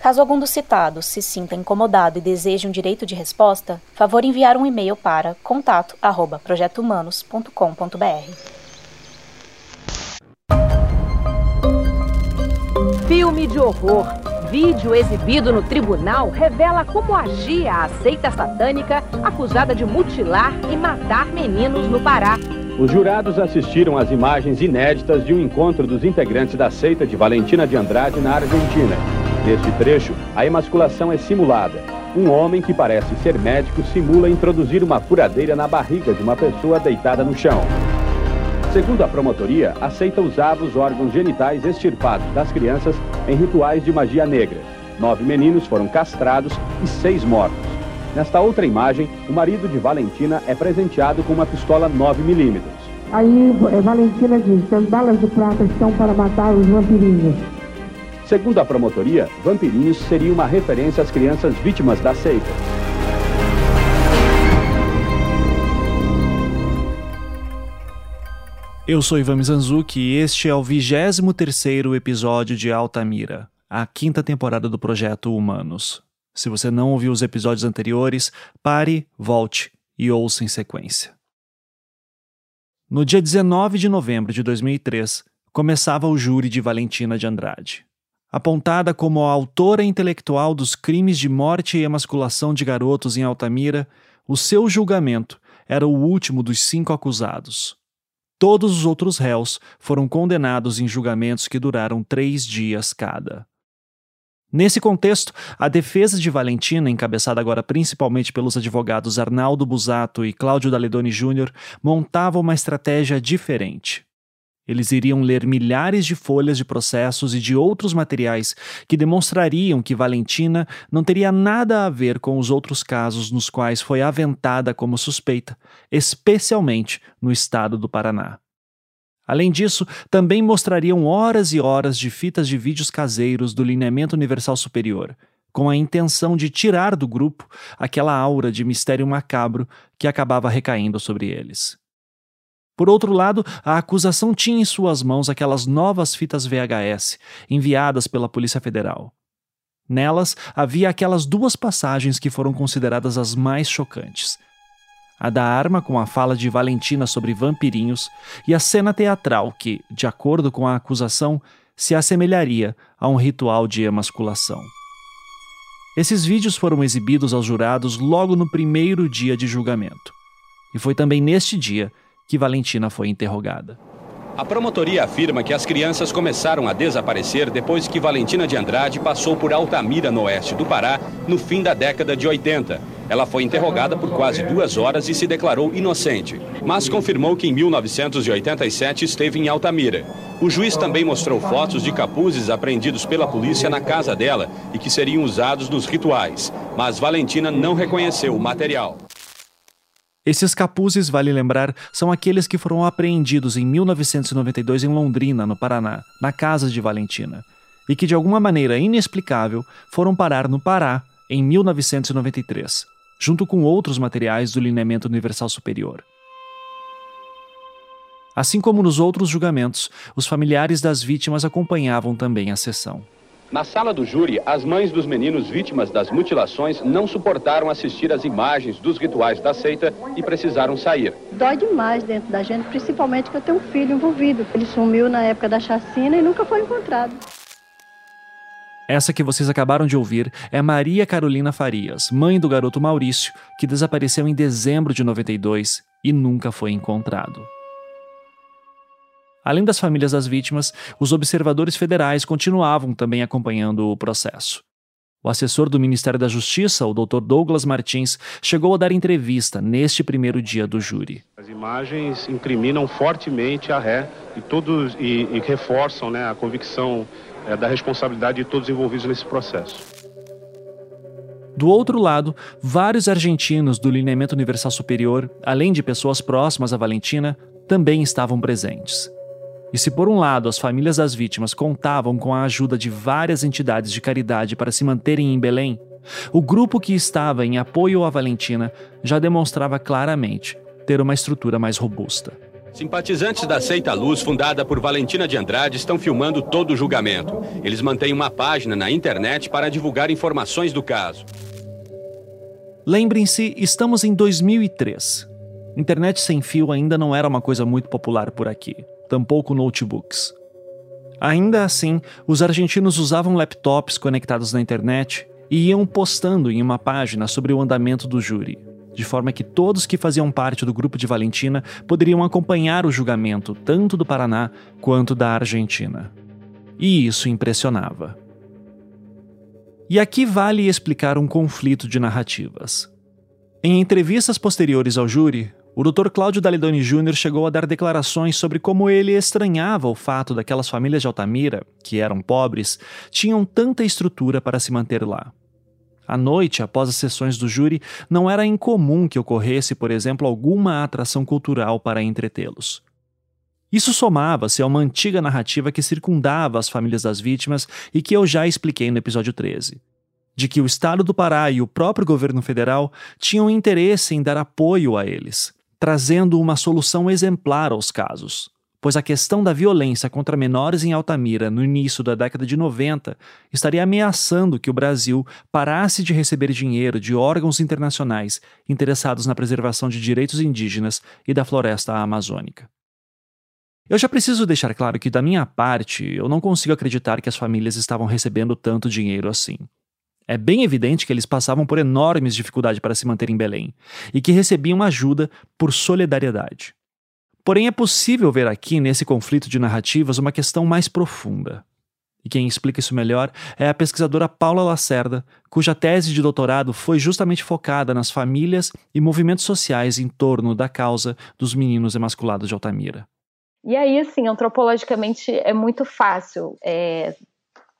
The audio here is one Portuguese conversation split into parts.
Caso algum dos citados se sinta incomodado e deseje um direito de resposta, favor enviar um e-mail para contato@projetohumanos.com.br. Filme de horror. Vídeo exibido no tribunal revela como agia a seita satânica acusada de mutilar e matar meninos no Pará. Os jurados assistiram às imagens inéditas de um encontro dos integrantes da seita de Valentina de Andrade na Argentina. Neste trecho, a emasculação é simulada. Um homem que parece ser médico simula introduzir uma furadeira na barriga de uma pessoa deitada no chão. Segundo a promotoria, a seita usava os órgãos genitais extirpados das crianças em rituais de magia negra. Nove meninos foram castrados e seis mortos. Nesta outra imagem, o marido de Valentina é presenteado com uma pistola 9mm. Aí eh, Valentina diz: as balas de prata estão para matar os vampirinhos. Segundo a promotoria, vampirinhos seria uma referência às crianças vítimas da seita. Eu sou Ivan Mizanzuki e este é o 23º episódio de Altamira, a quinta temporada do projeto Humanos. Se você não ouviu os episódios anteriores, pare, volte e ouça em sequência. No dia 19 de novembro de 2003, começava o júri de Valentina de Andrade. Apontada como a autora intelectual dos crimes de morte e emasculação de garotos em Altamira, o seu julgamento era o último dos cinco acusados. Todos os outros réus foram condenados em julgamentos que duraram três dias cada. Nesse contexto, a defesa de Valentina, encabeçada agora principalmente pelos advogados Arnaldo Busato e Cláudio Daledoni Jr., montava uma estratégia diferente. Eles iriam ler milhares de folhas de processos e de outros materiais que demonstrariam que Valentina não teria nada a ver com os outros casos nos quais foi aventada como suspeita, especialmente no estado do Paraná. Além disso, também mostrariam horas e horas de fitas de vídeos caseiros do Lineamento Universal Superior, com a intenção de tirar do grupo aquela aura de mistério macabro que acabava recaindo sobre eles. Por outro lado, a acusação tinha em suas mãos aquelas novas fitas VHS enviadas pela Polícia Federal. Nelas havia aquelas duas passagens que foram consideradas as mais chocantes. A da arma com a fala de Valentina sobre vampirinhos e a cena teatral que, de acordo com a acusação, se assemelharia a um ritual de emasculação. Esses vídeos foram exibidos aos jurados logo no primeiro dia de julgamento. E foi também neste dia que Valentina foi interrogada. A promotoria afirma que as crianças começaram a desaparecer depois que Valentina de Andrade passou por Altamira, no oeste do Pará, no fim da década de 80. Ela foi interrogada por quase duas horas e se declarou inocente, mas confirmou que em 1987 esteve em Altamira. O juiz também mostrou fotos de capuzes apreendidos pela polícia na casa dela e que seriam usados nos rituais, mas Valentina não reconheceu o material. Esses capuzes, vale lembrar, são aqueles que foram apreendidos em 1992 em Londrina, no Paraná, na casa de Valentina, e que de alguma maneira inexplicável foram parar no Pará em 1993, junto com outros materiais do Lineamento Universal Superior. Assim como nos outros julgamentos, os familiares das vítimas acompanhavam também a sessão. Na sala do júri, as mães dos meninos vítimas das mutilações não suportaram assistir às imagens dos rituais da seita e precisaram sair. Dói demais dentro da gente, principalmente que eu tenho um filho envolvido. Ele sumiu na época da chacina e nunca foi encontrado. Essa que vocês acabaram de ouvir é Maria Carolina Farias, mãe do garoto Maurício, que desapareceu em dezembro de 92 e nunca foi encontrado. Além das famílias das vítimas, os observadores federais continuavam também acompanhando o processo. O assessor do Ministério da Justiça, o Dr. Douglas Martins, chegou a dar entrevista neste primeiro dia do júri. As imagens incriminam fortemente a ré e, todos, e, e reforçam né, a convicção é, da responsabilidade de todos envolvidos nesse processo. Do outro lado, vários argentinos do Lineamento Universal Superior, além de pessoas próximas a Valentina, também estavam presentes. E se por um lado as famílias das vítimas contavam com a ajuda de várias entidades de caridade para se manterem em Belém, o grupo que estava em apoio à Valentina já demonstrava claramente ter uma estrutura mais robusta. Simpatizantes da Seita Luz, fundada por Valentina de Andrade, estão filmando todo o julgamento. Eles mantêm uma página na internet para divulgar informações do caso. Lembrem-se, estamos em 2003. Internet sem fio ainda não era uma coisa muito popular por aqui, tampouco notebooks. Ainda assim, os argentinos usavam laptops conectados na internet e iam postando em uma página sobre o andamento do júri, de forma que todos que faziam parte do grupo de Valentina poderiam acompanhar o julgamento tanto do Paraná quanto da Argentina. E isso impressionava. E aqui vale explicar um conflito de narrativas. Em entrevistas posteriores ao júri, o Dr. Cláudio Dalidoni Jr. chegou a dar declarações sobre como ele estranhava o fato daquelas famílias de Altamira, que eram pobres, tinham tanta estrutura para se manter lá. À noite, após as sessões do júri, não era incomum que ocorresse, por exemplo, alguma atração cultural para entretê-los. Isso somava-se a uma antiga narrativa que circundava as famílias das vítimas e que eu já expliquei no episódio 13. De que o Estado do Pará e o próprio governo federal tinham interesse em dar apoio a eles, trazendo uma solução exemplar aos casos pois a questão da violência contra menores em Altamira no início da década de 90 estaria ameaçando que o Brasil parasse de receber dinheiro de órgãos internacionais interessados na preservação de direitos indígenas e da floresta amazônica. Eu já preciso deixar claro que, da minha parte, eu não consigo acreditar que as famílias estavam recebendo tanto dinheiro assim. É bem evidente que eles passavam por enormes dificuldades para se manter em Belém e que recebiam ajuda por solidariedade. Porém, é possível ver aqui, nesse conflito de narrativas, uma questão mais profunda. E quem explica isso melhor é a pesquisadora Paula Lacerda, cuja tese de doutorado foi justamente focada nas famílias e movimentos sociais em torno da causa dos meninos emasculados de Altamira. E aí, assim, antropologicamente é muito fácil é,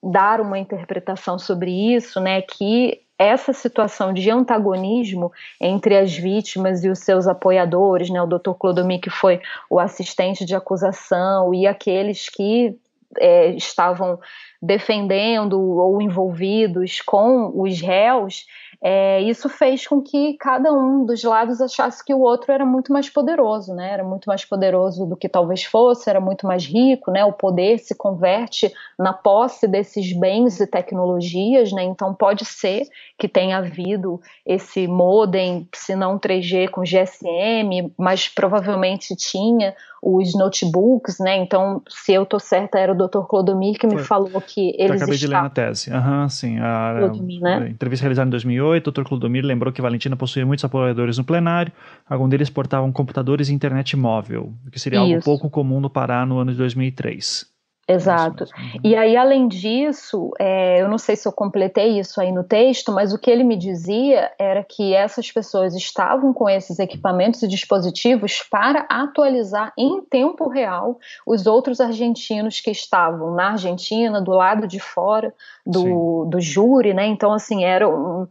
dar uma interpretação sobre isso, né, que essa situação de antagonismo entre as vítimas e os seus apoiadores, né, o Dr. Clodomir, que foi o assistente de acusação, e aqueles que é, estavam defendendo ou envolvidos com os réus, é, isso fez com que cada um dos lados achasse que o outro era muito mais poderoso, né? Era muito mais poderoso do que talvez fosse, era muito mais rico, né? O poder se converte na posse desses bens e tecnologias, né? Então pode ser que tenha havido esse modem, se não 3G com GSM, mas provavelmente tinha os notebooks, né? Então, se eu tô certa, era o Dr. Clodomir que me Foi. falou que eles eu acabei de ler na tese. Aham, uhum, sim. A, Clodomir, né? a entrevista realizada em 2008, o Dr. Clodomir lembrou que Valentina possuía muitos apoiadores no plenário, alguns deles portavam computadores e internet móvel, o que seria Isso. algo pouco comum no Pará no ano de 2003. Exato. Uhum. E aí, além disso, é, eu não sei se eu completei isso aí no texto, mas o que ele me dizia era que essas pessoas estavam com esses equipamentos e dispositivos para atualizar em tempo real os outros argentinos que estavam na Argentina, do lado de fora do, do júri, né? Então, assim, era um,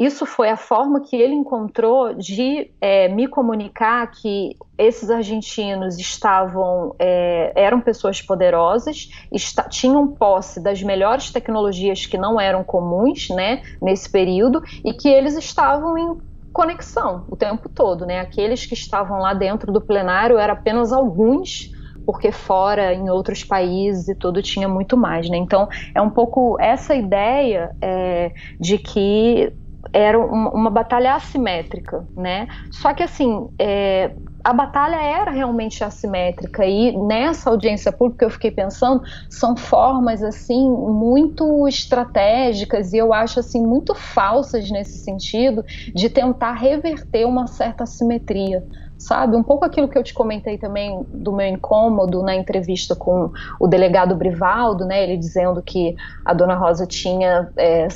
isso foi a forma que ele encontrou de é, me comunicar que esses argentinos estavam é, eram pessoas poderosas, está, tinham posse das melhores tecnologias que não eram comuns, né, nesse período, e que eles estavam em conexão o tempo todo, né? Aqueles que estavam lá dentro do plenário eram apenas alguns porque fora, em outros países e tudo, tinha muito mais, né? Então, é um pouco essa ideia é, de que era uma, uma batalha assimétrica, né? Só que assim, é, a batalha era realmente assimétrica e nessa audiência pública eu fiquei pensando são formas assim muito estratégicas e eu acho assim muito falsas nesse sentido de tentar reverter uma certa assimetria sabe um pouco aquilo que eu te comentei também do meu incômodo na entrevista com o delegado Brivaldo né ele dizendo que a dona Rosa tinha é,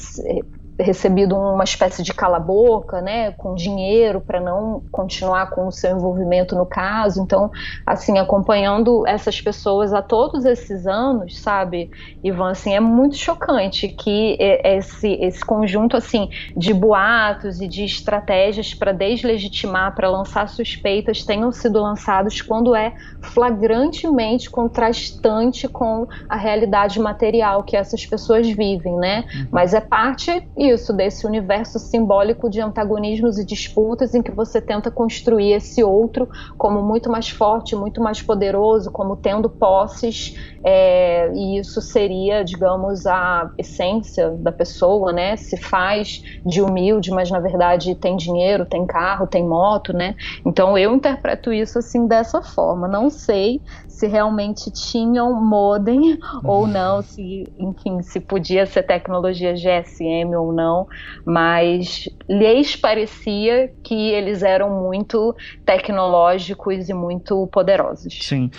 recebido uma espécie de cala-boca, né, com dinheiro para não continuar com o seu envolvimento no caso. Então, assim, acompanhando essas pessoas há todos esses anos, sabe, Ivan, assim, é muito chocante que esse, esse conjunto, assim, de boatos e de estratégias para deslegitimar, para lançar suspeitas tenham sido lançados quando é flagrantemente contrastante com a realidade material que essas pessoas vivem, né? Uhum. Mas é parte isso, desse universo simbólico de antagonismos e disputas em que você tenta construir esse outro como muito mais forte, muito mais poderoso, como tendo posses, é, e isso seria, digamos, a essência da pessoa, né? Se faz de humilde, mas na verdade tem dinheiro, tem carro, tem moto, né? Então eu interpreto isso assim dessa forma. Não sei se realmente tinham modem ou não, se, enfim, se podia ser tecnologia GSM ou não, mas lhes parecia que eles eram muito tecnológicos e muito poderosos. Sim,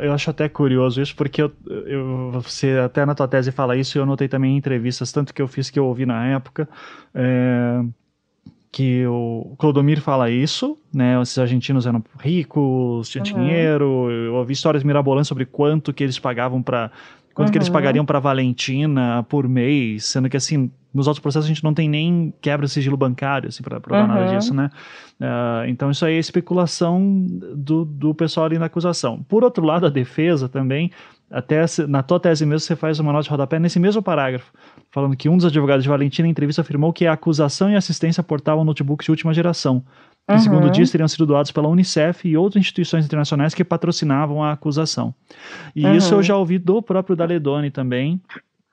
eu acho até curioso isso, porque eu, eu, você até na tua tese fala isso, e eu notei também em entrevistas, tanto que eu fiz que eu ouvi na época, é, que o Clodomir fala isso, né? Esses argentinos eram ricos, tinham uhum. dinheiro. Eu ouvi histórias mirabolantes sobre quanto que eles pagavam para quanto uhum. que eles pagariam para Valentina por mês, sendo que assim nos outros processos a gente não tem nem quebra de sigilo bancário assim para provar uhum. nada disso, né? Uh, então isso aí é especulação do, do pessoal ali na acusação. Por outro lado, a defesa também até na tua tese mesmo você faz uma nota de rodapé nesse mesmo parágrafo, falando que um dos advogados de Valentina em entrevista afirmou que a acusação e assistência portavam notebooks de última geração, que, uhum. segundo diz, teriam sido doados pela Unicef e outras instituições internacionais que patrocinavam a acusação. E uhum. isso eu já ouvi do próprio Daledoni também,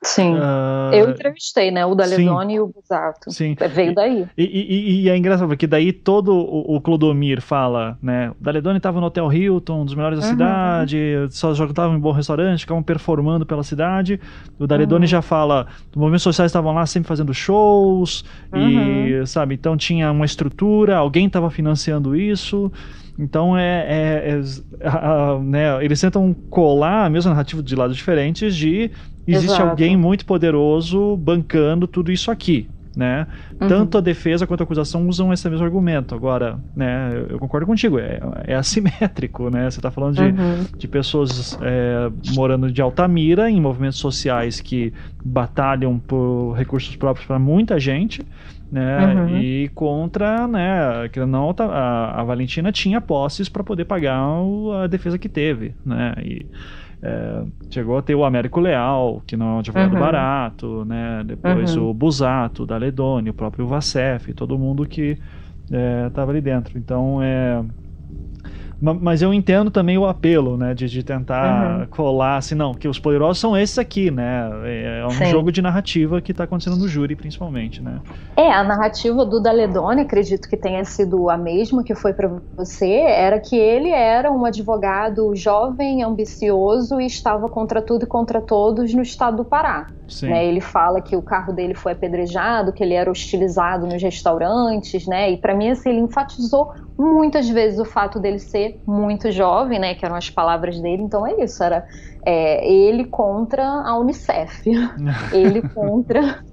Sim. Uh, eu entrevistei, né? O Daledoni e o Busato. Sim. Veio daí. E, e, e, é engraçado, porque daí todo o, o Clodomir fala, né? O Daledoni estava no Hotel Hilton, um dos melhores da uhum. cidade, só estavam em um bom restaurante, ficavam performando pela cidade. O Daledoni uhum. já fala, os movimentos sociais estavam lá sempre fazendo shows, uhum. e, sabe? Então tinha uma estrutura, alguém estava financiando isso. Então é, é, é a, a, né, eles tentam colar a mesma narrativa de lados diferentes de existe Exato. alguém muito poderoso bancando tudo isso aqui. Né? Uhum. Tanto a defesa quanto a acusação usam esse mesmo argumento. Agora, né, eu concordo contigo, é, é assimétrico, né? Você está falando de, uhum. de pessoas é, morando de Altamira, em movimentos sociais que batalham por recursos próprios para muita gente, né? Uhum. E contra, né? Que não a, a Valentina tinha posses para poder pagar a defesa que teve, né? E, é, chegou a ter o Américo Leal, que não é um advogado uhum. barato, né? Depois uhum. o Busato, o Daledoni, o próprio Vacef, todo mundo que estava é, ali dentro. Então, é, mas eu entendo também o apelo, né, de, de tentar uhum. colar, assim, não, que os poderosos são esses aqui, né? É, é um Sim. jogo de narrativa que está acontecendo no júri, principalmente, né? É, a narrativa do Daledoni, acredito que tenha sido a mesma que foi para você, era que ele era um advogado jovem, ambicioso e estava contra tudo e contra todos no estado do Pará. Né? Ele fala que o carro dele foi apedrejado, que ele era hostilizado nos restaurantes, né? E para mim, assim, ele enfatizou muitas vezes o fato dele ser muito jovem, né? Que eram as palavras dele. Então é isso, era é, ele contra a Unicef, ele contra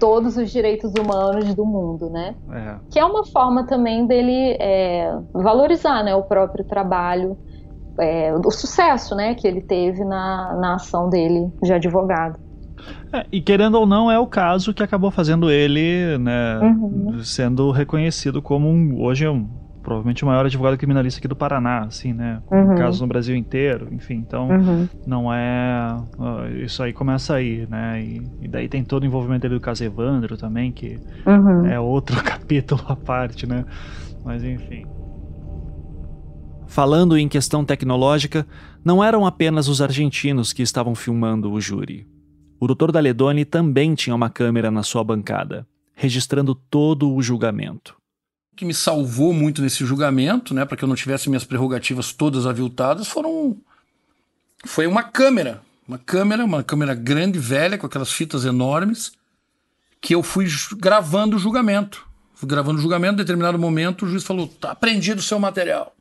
todos os direitos humanos do mundo, né? É. Que é uma forma também dele é, valorizar, né, o próprio trabalho, é, o sucesso, né, que ele teve na, na ação dele de advogado. É, e querendo ou não, é o caso que acabou fazendo ele, né, uhum. sendo reconhecido como um, hoje um, provavelmente o maior advogado criminalista aqui do Paraná, assim, né, uhum. casos no Brasil inteiro, enfim, então uhum. não é, isso aí começa aí, né, e, e, daí tem todo o envolvimento dele do caso Evandro também, que uhum. é outro capítulo à parte, né, mas enfim. Falando em questão tecnológica, não eram apenas os argentinos que estavam filmando o júri. O Dr. Daledoni também tinha uma câmera na sua bancada, registrando todo o julgamento. O que me salvou muito nesse julgamento, né, para que eu não tivesse minhas prerrogativas todas aviltadas, foram foi uma câmera, uma câmera, uma câmera grande, velha, com aquelas fitas enormes, que eu fui gravando o julgamento. Fui gravando o julgamento, em determinado momento o juiz falou: "Tá apreendido o seu material.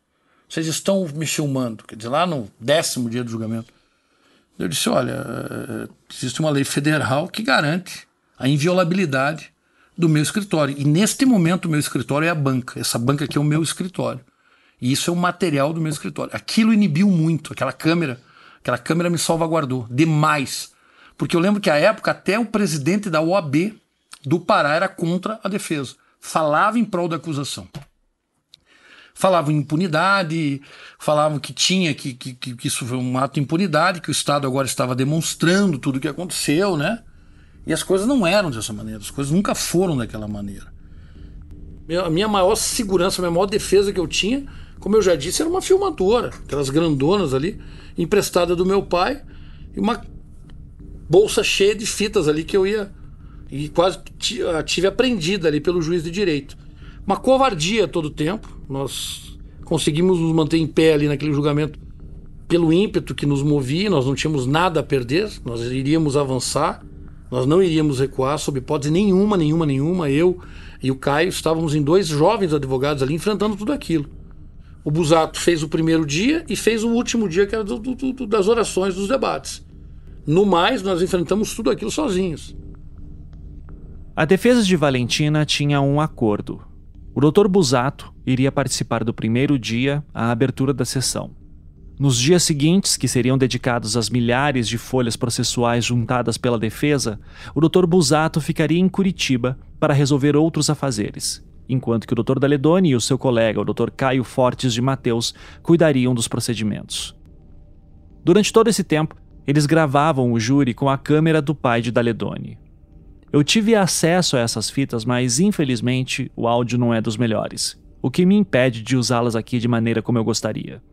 Vocês estão me filmando". Quer dizer, lá no décimo dia do julgamento. Eu disse: olha, existe uma lei federal que garante a inviolabilidade do meu escritório. E neste momento o meu escritório é a banca. Essa banca aqui é o meu escritório. E isso é o material do meu escritório. Aquilo inibiu muito, aquela câmera, aquela câmera me salvaguardou demais. Porque eu lembro que à época até o presidente da OAB do Pará era contra a defesa. Falava em prol da acusação. Falavam em impunidade, falavam que tinha, que, que, que isso foi um ato de impunidade, que o Estado agora estava demonstrando tudo o que aconteceu, né? E as coisas não eram dessa maneira, as coisas nunca foram daquela maneira. A minha maior segurança, a minha maior defesa que eu tinha, como eu já disse, era uma filmadora, aquelas grandonas ali, emprestada do meu pai, e uma bolsa cheia de fitas ali que eu ia e quase tive aprendida ali pelo juiz de direito. Uma covardia todo o tempo. Nós conseguimos nos manter em pé ali naquele julgamento pelo ímpeto que nos movia, nós não tínhamos nada a perder, nós iríamos avançar, nós não iríamos recuar sob hipótese nenhuma, nenhuma, nenhuma. Eu e o Caio estávamos em dois jovens advogados ali enfrentando tudo aquilo. O Busato fez o primeiro dia e fez o último dia, que era do, do, do, das orações, dos debates. No mais, nós enfrentamos tudo aquilo sozinhos. A defesa de Valentina tinha um acordo. O Dr. Busato iria participar do primeiro dia, a abertura da sessão. Nos dias seguintes, que seriam dedicados às milhares de folhas processuais juntadas pela defesa, o Dr. Busato ficaria em Curitiba para resolver outros afazeres, enquanto que o Dr. Daledoni e o seu colega, o Dr. Caio Fortes de Mateus, cuidariam dos procedimentos. Durante todo esse tempo, eles gravavam o júri com a câmera do pai de Daledoni. Eu tive acesso a essas fitas, mas infelizmente o áudio não é dos melhores, o que me impede de usá-las aqui de maneira como eu gostaria.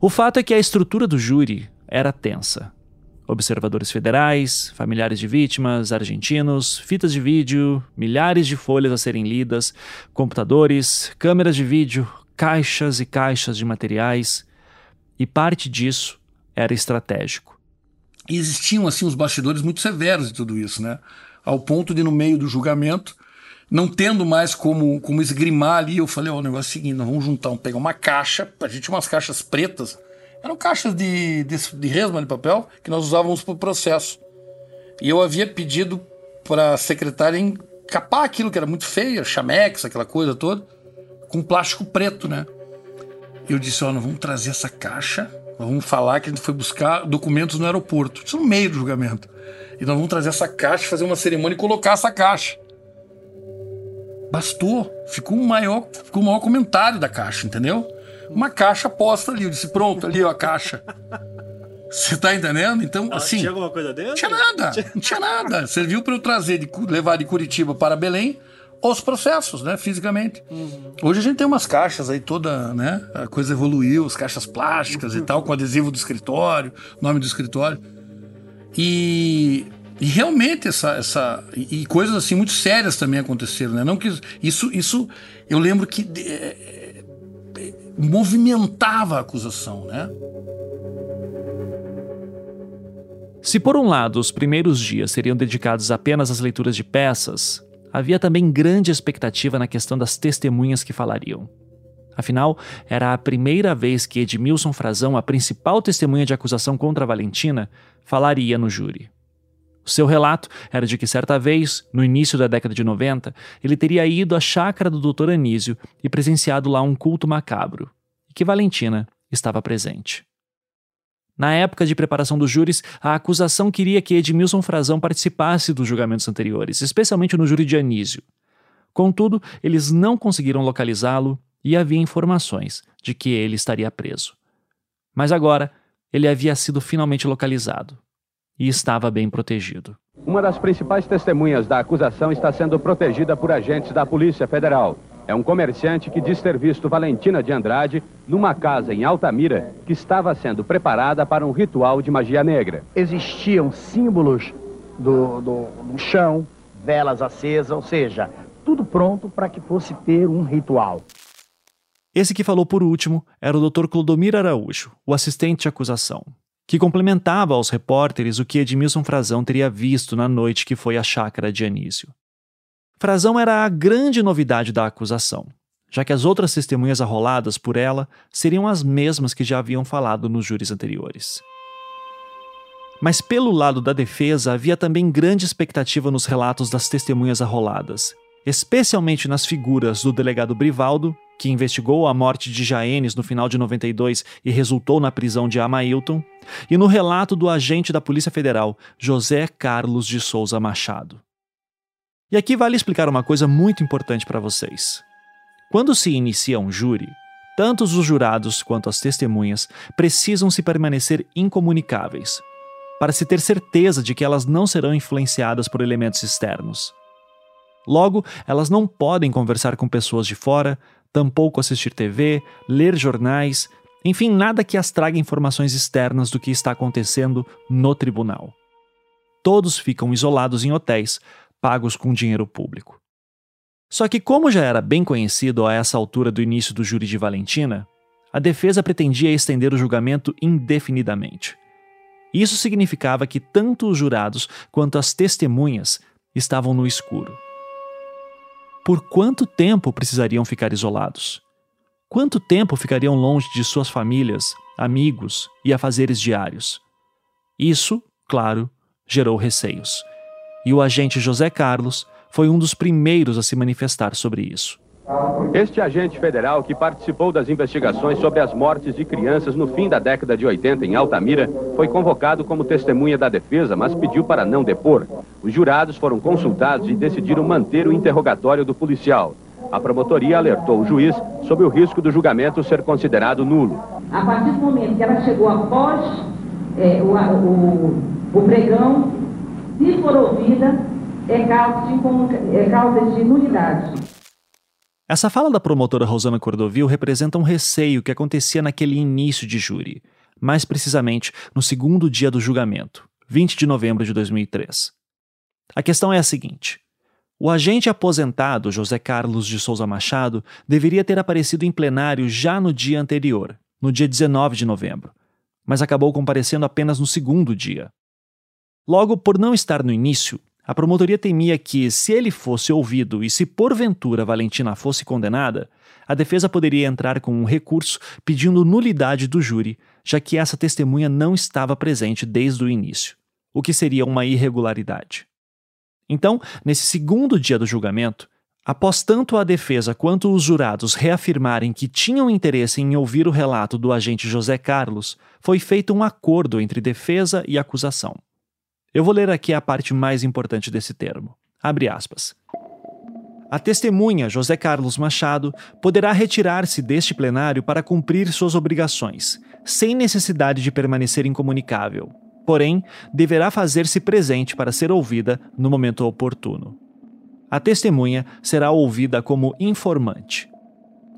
O fato é que a estrutura do júri era tensa. Observadores federais, familiares de vítimas, argentinos, fitas de vídeo, milhares de folhas a serem lidas, computadores, câmeras de vídeo, caixas e caixas de materiais. E parte disso era estratégico. E existiam assim os bastidores muito severos de tudo isso, né? Ao ponto de, no meio do julgamento, não tendo mais como, como esgrimar ali, eu falei: Ó, oh, o negócio é o seguinte, nós vamos juntar, vamos pegar uma caixa, a gente tinha umas caixas pretas, eram caixas de, de, de resma de papel que nós usávamos para o processo. E eu havia pedido para a secretária encapar aquilo que era muito feio, chamex, aquela coisa toda, com plástico preto, né? Eu disse: Ó, oh, nós vamos trazer essa caixa, vamos falar que a gente foi buscar documentos no aeroporto, isso no meio do julgamento. E nós vamos trazer essa caixa, fazer uma cerimônia e colocar essa caixa. Bastou. Ficou o maior, ficou o maior comentário da caixa, entendeu? Uma caixa posta ali. Eu disse, pronto, ali ó, a caixa. Você tá entendendo? Então, ah, assim. Tinha alguma coisa dentro? Não tinha nada. Não tinha nada. Serviu para eu trazer, de, levar de Curitiba para Belém os processos, né, fisicamente. Uhum. Hoje a gente tem umas caixas aí toda, né, a coisa evoluiu, as caixas plásticas uhum. e tal, com adesivo do escritório, nome do escritório. E, e realmente essa, essa e, coisas assim muito sérias também aconteceram, né? Não que isso isso eu lembro que é, é, movimentava a acusação, né? Se por um lado os primeiros dias seriam dedicados apenas às leituras de peças, havia também grande expectativa na questão das testemunhas que falariam. Afinal, era a primeira vez que Edmilson Frazão, a principal testemunha de acusação contra Valentina, falaria no júri. O seu relato era de que certa vez, no início da década de 90, ele teria ido à chácara do Dr. Anísio e presenciado lá um culto macabro, e que Valentina estava presente. Na época de preparação dos júris, a acusação queria que Edmilson Frazão participasse dos julgamentos anteriores, especialmente no júri de Anísio. Contudo, eles não conseguiram localizá-lo e havia informações de que ele estaria preso. Mas agora, ele havia sido finalmente localizado e estava bem protegido. Uma das principais testemunhas da acusação está sendo protegida por agentes da Polícia Federal. É um comerciante que diz ter visto Valentina de Andrade numa casa em Altamira que estava sendo preparada para um ritual de magia negra. Existiam símbolos do, do, do chão, velas acesas, ou seja, tudo pronto para que fosse ter um ritual. Esse que falou por último era o Dr. Clodomir Araújo, o assistente de acusação, que complementava aos repórteres o que Edmilson Frazão teria visto na noite que foi à chácara de Anísio. Frazão era a grande novidade da acusação, já que as outras testemunhas arroladas por ela seriam as mesmas que já haviam falado nos júris anteriores. Mas pelo lado da defesa havia também grande expectativa nos relatos das testemunhas arroladas, especialmente nas figuras do delegado Brivaldo, que investigou a morte de Jaenes no final de 92 e resultou na prisão de Amailton, e no relato do agente da Polícia Federal, José Carlos de Souza Machado. E aqui vale explicar uma coisa muito importante para vocês. Quando se inicia um júri, tanto os jurados quanto as testemunhas precisam se permanecer incomunicáveis, para se ter certeza de que elas não serão influenciadas por elementos externos. Logo, elas não podem conversar com pessoas de fora, tampouco assistir TV, ler jornais, enfim, nada que as traga informações externas do que está acontecendo no tribunal. Todos ficam isolados em hotéis, pagos com dinheiro público. Só que, como já era bem conhecido a essa altura do início do júri de Valentina, a defesa pretendia estender o julgamento indefinidamente. Isso significava que tanto os jurados quanto as testemunhas estavam no escuro. Por quanto tempo precisariam ficar isolados? Quanto tempo ficariam longe de suas famílias, amigos e afazeres diários? Isso, claro, gerou receios. E o agente José Carlos foi um dos primeiros a se manifestar sobre isso. Este agente federal que participou das investigações sobre as mortes de crianças no fim da década de 80 em Altamira foi convocado como testemunha da defesa, mas pediu para não depor. Os jurados foram consultados e decidiram manter o interrogatório do policial. A promotoria alertou o juiz sobre o risco do julgamento ser considerado nulo. A partir do momento que ela chegou após é, o, o, o pregão, se for ouvida, é causa de, é causa de nulidade. Essa fala da promotora Rosana Cordovil representa um receio que acontecia naquele início de júri, mais precisamente no segundo dia do julgamento, 20 de novembro de 2003. A questão é a seguinte: o agente aposentado José Carlos de Souza Machado deveria ter aparecido em plenário já no dia anterior, no dia 19 de novembro, mas acabou comparecendo apenas no segundo dia. Logo, por não estar no início, a promotoria temia que, se ele fosse ouvido e se porventura Valentina fosse condenada, a defesa poderia entrar com um recurso pedindo nulidade do júri, já que essa testemunha não estava presente desde o início, o que seria uma irregularidade. Então, nesse segundo dia do julgamento, após tanto a defesa quanto os jurados reafirmarem que tinham interesse em ouvir o relato do agente José Carlos, foi feito um acordo entre defesa e acusação. Eu vou ler aqui a parte mais importante desse termo. Abre aspas. A testemunha José Carlos Machado poderá retirar-se deste plenário para cumprir suas obrigações, sem necessidade de permanecer incomunicável. Porém, deverá fazer-se presente para ser ouvida no momento oportuno. A testemunha será ouvida como informante.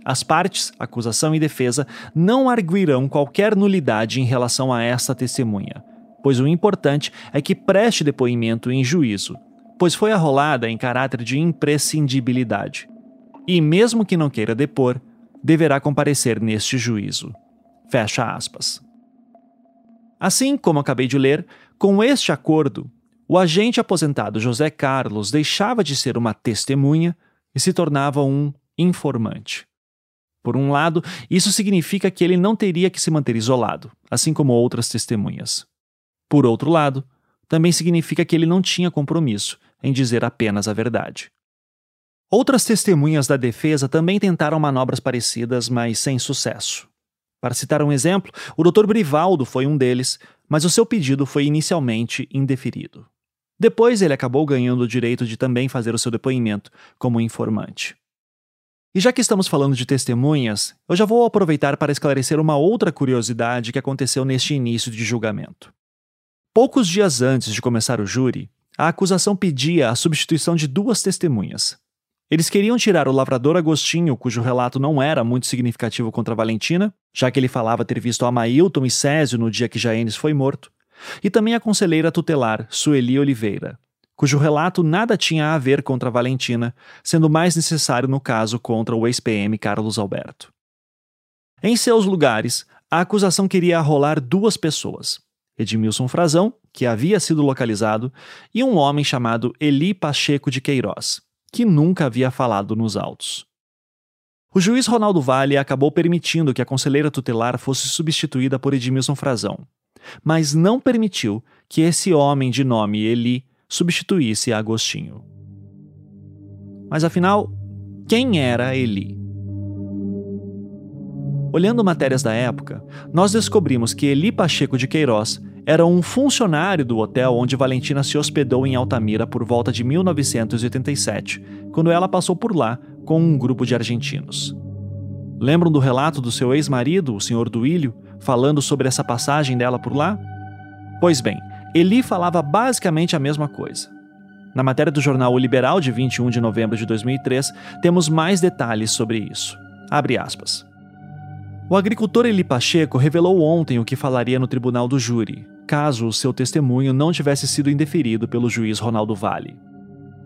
As partes, acusação e defesa, não arguirão qualquer nulidade em relação a esta testemunha, pois o importante é que preste depoimento em juízo, pois foi arrolada em caráter de imprescindibilidade. E mesmo que não queira depor, deverá comparecer neste juízo. Fecha aspas. Assim como acabei de ler, com este acordo, o agente aposentado José Carlos deixava de ser uma testemunha e se tornava um informante. Por um lado, isso significa que ele não teria que se manter isolado, assim como outras testemunhas. Por outro lado, também significa que ele não tinha compromisso em dizer apenas a verdade. Outras testemunhas da defesa também tentaram manobras parecidas, mas sem sucesso. Para citar um exemplo, o Dr. Brivaldo foi um deles, mas o seu pedido foi inicialmente indeferido. Depois ele acabou ganhando o direito de também fazer o seu depoimento como informante. E já que estamos falando de testemunhas, eu já vou aproveitar para esclarecer uma outra curiosidade que aconteceu neste início de julgamento. Poucos dias antes de começar o júri, a acusação pedia a substituição de duas testemunhas. Eles queriam tirar o lavrador Agostinho, cujo relato não era muito significativo contra Valentina, já que ele falava ter visto Amailton e Césio no dia que Jaenes foi morto, e também a conselheira tutelar, Sueli Oliveira, cujo relato nada tinha a ver contra Valentina, sendo mais necessário no caso contra o ex-PM Carlos Alberto. Em seus lugares, a acusação queria arrolar duas pessoas, Edmilson Frazão, que havia sido localizado, e um homem chamado Eli Pacheco de Queiroz, que nunca havia falado nos autos. O juiz Ronaldo Vale acabou permitindo que a conselheira tutelar fosse substituída por Edmilson Frazão, mas não permitiu que esse homem de nome Eli substituísse Agostinho. Mas afinal, quem era Eli? Olhando matérias da época, nós descobrimos que Eli Pacheco de Queiroz era um funcionário do hotel onde Valentina se hospedou em Altamira por volta de 1987, quando ela passou por lá com um grupo de argentinos. Lembram do relato do seu ex-marido, o Sr. Duílio, falando sobre essa passagem dela por lá? Pois bem, Eli falava basicamente a mesma coisa. Na matéria do jornal O Liberal, de 21 de novembro de 2003, temos mais detalhes sobre isso. Abre aspas. O agricultor Eli Pacheco revelou ontem o que falaria no tribunal do júri, caso o seu testemunho não tivesse sido indeferido pelo juiz Ronaldo Vale.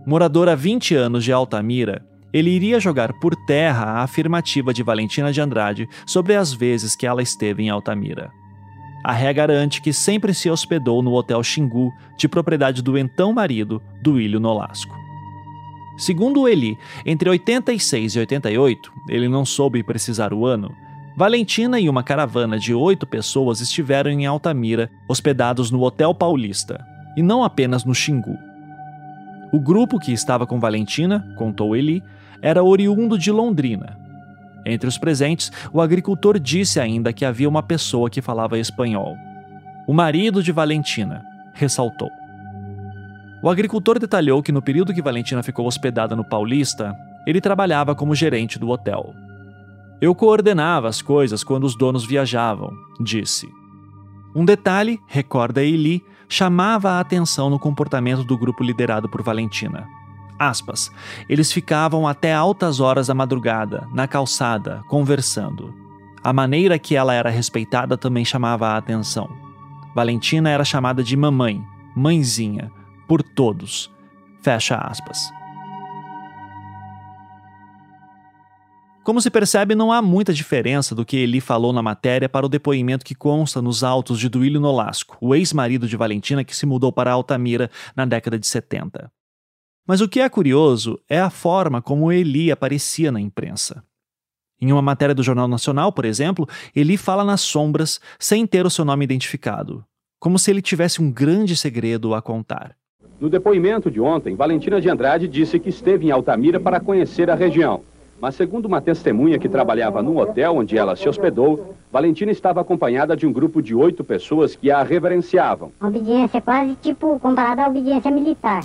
Morador há 20 anos de Altamira, ele iria jogar por terra a afirmativa de Valentina de Andrade sobre as vezes que ela esteve em Altamira. A ré garante que sempre se hospedou no Hotel Xingu, de propriedade do então marido, Duílio Nolasco. Segundo Eli, entre 86 e 88, ele não soube precisar o ano, Valentina e uma caravana de oito pessoas estiveram em Altamira, hospedados no Hotel Paulista, e não apenas no Xingu. O grupo que estava com Valentina, contou Eli, era oriundo de Londrina. Entre os presentes, o agricultor disse ainda que havia uma pessoa que falava espanhol. O marido de Valentina, ressaltou. O agricultor detalhou que no período que Valentina ficou hospedada no Paulista, ele trabalhava como gerente do hotel. Eu coordenava as coisas quando os donos viajavam, disse. Um detalhe, recorda Eli, chamava a atenção no comportamento do grupo liderado por Valentina. Aspas. Eles ficavam até altas horas da madrugada, na calçada, conversando. A maneira que ela era respeitada também chamava a atenção. Valentina era chamada de mamãe, mãezinha, por todos. Fecha aspas. Como se percebe, não há muita diferença do que Eli falou na matéria para o depoimento que consta nos autos de Duílio Nolasco, o ex-marido de Valentina que se mudou para Altamira na década de 70. Mas o que é curioso é a forma como Eli aparecia na imprensa. Em uma matéria do Jornal Nacional, por exemplo, Eli fala nas sombras sem ter o seu nome identificado, como se ele tivesse um grande segredo a contar. No depoimento de ontem, Valentina de Andrade disse que esteve em Altamira para conhecer a região. Mas, segundo uma testemunha que trabalhava no hotel onde ela se hospedou, Valentina estava acompanhada de um grupo de oito pessoas que a reverenciavam. A obediência quase tipo comparada à obediência militar.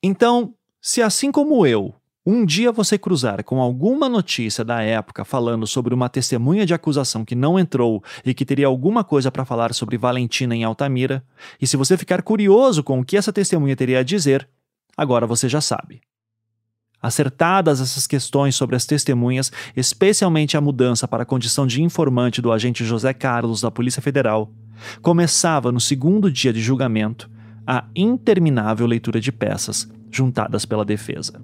Então, se assim como eu, um dia você cruzar com alguma notícia da época falando sobre uma testemunha de acusação que não entrou e que teria alguma coisa para falar sobre Valentina em Altamira, e se você ficar curioso com o que essa testemunha teria a dizer, agora você já sabe. Acertadas essas questões sobre as testemunhas, especialmente a mudança para a condição de informante do agente José Carlos da Polícia Federal, começava no segundo dia de julgamento a interminável leitura de peças juntadas pela defesa.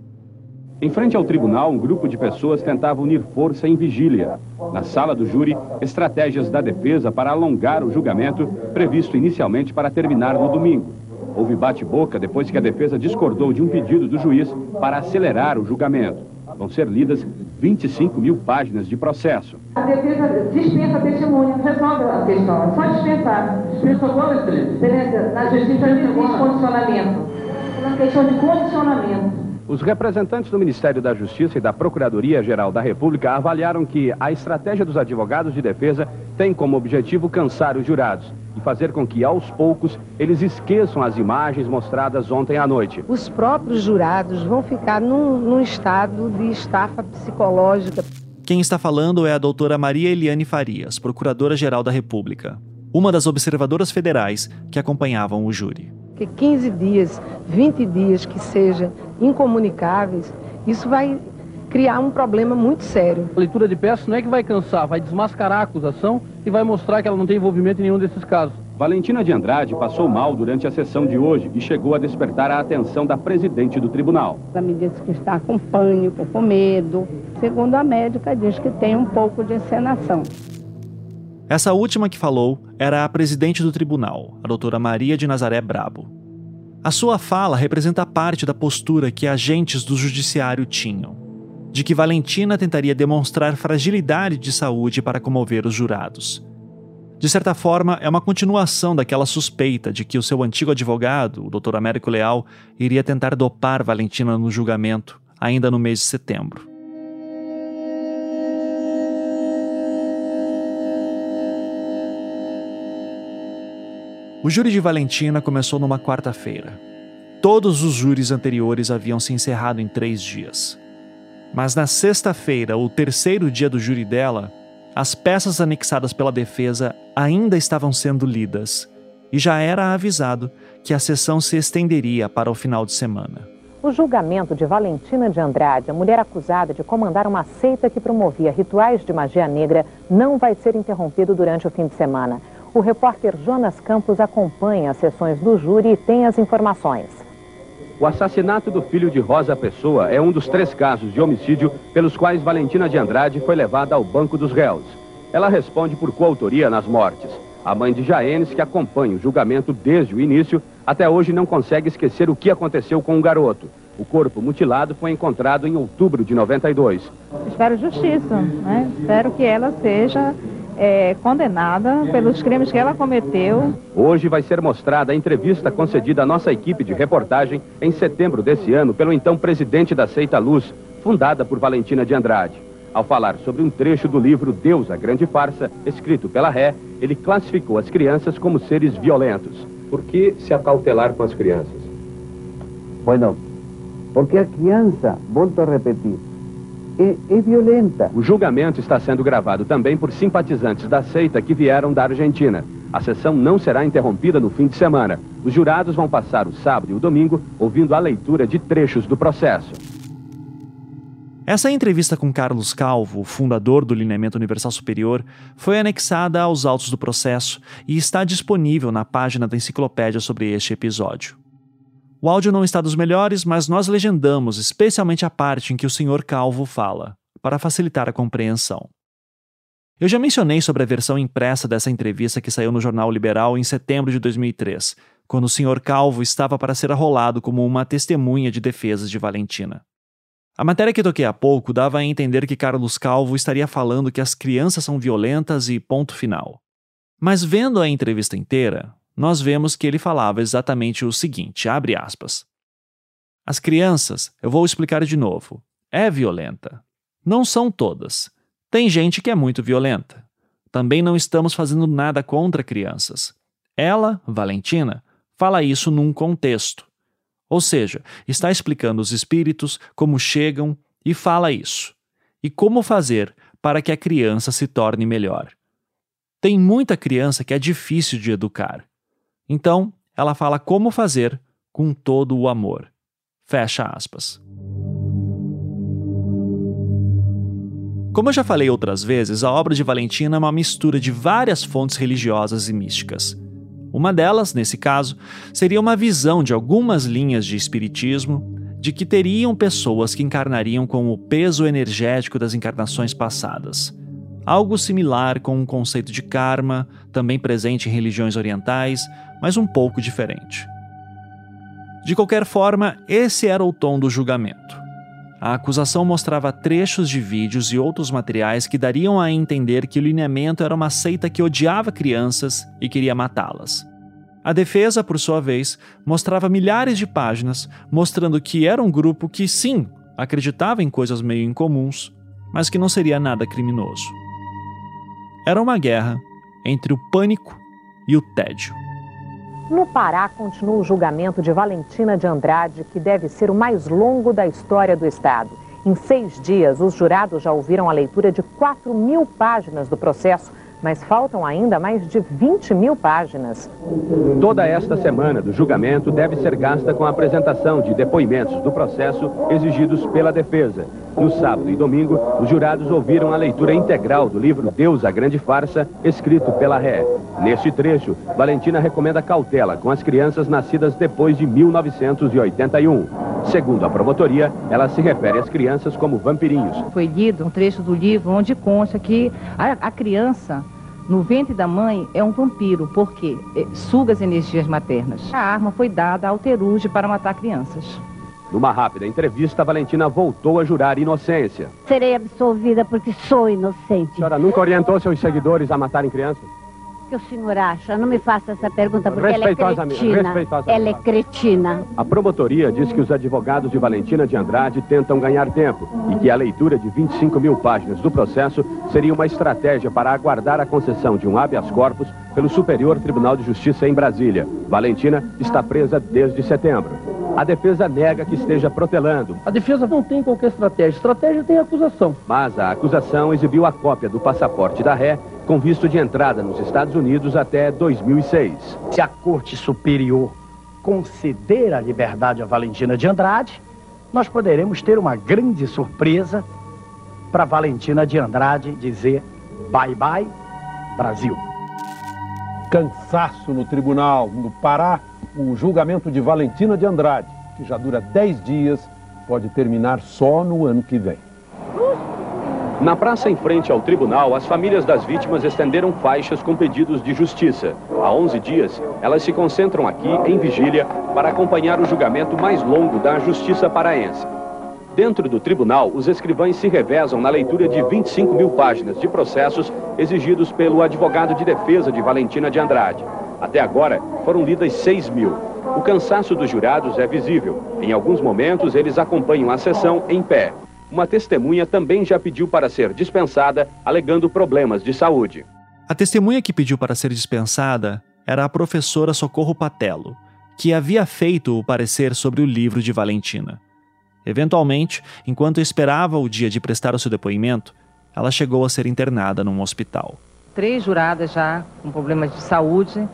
Em frente ao tribunal, um grupo de pessoas tentava unir força em vigília. Na sala do júri, estratégias da defesa para alongar o julgamento, previsto inicialmente para terminar no domingo. Houve bate-boca depois que a defesa discordou de um pedido do juiz para acelerar o julgamento. Vão ser lidas 25 mil páginas de processo. A defesa dispensa a testemunha, resolve a questão, é só dispensar. Dispensa agora, Beleza, na justiça não existe condicionamento. É uma questão de condicionamento. Os representantes do Ministério da Justiça e da Procuradoria-Geral da República avaliaram que a estratégia dos advogados de defesa tem como objetivo cansar os jurados e fazer com que, aos poucos, eles esqueçam as imagens mostradas ontem à noite. Os próprios jurados vão ficar num, num estado de estafa psicológica. Quem está falando é a doutora Maria Eliane Farias, Procuradora-Geral da República, uma das observadoras federais que acompanhavam o júri. Que 15 dias, 20 dias que sejam incomunicáveis, isso vai criar um problema muito sério. A leitura de peças não é que vai cansar, vai desmascarar a acusação e vai mostrar que ela não tem envolvimento em nenhum desses casos. Valentina de Andrade passou mal durante a sessão de hoje e chegou a despertar a atenção da presidente do tribunal. Ela me disse que está com pânico, com medo. Segundo a médica, diz que tem um pouco de encenação. Essa última que falou era a presidente do tribunal, a doutora Maria de Nazaré Brabo. A sua fala representa parte da postura que agentes do judiciário tinham de que Valentina tentaria demonstrar fragilidade de saúde para comover os jurados. De certa forma, é uma continuação daquela suspeita de que o seu antigo advogado, o Dr. Américo Leal, iria tentar dopar Valentina no julgamento, ainda no mês de setembro. O júri de Valentina começou numa quarta-feira. Todos os júris anteriores haviam se encerrado em três dias. Mas na sexta-feira, o terceiro dia do júri dela, as peças anexadas pela defesa ainda estavam sendo lidas e já era avisado que a sessão se estenderia para o final de semana. O julgamento de Valentina de Andrade, a mulher acusada de comandar uma seita que promovia rituais de magia negra, não vai ser interrompido durante o fim de semana. O repórter Jonas Campos acompanha as sessões do júri e tem as informações. O assassinato do filho de Rosa Pessoa é um dos três casos de homicídio pelos quais Valentina de Andrade foi levada ao banco dos réus. Ela responde por coautoria nas mortes. A mãe de Jaenes, que acompanha o julgamento desde o início, até hoje não consegue esquecer o que aconteceu com o garoto. O corpo mutilado foi encontrado em outubro de 92. Espero justiça, né? Espero que ela seja é, condenada pelos crimes que ela cometeu. Hoje vai ser mostrada a entrevista concedida à nossa equipe de reportagem em setembro desse ano pelo então presidente da Seita Luz, fundada por Valentina de Andrade. Ao falar sobre um trecho do livro Deus, a Grande Farsa, escrito pela Ré, ele classificou as crianças como seres violentos. Por que se acautelar com as crianças? Bueno, porque a criança, volto a repetir, é, é violenta. O julgamento está sendo gravado também por simpatizantes da seita que vieram da Argentina. A sessão não será interrompida no fim de semana. Os jurados vão passar o sábado e o domingo ouvindo a leitura de trechos do processo. Essa entrevista com Carlos Calvo, fundador do Lineamento Universal Superior, foi anexada aos autos do processo e está disponível na página da enciclopédia sobre este episódio. O áudio não está dos melhores, mas nós legendamos especialmente a parte em que o Sr. Calvo fala, para facilitar a compreensão. Eu já mencionei sobre a versão impressa dessa entrevista que saiu no Jornal Liberal em setembro de 2003, quando o Sr. Calvo estava para ser arrolado como uma testemunha de defesas de Valentina. A matéria que toquei há pouco dava a entender que Carlos Calvo estaria falando que as crianças são violentas e ponto final. Mas vendo a entrevista inteira, nós vemos que ele falava exatamente o seguinte, abre aspas. As crianças, eu vou explicar de novo, é violenta. Não são todas. Tem gente que é muito violenta. Também não estamos fazendo nada contra crianças. Ela, Valentina, fala isso num contexto. Ou seja, está explicando os espíritos, como chegam e fala isso. E como fazer para que a criança se torne melhor. Tem muita criança que é difícil de educar. Então, ela fala como fazer com todo o amor. Fecha aspas. Como eu já falei outras vezes, a obra de Valentina é uma mistura de várias fontes religiosas e místicas. Uma delas, nesse caso, seria uma visão de algumas linhas de espiritismo de que teriam pessoas que encarnariam com o peso energético das encarnações passadas. Algo similar com o conceito de karma, também presente em religiões orientais, mas um pouco diferente. De qualquer forma, esse era o tom do julgamento. A acusação mostrava trechos de vídeos e outros materiais que dariam a entender que o lineamento era uma seita que odiava crianças e queria matá-las. A defesa, por sua vez, mostrava milhares de páginas mostrando que era um grupo que, sim, acreditava em coisas meio incomuns, mas que não seria nada criminoso. Era uma guerra entre o pânico e o tédio. No Pará, continua o julgamento de Valentina de Andrade, que deve ser o mais longo da história do Estado. Em seis dias, os jurados já ouviram a leitura de 4 mil páginas do processo mas faltam ainda mais de 20 mil páginas. Toda esta semana do julgamento deve ser gasta com a apresentação de depoimentos do processo exigidos pela defesa. No sábado e domingo, os jurados ouviram a leitura integral do livro Deus, a Grande Farsa, escrito pela Ré. Neste trecho, Valentina recomenda cautela com as crianças nascidas depois de 1981. Segundo a promotoria, ela se refere às crianças como vampirinhos. Foi lido um trecho do livro onde consta que a, a criança no ventre da mãe é um vampiro, porque é, suga as energias maternas. A arma foi dada ao Teruge para matar crianças. Numa rápida entrevista, Valentina voltou a jurar inocência. Serei absolvida porque sou inocente. A senhora nunca orientou seus seguidores a matarem crianças? Que o senhor acha? Não me faça essa pergunta porque ela é cretina. Ela é cretina. A promotoria diz que os advogados de Valentina de Andrade tentam ganhar tempo e que a leitura de 25 mil páginas do processo seria uma estratégia para aguardar a concessão de um habeas corpus pelo Superior Tribunal de Justiça em Brasília. Valentina está presa desde setembro. A defesa nega que esteja protelando. A defesa não tem qualquer estratégia. Estratégia tem acusação. Mas a acusação exibiu a cópia do passaporte da ré com visto de entrada nos Estados Unidos até 2006. Se a Corte Superior conceder a liberdade a Valentina de Andrade, nós poderemos ter uma grande surpresa para Valentina de Andrade dizer bye bye Brasil. Cansaço no tribunal no Pará o julgamento de Valentina de Andrade, que já dura 10 dias, pode terminar só no ano que vem. Na praça em frente ao tribunal, as famílias das vítimas estenderam faixas com pedidos de justiça. Há 11 dias, elas se concentram aqui, em vigília, para acompanhar o julgamento mais longo da justiça paraense. Dentro do tribunal, os escrivães se revezam na leitura de 25 mil páginas de processos exigidos pelo advogado de defesa de Valentina de Andrade. Até agora, foram lidas 6 mil. O cansaço dos jurados é visível. Em alguns momentos, eles acompanham a sessão em pé. Uma testemunha também já pediu para ser dispensada, alegando problemas de saúde. A testemunha que pediu para ser dispensada era a professora Socorro Patelo, que havia feito o parecer sobre o livro de Valentina. Eventualmente, enquanto esperava o dia de prestar o seu depoimento, ela chegou a ser internada num hospital. Três juradas já com problemas de saúde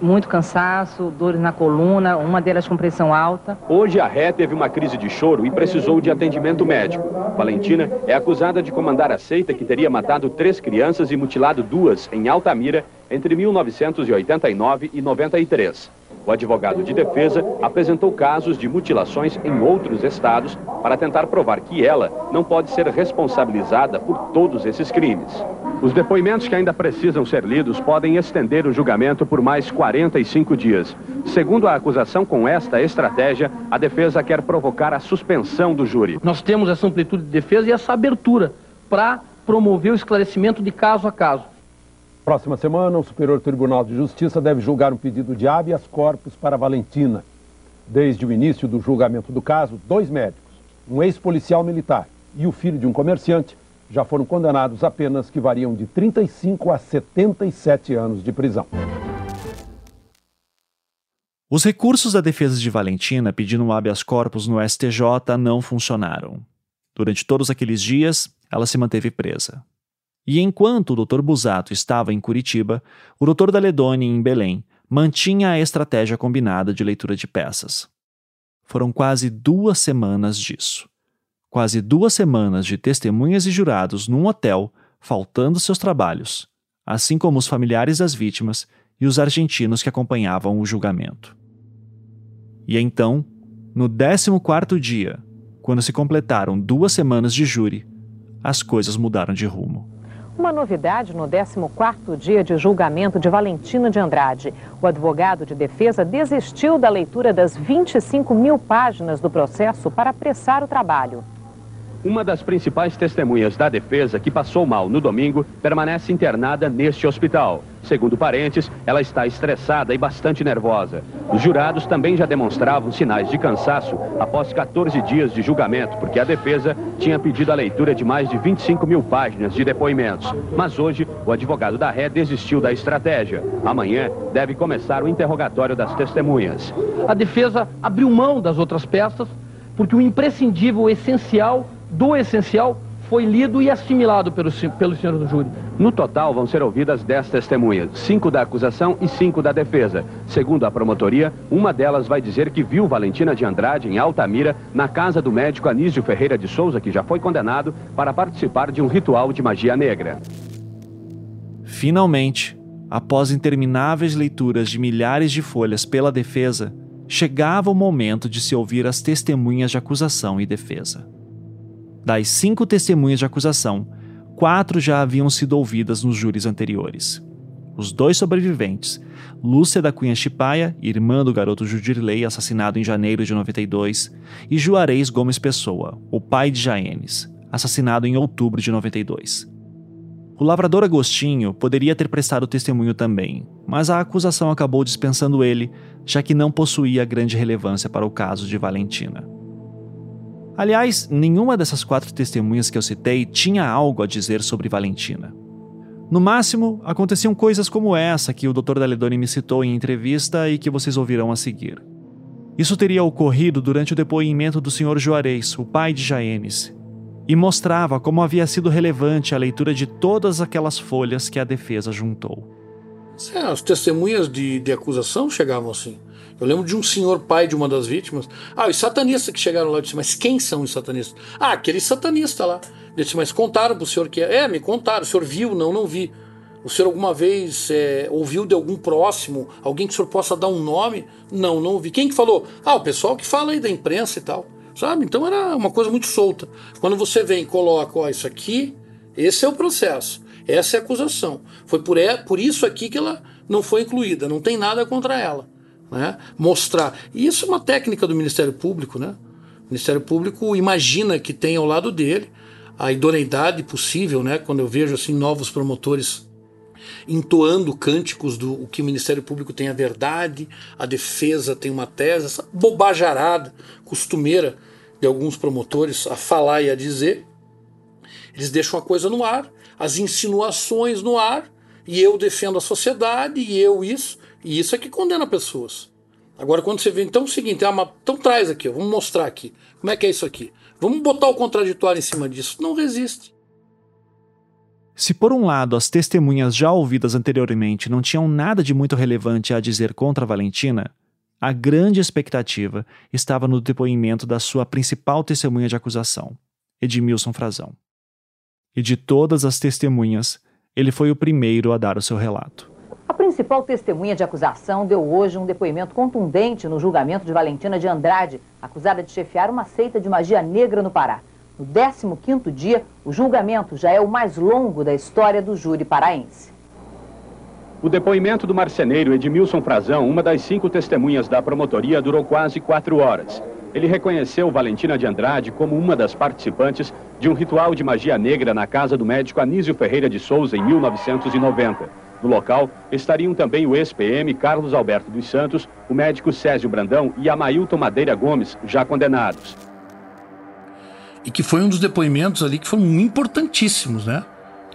muito cansaço, dores na coluna, uma delas com pressão alta. Hoje a ré teve uma crise de choro e precisou de atendimento médico. Valentina é acusada de comandar a seita que teria matado três crianças e mutilado duas em Altamira entre 1989 e 93. O advogado de defesa apresentou casos de mutilações em outros estados para tentar provar que ela não pode ser responsabilizada por todos esses crimes. Os depoimentos que ainda precisam ser lidos podem estender o julgamento por mais 45 dias. Segundo a acusação, com esta estratégia, a defesa quer provocar a suspensão do júri. Nós temos essa amplitude de defesa e essa abertura para promover o esclarecimento de caso a caso. Próxima semana, o Superior Tribunal de Justiça deve julgar um pedido de habeas corpus para Valentina. Desde o início do julgamento do caso, dois médicos, um ex-policial militar e o filho de um comerciante, já foram condenados a penas que variam de 35 a 77 anos de prisão. Os recursos da defesa de Valentina pedindo um habeas corpus no STJ não funcionaram. Durante todos aqueles dias, ela se manteve presa. E enquanto o Dr. Busato estava em Curitiba, o Dr. Daledoni, em Belém, mantinha a estratégia combinada de leitura de peças. Foram quase duas semanas disso. Quase duas semanas de testemunhas e jurados num hotel, faltando seus trabalhos, assim como os familiares das vítimas e os argentinos que acompanhavam o julgamento. E então, no 14 dia, quando se completaram duas semanas de júri, as coisas mudaram de rumo. Uma novidade no 14º dia de julgamento de Valentina de Andrade. O advogado de defesa desistiu da leitura das 25 mil páginas do processo para apressar o trabalho. Uma das principais testemunhas da defesa, que passou mal no domingo, permanece internada neste hospital. Segundo parentes, ela está estressada e bastante nervosa. Os jurados também já demonstravam sinais de cansaço após 14 dias de julgamento, porque a defesa tinha pedido a leitura de mais de 25 mil páginas de depoimentos. Mas hoje, o advogado da ré desistiu da estratégia. Amanhã deve começar o interrogatório das testemunhas. A defesa abriu mão das outras peças, porque o imprescindível, o essencial do essencial foi lido e assimilado pelo, pelo senhor do júri. No total, vão ser ouvidas 10 testemunhas, cinco da acusação e cinco da defesa. Segundo a promotoria, uma delas vai dizer que viu Valentina de Andrade em Altamira, na casa do médico Anísio Ferreira de Souza, que já foi condenado, para participar de um ritual de magia negra. Finalmente, após intermináveis leituras de milhares de folhas pela defesa, chegava o momento de se ouvir as testemunhas de acusação e defesa. Das cinco testemunhas de acusação, quatro já haviam sido ouvidas nos júris anteriores. Os dois sobreviventes, Lúcia da Cunha Chipaia, irmã do garoto Judirley, assassinado em janeiro de 92, e Juarez Gomes Pessoa, o pai de Jaenes, assassinado em outubro de 92. O lavrador Agostinho poderia ter prestado testemunho também, mas a acusação acabou dispensando ele, já que não possuía grande relevância para o caso de Valentina. Aliás, nenhuma dessas quatro testemunhas que eu citei tinha algo a dizer sobre Valentina. No máximo, aconteciam coisas como essa que o Dr. Daledoni me citou em entrevista e que vocês ouvirão a seguir. Isso teria ocorrido durante o depoimento do Sr. Juarez, o pai de Jaenes, e mostrava como havia sido relevante a leitura de todas aquelas folhas que a defesa juntou. As testemunhas de, de acusação chegavam assim. Eu lembro de um senhor pai de uma das vítimas. Ah, os satanistas que chegaram lá. Eu disse, mas quem são os satanistas? Ah, aquele satanista lá. Eu disse, mas contaram para o senhor que é? É, me contaram. O senhor viu? Não, não vi. O senhor alguma vez é, ouviu de algum próximo, alguém que o senhor possa dar um nome? Não, não ouvi. Quem que falou? Ah, o pessoal que fala aí da imprensa e tal sabe? Então era uma coisa muito solta. Quando você vem e coloca, ó, isso aqui, esse é o processo, essa é a acusação. Foi por, é, por isso aqui que ela não foi incluída, não tem nada contra ela. Né? Mostrar. E isso é uma técnica do Ministério Público, né? O Ministério Público imagina que tem ao lado dele a idoneidade possível, né? Quando eu vejo assim novos promotores entoando cânticos do o que o Ministério Público tem a verdade, a defesa tem uma tese, essa bobajarada costumeira de alguns promotores a falar e a dizer. Eles deixam a coisa no ar, as insinuações no ar, e eu defendo a sociedade, e eu isso, e isso é que condena pessoas. Agora, quando você vê, então é o seguinte, ah, então traz aqui, vamos mostrar aqui. Como é que é isso aqui? Vamos botar o contraditório em cima disso. Não resiste. Se por um lado as testemunhas já ouvidas anteriormente não tinham nada de muito relevante a dizer contra Valentina, a grande expectativa estava no depoimento da sua principal testemunha de acusação, Edmilson Frazão. E de todas as testemunhas, ele foi o primeiro a dar o seu relato. A principal testemunha de acusação deu hoje um depoimento contundente no julgamento de Valentina de Andrade, acusada de chefiar uma seita de magia negra no Pará. No 15º dia, o julgamento já é o mais longo da história do júri paraense. O depoimento do marceneiro Edmilson Frazão, uma das cinco testemunhas da promotoria, durou quase quatro horas. Ele reconheceu Valentina de Andrade como uma das participantes de um ritual de magia negra na casa do médico Anísio Ferreira de Souza em 1990. No local estariam também o ex-PM Carlos Alberto dos Santos, o médico Césio Brandão e Amailton Madeira Gomes, já condenados. E que foi um dos depoimentos ali que foram importantíssimos, né?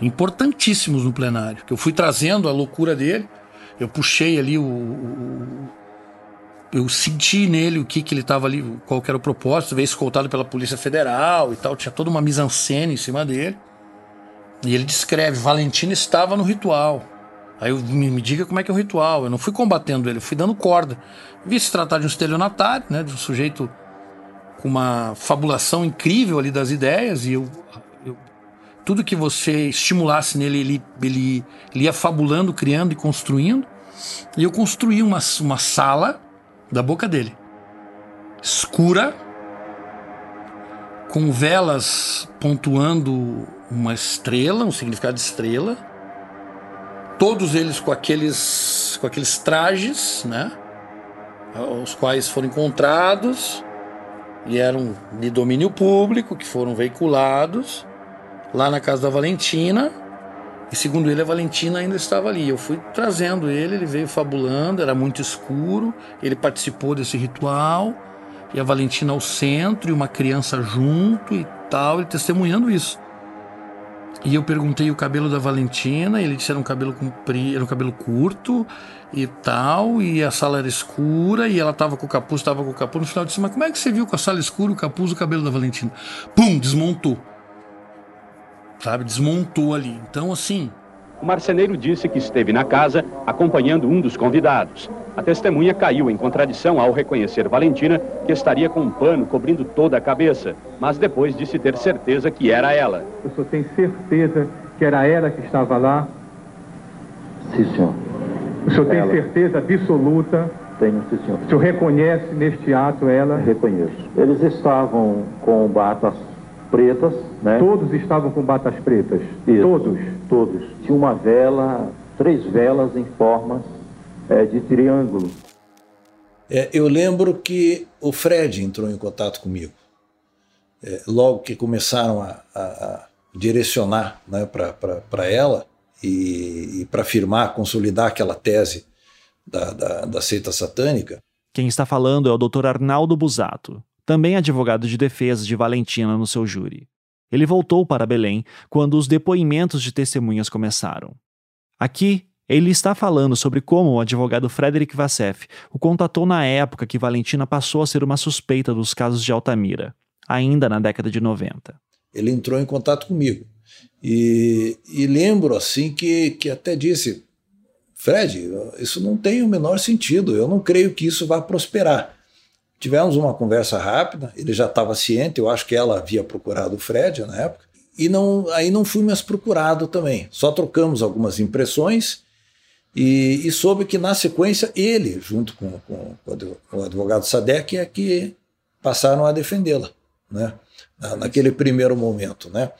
importantíssimos no plenário, que eu fui trazendo a loucura dele, eu puxei ali o, o eu senti nele o que que ele estava ali, qual era o propósito, veio escoltado pela Polícia Federal e tal, tinha toda uma mise-en-scène em cima dele. E ele descreve, Valentina estava no ritual. Aí eu, me, me, diga como é que é o ritual. Eu não fui combatendo ele, eu fui dando corda. Vi se tratar de um estelionatário, né, de um sujeito com uma fabulação incrível ali das ideias, e eu tudo que você estimulasse nele, ele, ele, ele ia fabulando, criando e construindo. E eu construí uma, uma sala da boca dele, escura, com velas pontuando uma estrela, um significado de estrela. Todos eles com aqueles, com aqueles trajes, né? Os quais foram encontrados e eram de domínio público, que foram veiculados lá na casa da Valentina. E segundo ele, a Valentina ainda estava ali. Eu fui trazendo ele, ele veio fabulando, era muito escuro. Ele participou desse ritual. E a Valentina ao centro, e uma criança junto e tal, ele testemunhando isso. E eu perguntei o cabelo da Valentina, ele disse era um cabelo comprido, era um cabelo curto e tal, e a sala era escura, e ela estava com o capuz, estava com o capuz. No final eu disse, mas como é que você viu com a sala escura, o capuz, o cabelo da Valentina? Pum, desmontou sabe? Desmontou ali. Então, assim. O marceneiro disse que esteve na casa acompanhando um dos convidados. A testemunha caiu em contradição ao reconhecer Valentina, que estaria com um pano cobrindo toda a cabeça, mas depois disse ter certeza que era ela. O senhor tem certeza que era ela que estava lá? Sim, senhor. O senhor tem ela. certeza absoluta? Tenho, sim, senhor. O senhor reconhece neste ato ela? Reconheço. Eles estavam com batas pretas, né? Todos estavam com batas pretas? Isso, todos? Todos. Tinha uma vela, três velas em formas é, de triângulo. É, eu lembro que o Fred entrou em contato comigo. É, logo que começaram a, a, direcionar né, para ela e, e para afirmar, consolidar aquela tese da, da, da seita satânica. Quem está falando é o Dr. Arnaldo Busato, também advogado de defesa de Valentina no seu júri. Ele voltou para Belém quando os depoimentos de testemunhas começaram. Aqui, ele está falando sobre como o advogado Frederick Vassef o contatou na época que Valentina passou a ser uma suspeita dos casos de Altamira, ainda na década de 90. Ele entrou em contato comigo. E, e lembro assim que, que até disse: Fred, isso não tem o menor sentido, eu não creio que isso vá prosperar. Tivemos uma conversa rápida, ele já estava ciente, eu acho que ela havia procurado o Fred na época, e não, aí não fui mais procurado também. Só trocamos algumas impressões e, e soube que na sequência ele, junto com, com, com o advogado Sadek, é que passaram a defendê-la, né? naquele primeiro momento. Né?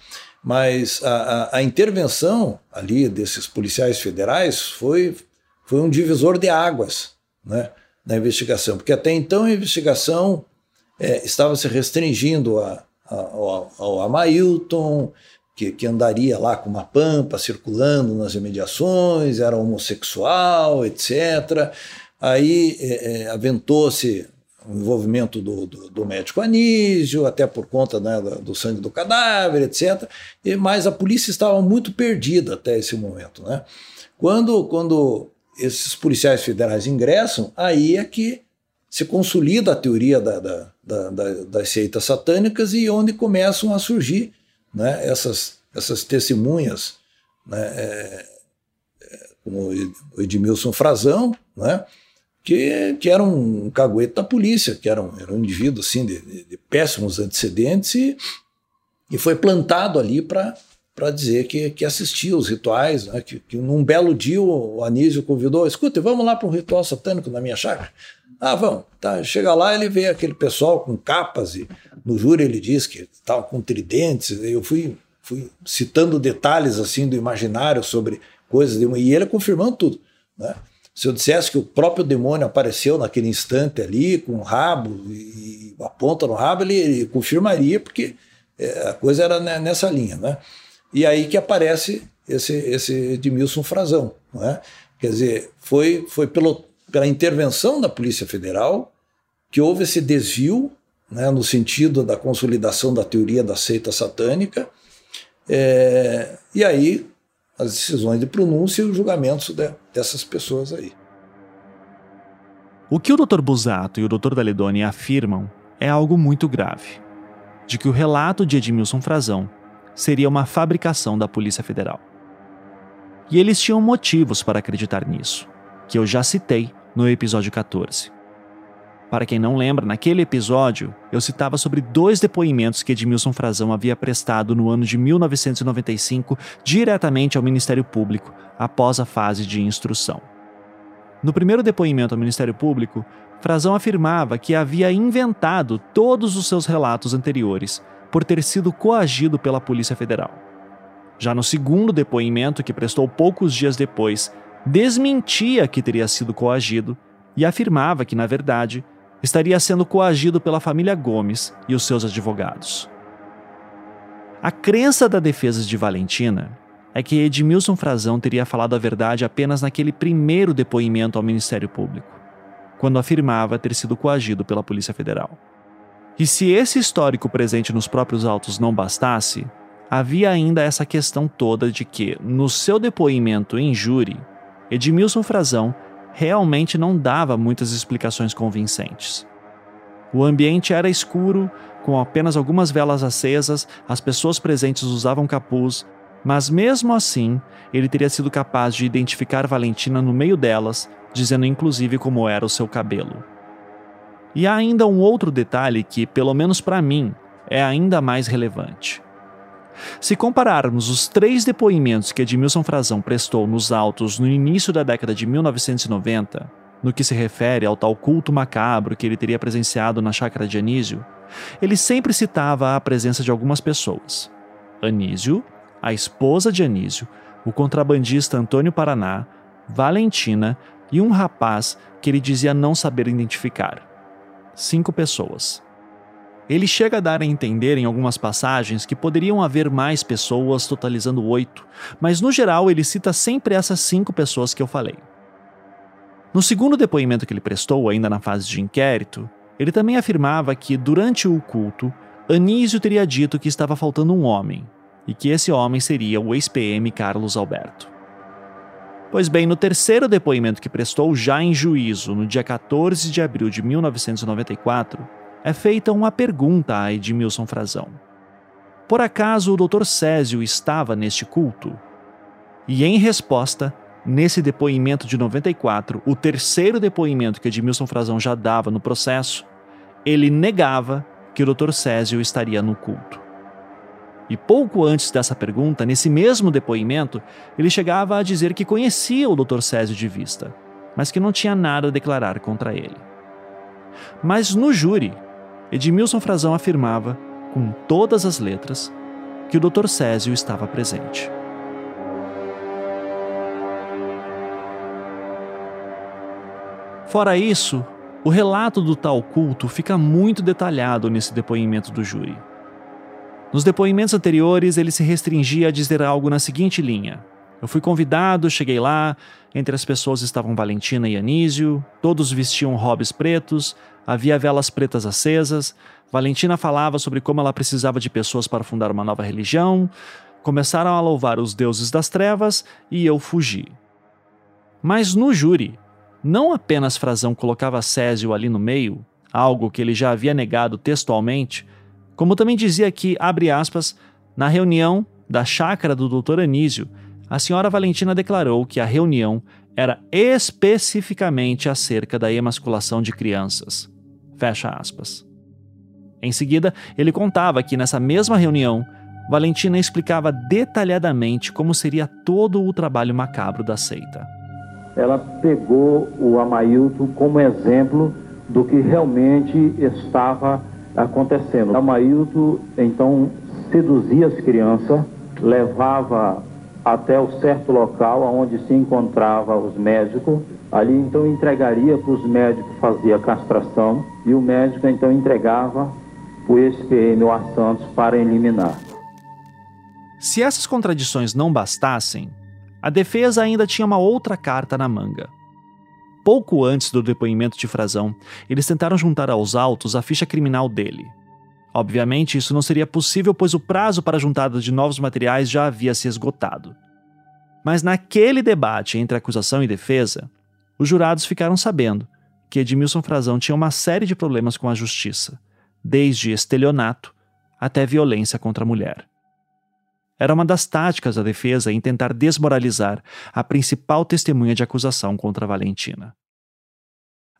Mas a, a, a, intervenção ali desses policiais federais foi, foi um divisor de águas né, na investigação, porque até então a investigação é, estava se restringindo a, a, ao, ao Amailton, que, que, andaria lá com uma pampa circulando nas imediações, era homossexual, etc. Aí é, é, aventou-se o envolvimento do, do, do, médico Anísio, até por conta né, do sangue do cadáver, etc. E, mas a polícia estava muito perdida até esse momento. Né? Quando, quando esses policiais federais ingressam, aí é que se consolida a teoria da, da, da, da das seitas satânicas e onde começam a surgir né, essas, essas testemunhas, né, é, é como o Edmilson Frazão, né, que, que era um caguete da polícia, que era um, era um indivíduo assim, de, de, de péssimos antecedentes e, e foi plantado ali para para dizer que, que assistia os rituais, né? que, que num belo dia o, Anísio convidou, escuta, vamos lá para um ritual satânico na minha chácara? Ah, vamos. Tá, chega lá, ele vê aquele pessoal com capas e no júri ele diz que estava com tridentes. Eu fui, fui citando detalhes assim do imaginário sobre coisas de, e ele confirmando tudo, né? Se eu dissesse que o próprio demônio apareceu naquele instante ali, com o rabo e a ponta no rabo, ele, ele confirmaria, porque é, a coisa era nessa linha. Né? E aí que aparece esse, esse Edmilson Frazão. Né? Quer dizer, foi, foi pelo, pela intervenção da Polícia Federal que houve esse desvio, né, no sentido da consolidação da teoria da seita satânica, é, e aí as decisões de pronúncia e os julgamentos de, dessas pessoas aí. O que o Dr. Busato e o Dr. Daledoni afirmam é algo muito grave: de que o relato de Edmilson Frazão seria uma fabricação da Polícia Federal. E eles tinham motivos para acreditar nisso, que eu já citei no episódio 14. Para quem não lembra, naquele episódio eu citava sobre dois depoimentos que Edmilson Frazão havia prestado no ano de 1995 diretamente ao Ministério Público, após a fase de instrução. No primeiro depoimento ao Ministério Público, Frazão afirmava que havia inventado todos os seus relatos anteriores por ter sido coagido pela Polícia Federal. Já no segundo depoimento, que prestou poucos dias depois, desmentia que teria sido coagido e afirmava que, na verdade, estaria sendo coagido pela família Gomes e os seus advogados. A crença da defesa de Valentina é que Edmilson Frazão teria falado a verdade apenas naquele primeiro depoimento ao Ministério Público, quando afirmava ter sido coagido pela Polícia Federal. E se esse histórico presente nos próprios autos não bastasse, havia ainda essa questão toda de que, no seu depoimento em júri, Edmilson Frazão realmente não dava muitas explicações convincentes. O ambiente era escuro, com apenas algumas velas acesas, as pessoas presentes usavam capuz, mas mesmo assim, ele teria sido capaz de identificar Valentina no meio delas, dizendo inclusive como era o seu cabelo. E há ainda um outro detalhe que, pelo menos para mim, é ainda mais relevante. Se compararmos os três depoimentos que Edmilson Frazão prestou nos autos no início da década de 1990, no que se refere ao tal culto macabro que ele teria presenciado na chácara de Anísio, ele sempre citava a presença de algumas pessoas. Anísio, a esposa de Anísio, o contrabandista Antônio Paraná, Valentina e um rapaz que ele dizia não saber identificar. Cinco pessoas. Ele chega a dar a entender em algumas passagens que poderiam haver mais pessoas, totalizando oito, mas no geral ele cita sempre essas cinco pessoas que eu falei. No segundo depoimento que ele prestou, ainda na fase de inquérito, ele também afirmava que, durante o culto, Anísio teria dito que estava faltando um homem, e que esse homem seria o ex-PM Carlos Alberto. Pois bem, no terceiro depoimento que prestou já em juízo, no dia 14 de abril de 1994, é feita uma pergunta a Edmilson Frazão. Por acaso o Dr. Césio estava neste culto? E em resposta, nesse depoimento de 94, o terceiro depoimento que Edmilson Frazão já dava no processo, ele negava que o Dr. Césio estaria no culto. E pouco antes dessa pergunta, nesse mesmo depoimento, ele chegava a dizer que conhecia o Dr. Césio de vista, mas que não tinha nada a declarar contra ele. Mas no júri, Edmilson Frazão afirmava, com todas as letras, que o Dr. Césio estava presente. Fora isso, o relato do tal culto fica muito detalhado nesse depoimento do júri. Nos depoimentos anteriores, ele se restringia a dizer algo na seguinte linha: Eu fui convidado, cheguei lá, entre as pessoas estavam Valentina e Anísio, todos vestiam robes pretos, havia velas pretas acesas. Valentina falava sobre como ela precisava de pessoas para fundar uma nova religião. Começaram a louvar os deuses das trevas e eu fugi. Mas no júri, não apenas Frazão colocava Césio ali no meio, algo que ele já havia negado textualmente, como também dizia que, abre aspas, na reunião da chácara do Dr. Anísio, a senhora Valentina declarou que a reunião era especificamente acerca da emasculação de crianças. Fecha aspas. Em seguida, ele contava que nessa mesma reunião, Valentina explicava detalhadamente como seria todo o trabalho macabro da seita ela pegou o Amailton como exemplo do que realmente estava acontecendo. O Amailton, então, seduzia as crianças, levava até o certo local onde se encontrava os médicos. Ali, então, entregaria para os médicos fazer a castração e o médico, então, entregava o ex-PM, o Santos, para eliminar. Se essas contradições não bastassem, a defesa ainda tinha uma outra carta na manga. Pouco antes do depoimento de Frazão, eles tentaram juntar aos autos a ficha criminal dele. Obviamente, isso não seria possível, pois o prazo para a juntada de novos materiais já havia se esgotado. Mas naquele debate entre acusação e defesa, os jurados ficaram sabendo que Edmilson Frazão tinha uma série de problemas com a justiça, desde estelionato até violência contra a mulher. Era uma das táticas da defesa em tentar desmoralizar a principal testemunha de acusação contra Valentina.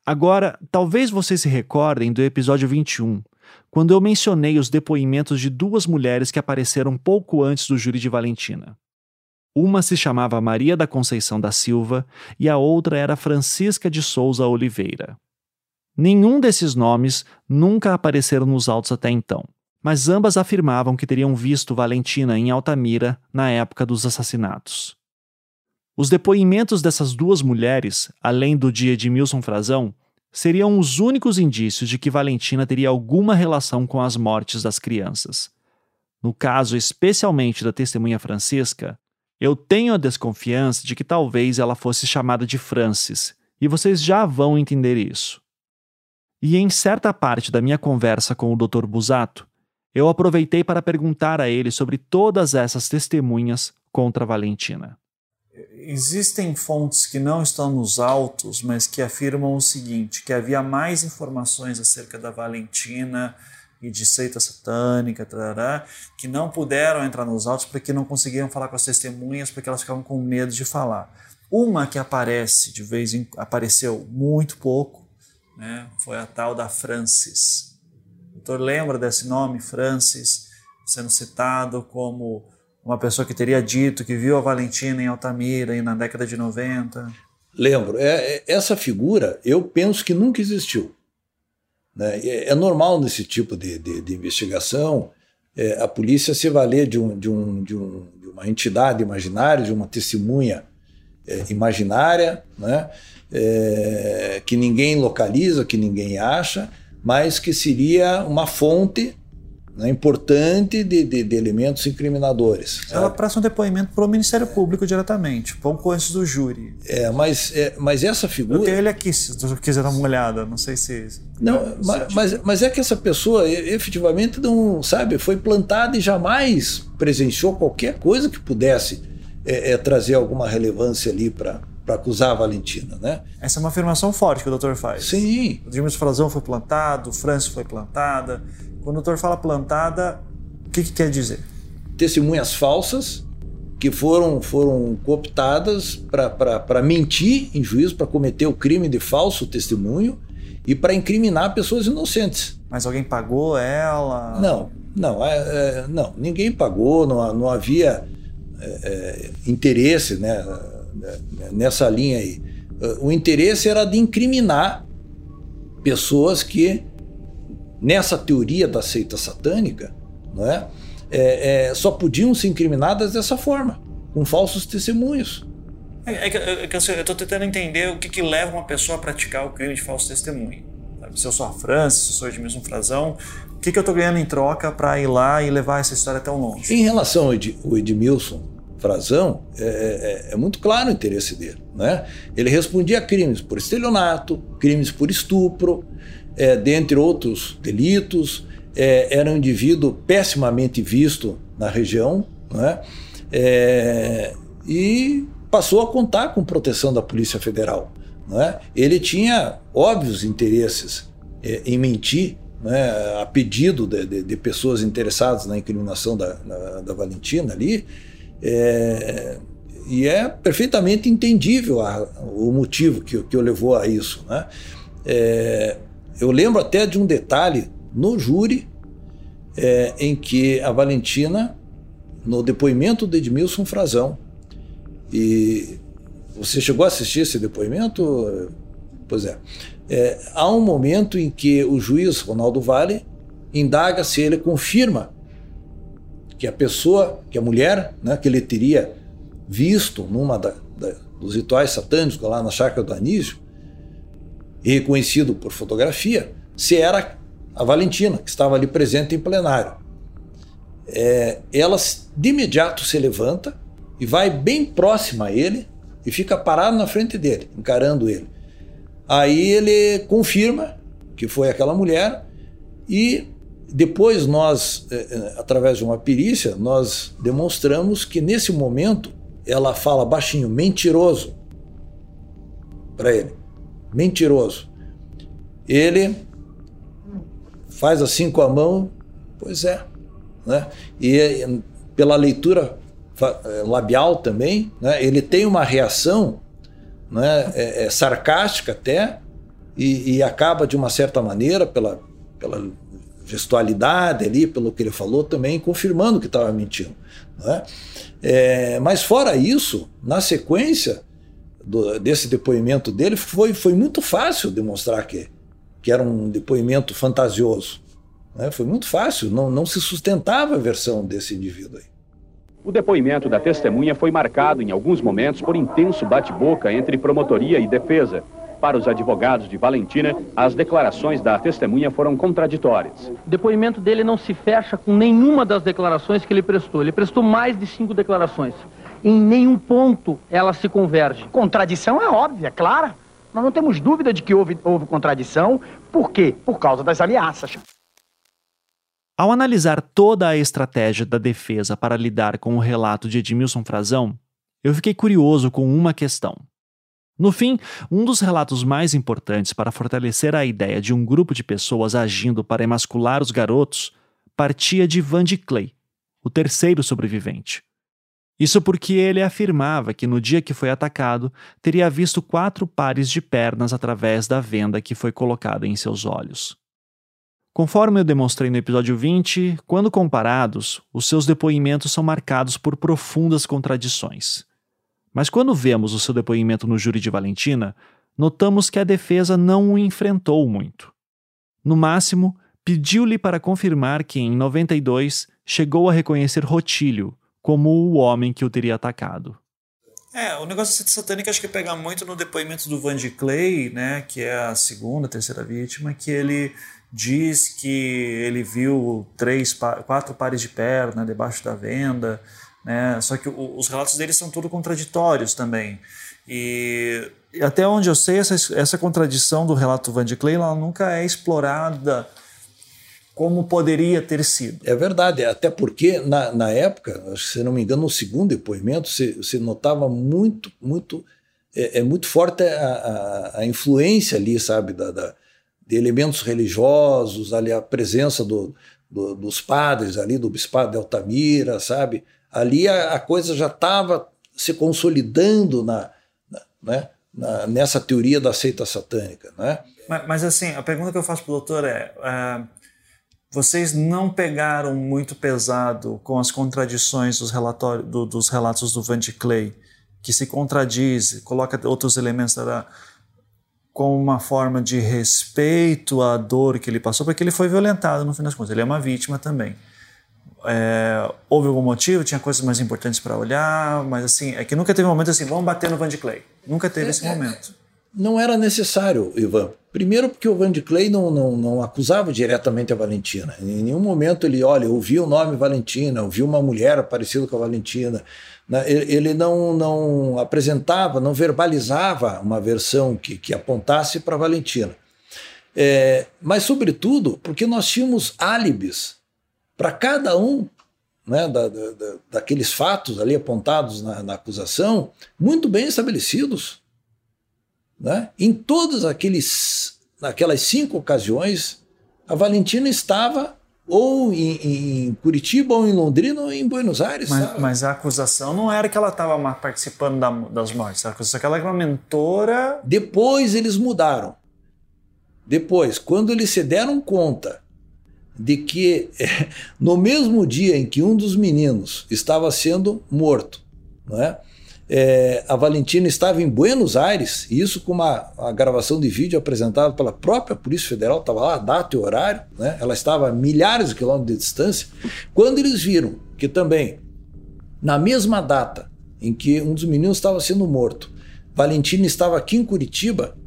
Agora, talvez vocês se recordem do episódio 21, quando eu mencionei os depoimentos de duas mulheres que apareceram pouco antes do júri de Valentina. Uma se chamava Maria da Conceição da Silva e a outra era Francisca de Souza Oliveira. Nenhum desses nomes nunca apareceram nos autos até então mas ambas afirmavam que teriam visto Valentina em Altamira na época dos assassinatos. Os depoimentos dessas duas mulheres, além do de Edmilson Frazão, seriam os únicos indícios de que Valentina teria alguma relação com as mortes das crianças. No caso especialmente da testemunha Francisca, eu tenho a desconfiança de que talvez ela fosse chamada de Francis, e vocês já vão entender isso. E em certa parte da minha conversa com o Dr. Busato, eu aproveitei para perguntar a ele sobre todas essas testemunhas contra Valentina. Existem fontes que não estão nos autos, mas que afirmam o seguinte: que havia mais informações acerca da Valentina e de seita satânica, tarará, que não puderam entrar nos autos porque não conseguiam falar com as testemunhas, porque elas ficavam com medo de falar. Uma que aparece de vez em apareceu muito pouco, né, foi a tal da Francis. O doutor lembra desse nome, Francis, sendo citado como uma pessoa que teria dito que viu a Valentina em Altamira na década de 90? Lembro. É, é, essa figura eu penso que nunca existiu. Né? É, é, normal nesse tipo de, de, de investigação é, a polícia se valer de, um, de, um, de, um, de, uma entidade imaginária, de uma testemunha é, imaginária, né? É, que ninguém localiza, que ninguém acha, mas que seria uma fonte né, importante de, de, de, elementos incriminadores. Ela presta um depoimento para o Ministério Público diretamente, pouco antes do júri. É, mas, é, mas essa figura. Eu tenho ele aqui, se você quiser dar uma olhada, não sei se. Não, mas, mas, mas, é que essa pessoa efetivamente não, sabe, foi plantada e jamais presenciou qualquer coisa que pudesse é, é, trazer alguma relevância ali para para acusar a Valentina, né? Essa é uma afirmação forte que o doutor faz. Sim. O Dimas Frazão foi plantado, o Francis foi plantada. Quando o doutor fala plantada, o que, que quer dizer? Testemunhas falsas que foram, foram cooptadas para mentir em juízo, para cometer o crime de falso testemunho e para incriminar pessoas inocentes. Mas alguém pagou ela? Não, não, é, é, não ninguém pagou, não, não havia é, é interesse né, nessa linha aí. O interesse era de incriminar pessoas que nessa teoria da seita satânica, não é? É, é, só podiam ser incriminadas dessa forma, com falsos testemunhos. É, é que, é que eu estou tentando entender o que, que, leva uma pessoa a praticar o crime de falso testemunho. Sabe? Se eu sou a França, se eu sou Edmilson Frazão, o que, que eu estou ganhando em troca para ir lá e levar essa história tão longe? Em relação ao Ed, Edmilson Frazão, é, é, é, muito claro o interesse dele. Né? Ele respondia a crimes por estelionato, crimes por estupro, é, dentre outros delitos, é, era um indivíduo pessimamente visto na região, né? É, e passou a contar com proteção da Polícia Federal. Né? Ele tinha óbvios interesses é, em mentir, né, a pedido de, de, de, pessoas interessadas na incriminação da, na, da Valentina ali, é, e é perfeitamente entendível a, o motivo que, que o levou a isso. Né? É, eu lembro até de um detalhe no júri é, em que a Valentina, no depoimento de Edmilson Frazão, e você chegou a assistir esse depoimento? Pois é. é há um momento em que o juiz Ronaldo Vale indaga se ele confirma que a pessoa, que a mulher, né, que ele teria visto numa da, da, dos rituais satânicos lá na chácara do Anísio, e reconhecido por fotografia, se era a Valentina, que estava ali presente em plenário. É, ela de imediato se levanta e vai bem próxima a ele e fica parado na frente dele, encarando ele. Aí ele confirma que foi aquela mulher e depois nós, é, é, através de uma perícia, nós demonstramos que nesse momento ela fala baixinho, mentiroso, para ele mentiroso. Ele faz assim com a mão, pois é. Né? E pela leitura eh, labial também, né? ele tem uma reação né? é, é sarcástica até, e, e, acaba de uma certa maneira, pela, pela gestualidade ali, pelo que ele falou, também confirmando que estava mentindo. Né? É, mas fora isso, na sequência, do, desse depoimento dele, foi, foi muito fácil demonstrar que, que era um depoimento fantasioso. Né? Foi muito fácil, não, não se sustentava a versão desse indivíduo aí. O depoimento da testemunha foi marcado em alguns momentos por intenso bate-boca entre promotoria e defesa. Para os advogados de Valentina, as declarações da testemunha foram contraditórias. O depoimento dele não se fecha com nenhuma das declarações que ele prestou. Ele prestou mais de cinco declarações em nenhum ponto ela se converge. Contradição é óbvia, clara. Nós não temos dúvida de que houve, houve contradição. Por quê? Por causa das ameaças. Ao analisar toda a estratégia da defesa para lidar com o relato de Edmilson Frazão, eu fiquei curioso com uma questão. No fim, um dos relatos mais importantes para fortalecer a ideia de um grupo de pessoas agindo para emascular os garotos partia de Van de Clay, o terceiro sobrevivente. Isso porque ele afirmava que no dia que foi atacado teria visto quatro pares de pernas através da venda que foi colocada em seus olhos. Conforme eu demonstrei no episódio 20, quando comparados, os seus depoimentos são marcados por profundas contradições. Mas quando vemos o seu depoimento no júri de Valentina, notamos que a defesa não o enfrentou muito. No máximo, pediu-lhe para confirmar que, em 92, chegou a reconhecer Rotílio, como o homem que o teria atacado. É, o negócio da satânica acho que pega muito no depoimento do Van de Clay, né, que é a segunda, terceira vítima, que ele diz que ele viu três, quatro pares de perna debaixo da venda, né? Só que os relatos dele são tudo contraditórios também. E até onde eu sei, essa, essa contradição do relato Van de Clay ela nunca é explorada como poderia ter sido. É verdade, até porque na, na época, se não me engano, no segundo depoimento, você, você notava muito, muito, é, é muito forte a, a, a, influência ali, sabe, da, da, de elementos religiosos, ali a presença do, do, dos padres ali, do bispado de Altamira, sabe? Ali a, a coisa já estava se consolidando na, na né? Na, nessa teoria da seita satânica, né? Mas, mas, assim, a pergunta que eu faço para o doutor é, é vocês não pegaram muito pesado com as contradições dos, relatórios, do, dos relatos do Van de Clay, que se contradiz, coloca outros elementos da, com uma forma de respeito à dor que ele passou, porque ele foi violentado no fim das contas, ele é uma vítima também. É, houve algum motivo? Tinha coisas mais importantes para olhar, mas assim, é que nunca teve um momento assim, vamos bater no Van de Clay. Nunca teve é, esse momento não era necessário, Ivan. Primeiro porque o Van de Clay não, não, não acusava diretamente a Valentina. Em nenhum momento ele, olha, ouvi o nome Valentina, ouvi uma mulher parecida com a Valentina. Né? Ele não, não apresentava, não verbalizava uma versão que, que apontasse para Valentina. É, mas, sobretudo, porque nós tínhamos álibis para cada um né, da, da, daqueles fatos ali apontados na, na acusação, muito bem estabelecidos. Né? Em todas aqueles, aquelas cinco ocasiões, a Valentina estava ou em, em, Curitiba, ou em Londrina, ou em Buenos Aires. Mas, mas a acusação não era que ela estava participando da, das mortes, a acusação é que ela era uma mentora. Depois eles mudaram. Depois, quando eles se deram conta de que no mesmo dia em que um dos meninos estava sendo morto, não é? É, a Valentina estava em Buenos Aires, e isso com uma, uma gravação de vídeo apresentada pela própria Polícia Federal, estava lá data e horário, né? ela estava a milhares de quilômetros de distância, quando eles viram que também, na mesma data em que um dos meninos estava sendo morto, Valentina estava aqui em Curitiba,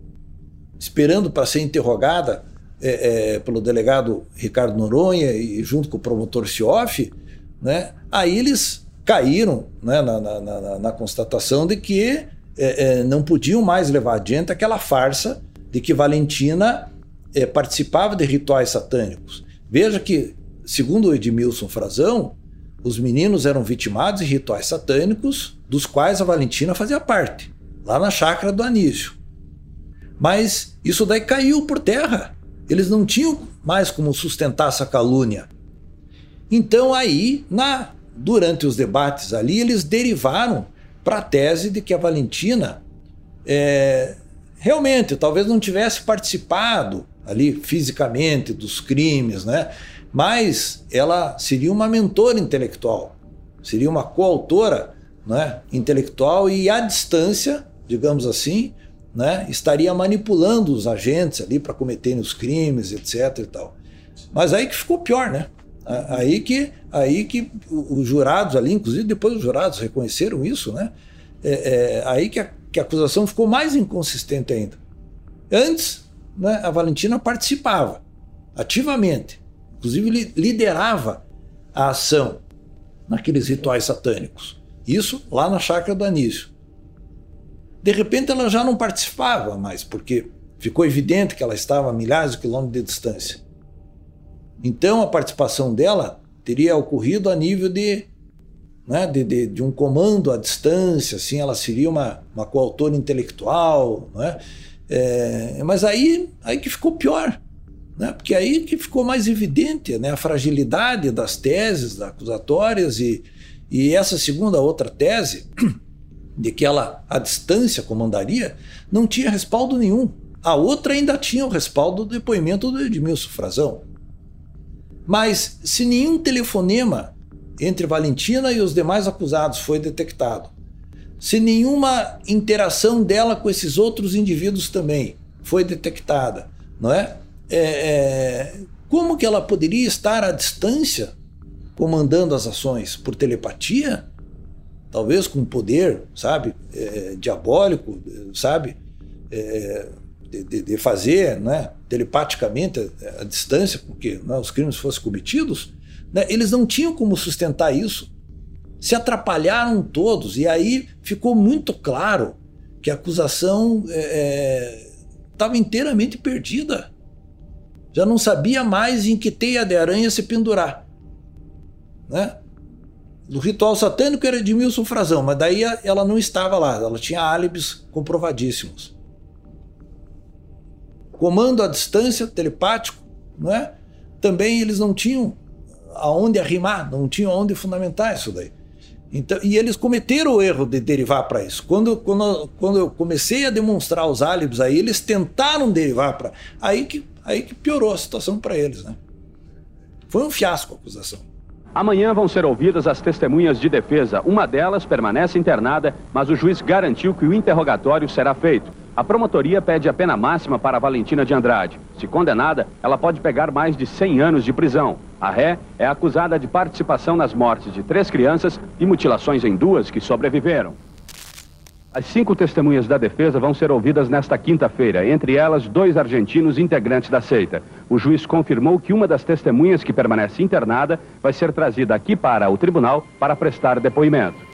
esperando para ser interrogada é, é, pelo delegado Ricardo Noronha e junto com o promotor Sioff, né? aí eles caíram né, na, na, na, na, constatação de que é, é, não podiam mais levar adiante aquela farsa de que Valentina é, participava de rituais satânicos. Veja que, segundo Edmilson Frazão, os meninos eram vitimados de rituais satânicos, dos quais a Valentina fazia parte, lá na chácara do Anísio. Mas isso daí caiu por terra. Eles não tinham mais como sustentar essa calúnia. Então aí, na durante os debates ali, eles derivaram para a tese de que a Valentina é, realmente talvez não tivesse participado ali fisicamente dos crimes, né? mas ela seria uma mentora intelectual, seria uma coautora né, intelectual e à distância, digamos assim, né, estaria manipulando os agentes ali para cometerem os crimes, etc. E tal. Mas aí que ficou pior, né? Aí que, aí que os jurados ali, inclusive depois os jurados reconheceram isso, né? É, é, aí que a, que a acusação ficou mais inconsistente ainda. Antes, né, a Valentina participava ativamente, inclusive liderava a ação naqueles rituais satânicos. Isso lá na chácara do Anísio. De repente ela já não participava mais, porque ficou evidente que ela estava a milhares de quilômetros de distância. Então a participação dela teria ocorrido a nível de, né, de, de, de, um comando à distância, assim, ela seria uma, uma coautora intelectual, né? É, mas aí, aí que ficou pior, né? porque aí que ficou mais evidente né? a fragilidade das teses da acusatórias e, e essa segunda outra tese de que ela à distância comandaria não tinha respaldo nenhum. A outra ainda tinha o respaldo do depoimento do Edmilson Frazão. Mas se nenhum telefonema entre Valentina e os demais acusados foi detectado, se nenhuma interação dela com esses outros indivíduos também foi detectada, não é? é, é como que ela poderia estar à distância comandando as ações por telepatia? Talvez com poder, sabe, é, diabólico, sabe, é, de, de, fazer, né? Telepaticamente a, a distância, porque né, os crimes fossem cometidos, né, eles não tinham como sustentar isso. Se atrapalharam todos, e aí ficou muito claro que a acusação estava é, é inteiramente perdida. Já não sabia mais em que teia de aranha se pendurar. Né? Do ritual satânico era de Milson Frazão, mas daí ela não estava lá, ela tinha álibis comprovadíssimos. Comando à distância, telepático, não é? Também eles não tinham aonde arrimar, não tinham aonde fundamentar isso daí. Então, e eles cometeram o erro de derivar para isso. Quando, quando, quando eu comecei a demonstrar os álibis aí, eles tentaram derivar para. Aí que, aí que piorou a situação para eles. Né? Foi um fiasco a acusação. Amanhã vão ser ouvidas as testemunhas de defesa. Uma delas permanece internada, mas o juiz garantiu que o interrogatório será feito. A promotoria pede a pena máxima para Valentina de Andrade. Se condenada, ela pode pegar mais de 100 anos de prisão. A ré é acusada de participação nas mortes de três crianças e mutilações em duas que sobreviveram. As cinco testemunhas da defesa vão ser ouvidas nesta quinta-feira, entre elas dois argentinos integrantes da seita. O juiz confirmou que uma das testemunhas que permanece internada vai ser trazida aqui para o tribunal para prestar depoimento.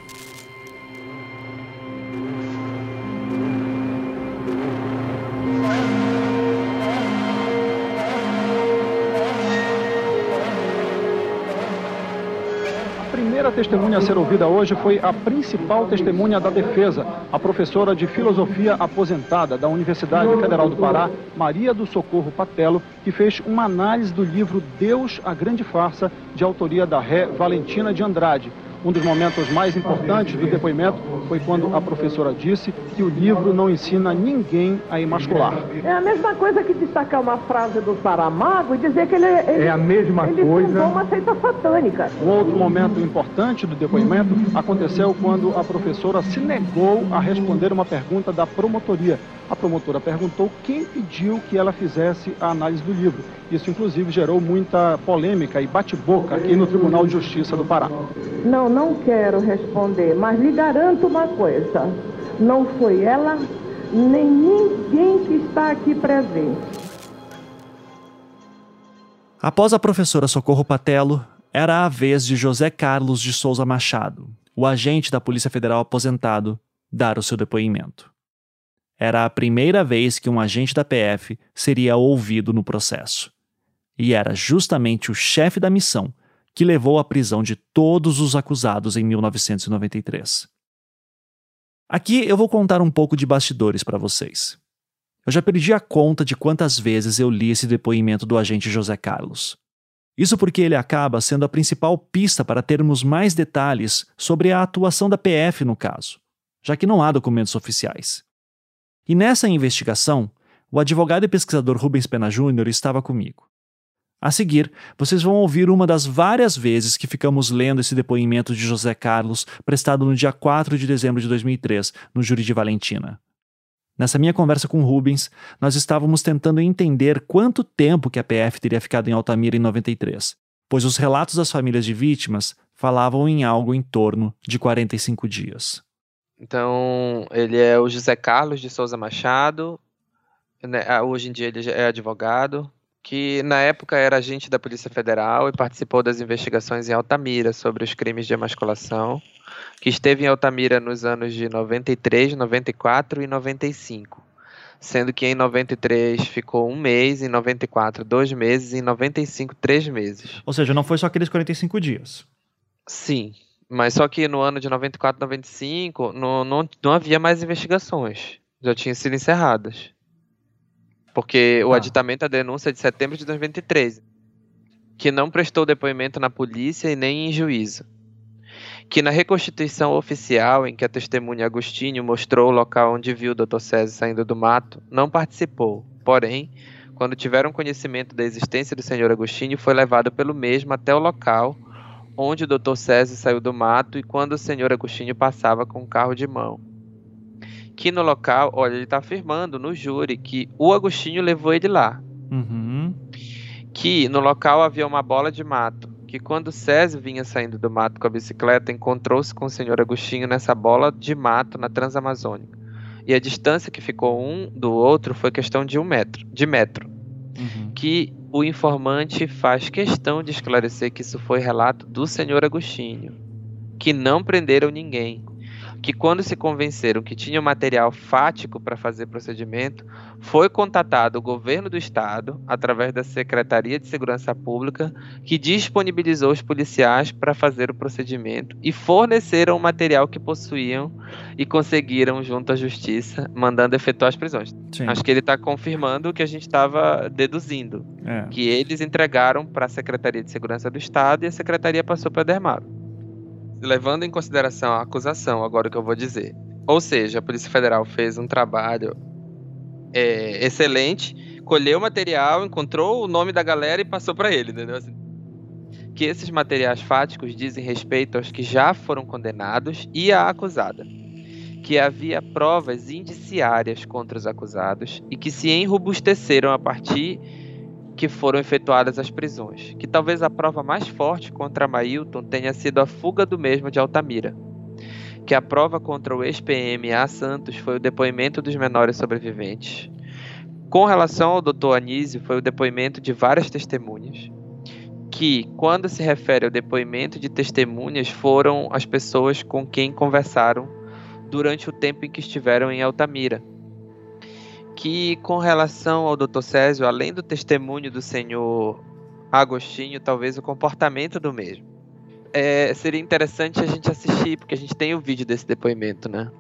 Testemunha a ser ouvida hoje foi a principal testemunha da defesa, a professora de filosofia aposentada da Universidade Federal do Pará, Maria do Socorro Patelo, que fez uma análise do livro Deus, a Grande Farsa, de autoria da ré Valentina de Andrade, um dos momentos mais importantes do depoimento foi quando a professora disse que o livro não ensina ninguém a emascular. É a mesma coisa que destacar uma frase do Saramago e dizer que ele, ele é a mesma ele coisa. uma seita satânica. Um outro momento importante do depoimento aconteceu quando a professora se negou a responder uma pergunta da promotoria a promotora perguntou quem pediu que ela fizesse a análise do livro. Isso, inclusive, gerou muita polêmica e bate-boca aqui no Tribunal de Justiça do Pará. Não, não quero responder, mas lhe garanto uma coisa: não foi ela, nem ninguém que está aqui presente. Após a professora Socorro Patelo, era a vez de José Carlos de Souza Machado, o agente da Polícia Federal aposentado, dar o seu depoimento. Era a primeira vez que um agente da PF seria ouvido no processo. E era justamente o chefe da missão que levou à prisão de todos os acusados em 1993. Aqui eu vou contar um pouco de bastidores para vocês. Eu já perdi a conta de quantas vezes eu li esse depoimento do agente José Carlos. Isso porque ele acaba sendo a principal pista para termos mais detalhes sobre a atuação da PF no caso, já que não há documentos oficiais. E nessa investigação, o advogado e pesquisador Rubens Pena Júnior estava comigo. A seguir, vocês vão ouvir uma das várias vezes que ficamos lendo esse depoimento de José Carlos, prestado no dia 4 de dezembro de 2003, no júri de Valentina. Nessa minha conversa com Rubens, nós estávamos tentando entender quanto tempo que a PF teria ficado em Altamira em 93, pois os relatos das famílias de vítimas falavam em algo em torno de 45 dias. Então, ele é o José Carlos de Souza Machado, né, hoje em dia ele é advogado, que na época era agente da Polícia Federal e participou das investigações em Altamira sobre os crimes de emasculação, que esteve em Altamira nos anos de 93, 94 e 95, sendo que em 93 ficou um mês, em 94 dois meses e em 95 três meses. Ou seja, não foi só aqueles 45 dias. Sim, mas só que no ano de 94, 95, não, não, não havia mais investigações. Já tinham sido encerradas. Porque o ah. aditamento à denúncia é de setembro de 2013. Que não prestou depoimento na polícia e nem em juízo. Que na reconstituição oficial, em que a testemunha Agostinho mostrou o local onde viu o Dr. César saindo do mato, não participou. Porém, quando tiveram conhecimento da existência do senhor Agostinho, foi levado pelo mesmo até o local onde o Dr. César saiu do mato e quando o senhor Agostinho passava com um carro de mão. Que no local, olha, ele está afirmando no júri que o Agostinho levou ele lá. Uhum. Que no local havia uma bola de mato. Que quando César vinha saindo do mato com a bicicleta, encontrou-se com o senhor Agostinho nessa bola de mato na Transamazônica. E a distância que ficou um do outro foi questão de um metro, de metro. que o informante faz questão de esclarecer que isso foi relato do senhor Agostinho, que não prenderam ninguém, que quando se convenceram que tinha material fático para fazer procedimento, foi contatado o governo do estado, através da Secretaria de Segurança Pública, que disponibilizou os policiais para fazer o procedimento e forneceram o material que possuíam e conseguiram junto à justiça, mandando efetuar as prisões. Sim. Acho que ele está confirmando o que a gente estava deduzindo, é. que eles entregaram para a Secretaria de Segurança do Estado e a Secretaria passou para Dermaro levando em consideração a acusação, agora o que eu vou dizer. Ou seja, a Polícia Federal fez um trabalho é, excelente, colheu material, encontrou o nome da galera e passou para ele, entendeu? Assim, que esses materiais fáticos dizem respeito aos que já foram condenados e à acusada. Que havia provas indiciárias contra os acusados e que se enrobusteceram a partir que foram efetuadas as prisões, que talvez a prova mais forte contra Mailton tenha sido a fuga do mesmo de Altamira, que a prova contra o ex-PM A. Santos foi o depoimento dos menores sobreviventes. Com relação ao Dr. Anísio, foi o depoimento de várias testemunhas, que, quando se refere ao depoimento de testemunhas, foram as pessoas com quem conversaram durante o tempo em que estiveram em Altamira, que com relação ao Dr. Césio, além do testemunho do senhor Agostinho, talvez o comportamento do mesmo. É, seria interessante a gente assistir, porque a gente tem o vídeo desse depoimento, né?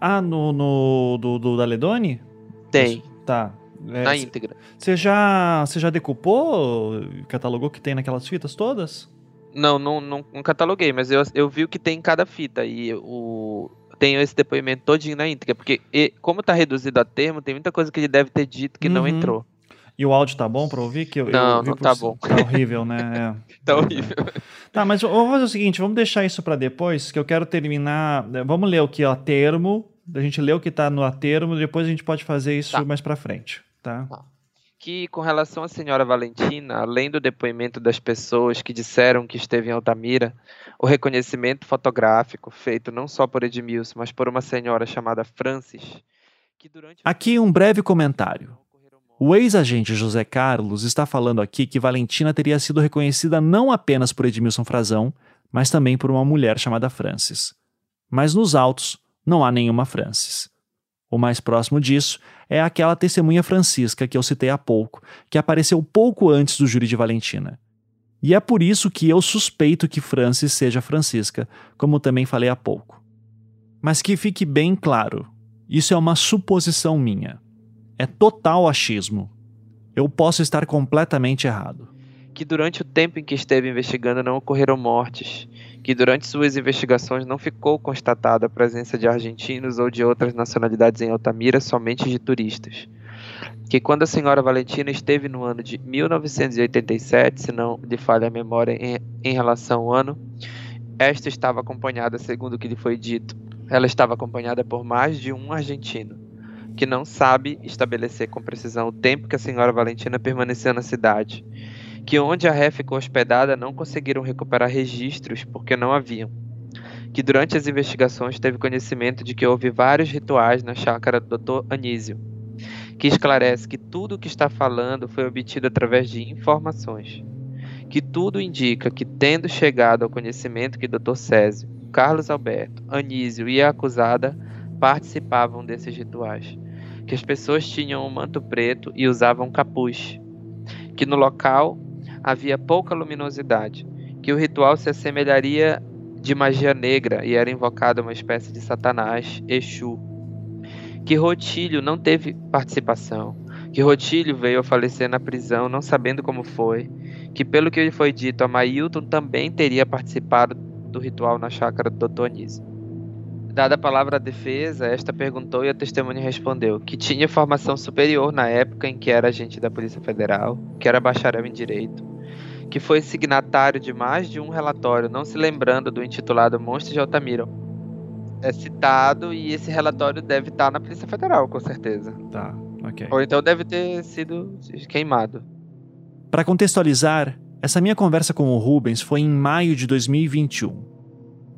Ah, no, no do, do Daledoni? Tem. Tá. É, Na íntegra. Você já, você já decupou, catalogou que tem naquelas fitas todas? Não, não, não, não cataloguei, mas eu, eu vi o que tem em cada fita. E o, tenho esse depoimento todinho na íntegra, porque e, como tá reduzido a termo, tem muita coisa que ele deve ter dito que uhum. não entrou. E o áudio tá bom pra ouvir? Que eu, não, eu não tá bom. Tá horrível, né? É. tá horrível. Tá, mas vamos fazer o seguinte, vamos deixar isso para depois, que eu quero terminar. Vamos ler o que é a termo, a gente lê o que tá no a termo, depois a gente pode fazer isso tá. mais para frente, tá? tá? Que com relação à senhora Valentina, além do depoimento das pessoas que disseram que esteve em Altamira, o reconhecimento fotográfico feito não só por Edmilson, mas por uma senhora chamada Francis. Durante... Aqui um breve comentário. O ex-agente José Carlos está falando aqui que Valentina teria sido reconhecida não apenas por Edmilson Frazão, mas também por uma mulher chamada Francis. Mas nos autos não há nenhuma Francis. O mais próximo disso é aquela testemunha Francisca que eu citei há pouco, que apareceu pouco antes do júri de Valentina. E é por isso que eu suspeito que Francis seja Francisca, como também falei há pouco. Mas que fique bem claro: isso é uma suposição minha. É total achismo. Eu posso estar completamente errado. Que durante o tempo em que esteve investigando não ocorreram mortes, que durante suas investigações não ficou constatada a presença de argentinos ou de outras nacionalidades em Altamira, somente de turistas. Que quando a senhora Valentina esteve no ano de 1987, se não lhe falha a memória em, em relação ao ano, esta estava acompanhada, segundo o que lhe foi dito, ela estava acompanhada por mais de um argentino, que não sabe estabelecer com precisão o tempo que a senhora Valentina permaneceu na cidade, que onde a ré ficou hospedada não conseguiram recuperar registros porque não haviam, que durante as investigações teve conhecimento de que houve vários rituais na chácara do Dr. Anísio, que esclarece que tudo o que está falando foi obtido através de informações, que tudo indica que, tendo chegado ao conhecimento que Dr. Césio, Carlos Alberto, Anísio e a acusada participavam desses rituais, que as pessoas tinham um manto preto e usavam capuz, que no local havia pouca luminosidade, que o ritual se assemelharia de magia negra e era invocado uma espécie de Satanás, Exu, que Rotílio não teve participação, que Rotílio veio a falecer na prisão não sabendo como foi, que pelo que lhe foi dito, a Mailton também teria participado do ritual na chácara do Dr. Anísio. Dada a palavra à defesa, esta perguntou e a testemunha respondeu que tinha formação superior na época em que era agente da Polícia Federal, que era bacharel em Direito, que foi signatário de mais de um relatório, não se lembrando do intitulado Monstros de Altamira, é citado e esse relatório deve estar na Polícia Federal, com certeza. Tá, ok. Ou então deve ter sido queimado. Para contextualizar, essa minha conversa com o Rubens foi em maio de 2021.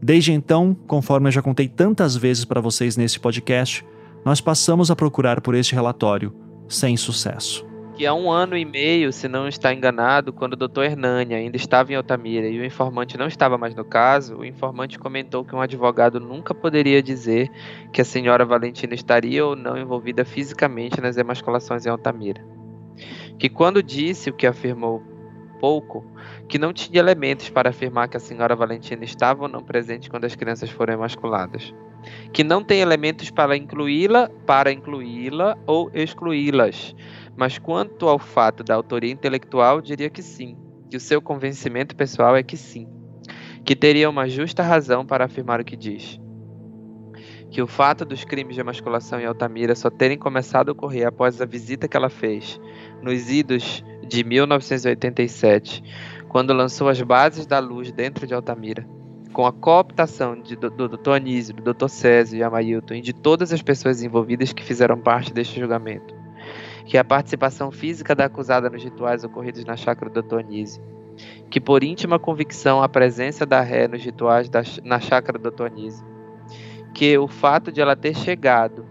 Desde então, conforme eu já contei tantas vezes para vocês nesse podcast, nós passamos a procurar por este relatório, sem sucesso. Que há um ano e meio, se não está enganado, quando o doutor Hernani ainda estava em Altamira e o informante não estava mais no caso, o informante comentou que um advogado nunca poderia dizer que a senhora Valentina estaria ou não envolvida fisicamente nas emasculações em Altamira. Que quando disse o que afirmou pouco, que não tinha elementos para afirmar que a senhora Valentina estava ou não presente quando as crianças foram emasculadas. Que não tem elementos para incluí-la, para incluí-la ou excluí-las, mas quanto ao fato da autoria intelectual, diria que sim, que o seu convencimento pessoal é que sim, que teria uma justa razão para afirmar o que diz. Que o fato dos crimes de emasculação em Altamira só terem começado a ocorrer após a visita que ela fez nos idos de 1987, quando lançou as bases da luz dentro de Altamira, com a cooptação de, do, do Dr. Anísio, do Dr. Césio e Amailton e de todas as pessoas envolvidas que fizeram parte deste julgamento que é a participação física da acusada nos rituais ocorridos na chácara do Dr. Anísio, que por íntima convicção a presença da ré nos rituais da, na chácara do Dr. Anísio, que o fato de ela ter chegado,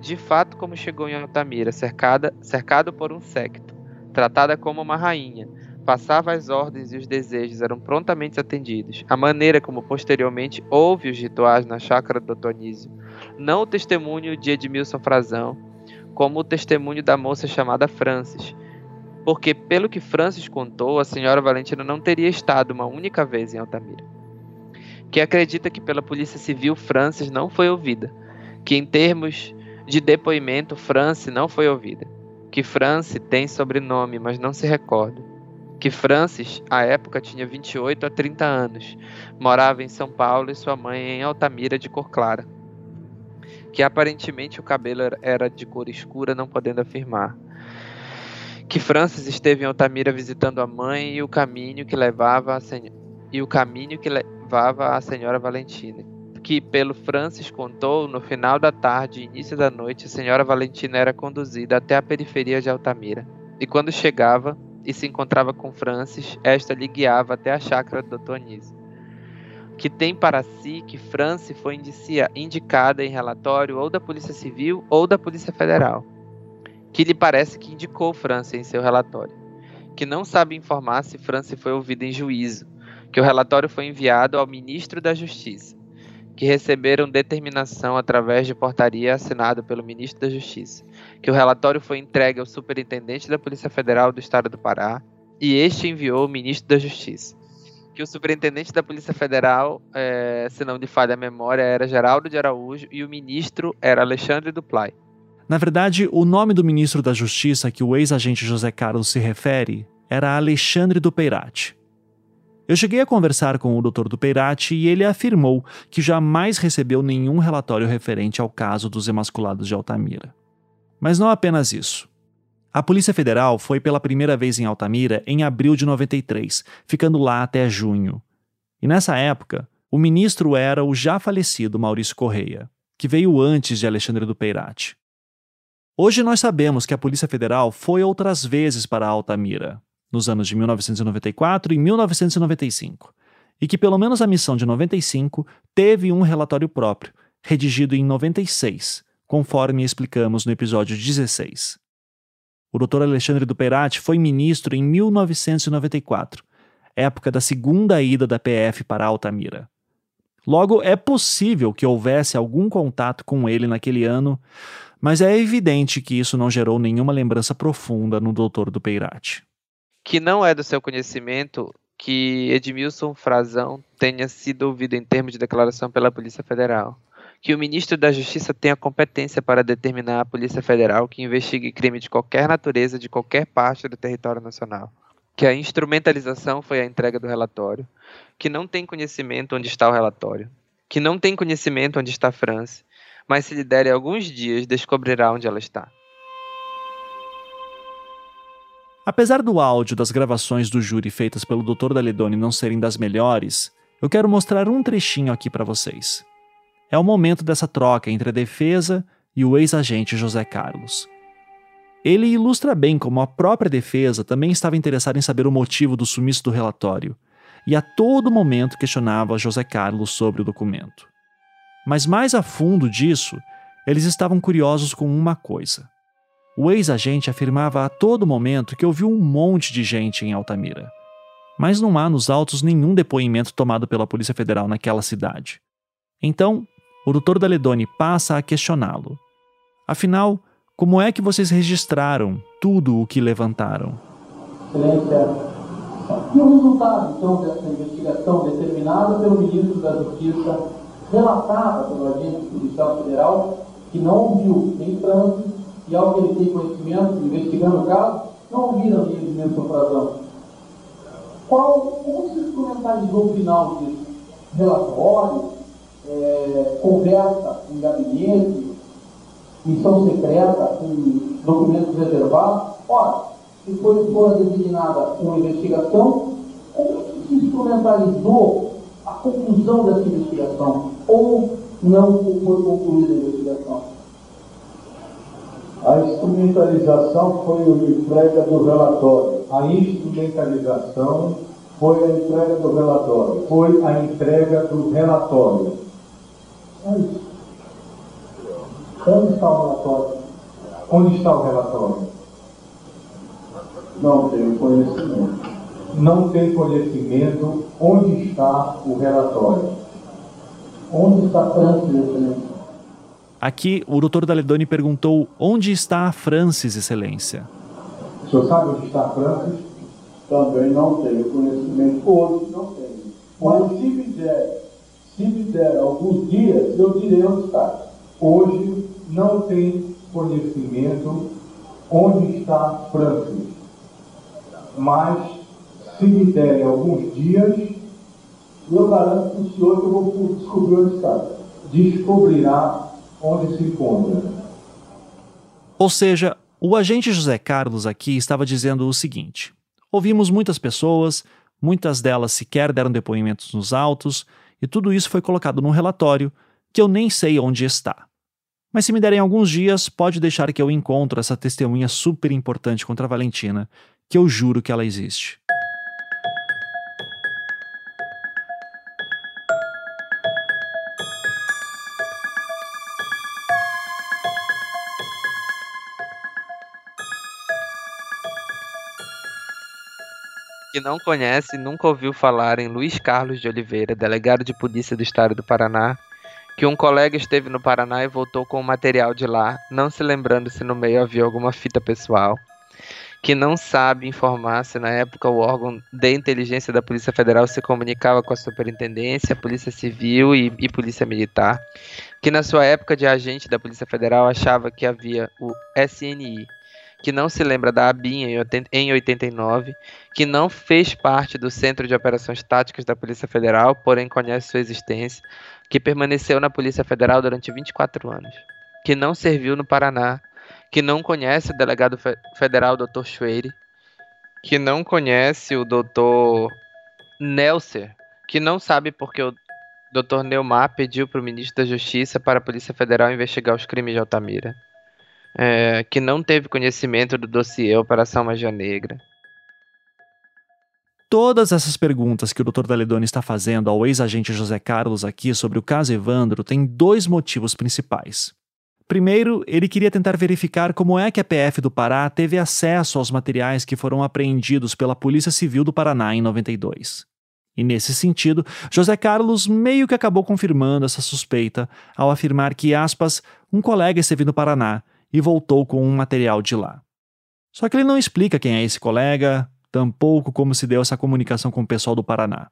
de fato como chegou em Altamira, cercada, cercado por um secto, tratada como uma rainha, passava as ordens e os desejos eram prontamente atendidos. A maneira como posteriormente houve os rituais na chácara do Dr. Anísio, não o testemunho de Edmilson Frazão, como o testemunho da moça chamada Francis, porque, pelo que Francis contou, a senhora Valentina não teria estado uma única vez em Altamira. Que acredita que, pela Polícia Civil, Francis não foi ouvida, que, em termos de depoimento, Francis não foi ouvida, que Francis tem sobrenome, mas não se recorda, que Francis, à época, tinha 28 a 30 anos, morava em São Paulo e sua mãe em Altamira de cor clara que aparentemente o cabelo era de cor escura, não podendo afirmar. Que Francis esteve em Altamira visitando a mãe e o caminho que levava a e o caminho que levava a senhora Valentina. Que pelo Francis contou, no final da tarde e início da noite, a senhora Valentina era conduzida até a periferia de Altamira. E quando chegava e se encontrava com Francis, esta lhe guiava até a chácara do Dr. Anísio que tem para si que Franci foi indicia, indicada em relatório ou da Polícia Civil ou da Polícia Federal, que lhe parece que indicou Franci em seu relatório, que não sabe informar se Franci foi ouvida em juízo, que o relatório foi enviado ao Ministro da Justiça, que receberam determinação através de portaria assinada pelo Ministro da Justiça, que o relatório foi entregue ao Superintendente da Polícia Federal do Estado do Pará e este enviou ao Ministro da Justiça que o superintendente da Polícia Federal, é, se não de falha a memória, era Geraldo de Araújo e o ministro era Alexandre Duplay. Na verdade, o nome do ministro da Justiça que o ex-agente José Carlos se refere era Alexandre Dupeirati. Eu cheguei a conversar com o Dr. Dupeirati e ele afirmou que jamais recebeu nenhum relatório referente ao caso dos emasculados de Altamira. Mas não apenas isso. A Polícia Federal foi pela primeira vez em Altamira em abril de 93, ficando lá até junho. E nessa época, o ministro era o já falecido Maurício Correia, que veio antes de Alexandre do Peirati. Hoje nós sabemos que a Polícia Federal foi outras vezes para Altamira, nos anos de 1994 e 1995, e que pelo menos a missão de 95 teve um relatório próprio, redigido em 96, conforme explicamos no episódio 16. O Dr. Alexandre Duperati foi ministro em 1994, época da segunda ida da PF para Altamira. Logo, é possível que houvesse algum contato com ele naquele ano, mas é evidente que isso não gerou nenhuma lembrança profunda no Dr. Dupeirati. Que não é do seu conhecimento que Edmilson Frazão tenha sido ouvido em termos de declaração pela Polícia Federal que o ministro da Justiça tenha competência para determinar a Polícia Federal que investigue crime de qualquer natureza de qualquer parte do território nacional. Que a instrumentalização foi a entrega do relatório, que não tem conhecimento onde está o relatório, que não tem conhecimento onde está a França, mas se lhe derem alguns dias, descobrirá onde ela está. Apesar do áudio das gravações do júri feitas pelo Dr. Daledoni não serem das melhores, eu quero mostrar um trechinho aqui para vocês é o momento dessa troca entre a defesa e o ex-agente José Carlos. Ele ilustra bem como a própria defesa também estava interessada em saber o motivo do sumiço do relatório e a todo momento questionava José Carlos sobre o documento. Mas mais a fundo disso, eles estavam curiosos com uma coisa: O ex-agente afirmava a todo momento que ouviu um monte de gente em Altamira. Mas não há nos autos nenhum depoimento tomado pela Polícia Federal naquela cidade. Então, o doutor Daledoni passa a questioná-lo. Afinal, como é que vocês registraram tudo o que levantaram? Excelência, e o resultado, então, dessa investigação determinada pelo ministro da Justiça, relatada pelo agente policial federal, que não ouviu nem trânsito e, ao que ele tem conhecimento, investigando o caso, não ouviram nem de infração. Qual, como se instrumentalizou o final disso? Relatório, é, conversa em gabinete, missão secreta, com documentos reservados. Ora, se foi, for designada uma investigação, como é que se instrumentalizou a conclusão dessa investigação? Ou não foi concluída a investigação? A instrumentalização foi a entrega do relatório. A instrumentalização foi a entrega do relatório. Foi a entrega do relatório. É isso. Onde está o relatório? Onde está o relatório? Não tenho conhecimento. Não tem conhecimento onde está o relatório. Onde está Francis, Excelência? Aqui, o doutor Daledoni perguntou onde está a Francis, Excelência. O senhor sabe onde está a Francis? Também não tenho conhecimento. Hoje não tenho. Mas se me der, se me der alguns dias, eu direi onde está. Hoje não tem conhecimento onde está Francis mas se me derem alguns dias, eu garanto para o senhor que eu vou descobrir onde está. Descobrirá onde se encontra. Ou seja, o agente José Carlos aqui estava dizendo o seguinte: ouvimos muitas pessoas, muitas delas sequer deram depoimentos nos autos, e tudo isso foi colocado num relatório que eu nem sei onde está. Mas se me derem alguns dias, pode deixar que eu encontro essa testemunha super importante contra a Valentina que eu juro que ela existe. Que não conhece nunca ouviu falar em Luiz Carlos de Oliveira, delegado de polícia do estado do Paraná, que um colega esteve no Paraná e voltou com o material de lá, não se lembrando se no meio havia alguma fita pessoal, que não sabe informar se na época o órgão de inteligência da Polícia Federal se comunicava com a Superintendência, Polícia Civil e, e Polícia Militar, que na sua época de agente da Polícia Federal achava que havia o SNI, que não se lembra da ABIN em 89, que não fez parte do Centro de Operações Táticas da Polícia Federal, porém conhece sua existência, que permaneceu na Polícia Federal durante 24 anos, que não serviu no Paraná, que não conhece o delegado federal Dr. Schweire, que não conhece o Dr. Nelser, que não sabe porque o Dr. Neumar pediu para o ministro da Justiça para a Polícia Federal investigar os crimes de Altamira, é, que não teve conhecimento do dossiê Operação Magia Negra. Todas essas perguntas que o Dr. Daledoni está fazendo ao ex-agente José Carlos aqui sobre o caso Evandro têm dois motivos principais. Primeiro, ele queria tentar verificar como é que a PF do Pará teve acesso aos materiais que foram apreendidos pela Polícia Civil do Paraná em 92. E nesse sentido, José Carlos meio que acabou confirmando essa suspeita ao afirmar que, aspas, um colega esteve no Paraná e voltou com um material de lá. Só que ele não explica quem é esse colega, tampouco como se deu essa comunicação com o pessoal do Paraná.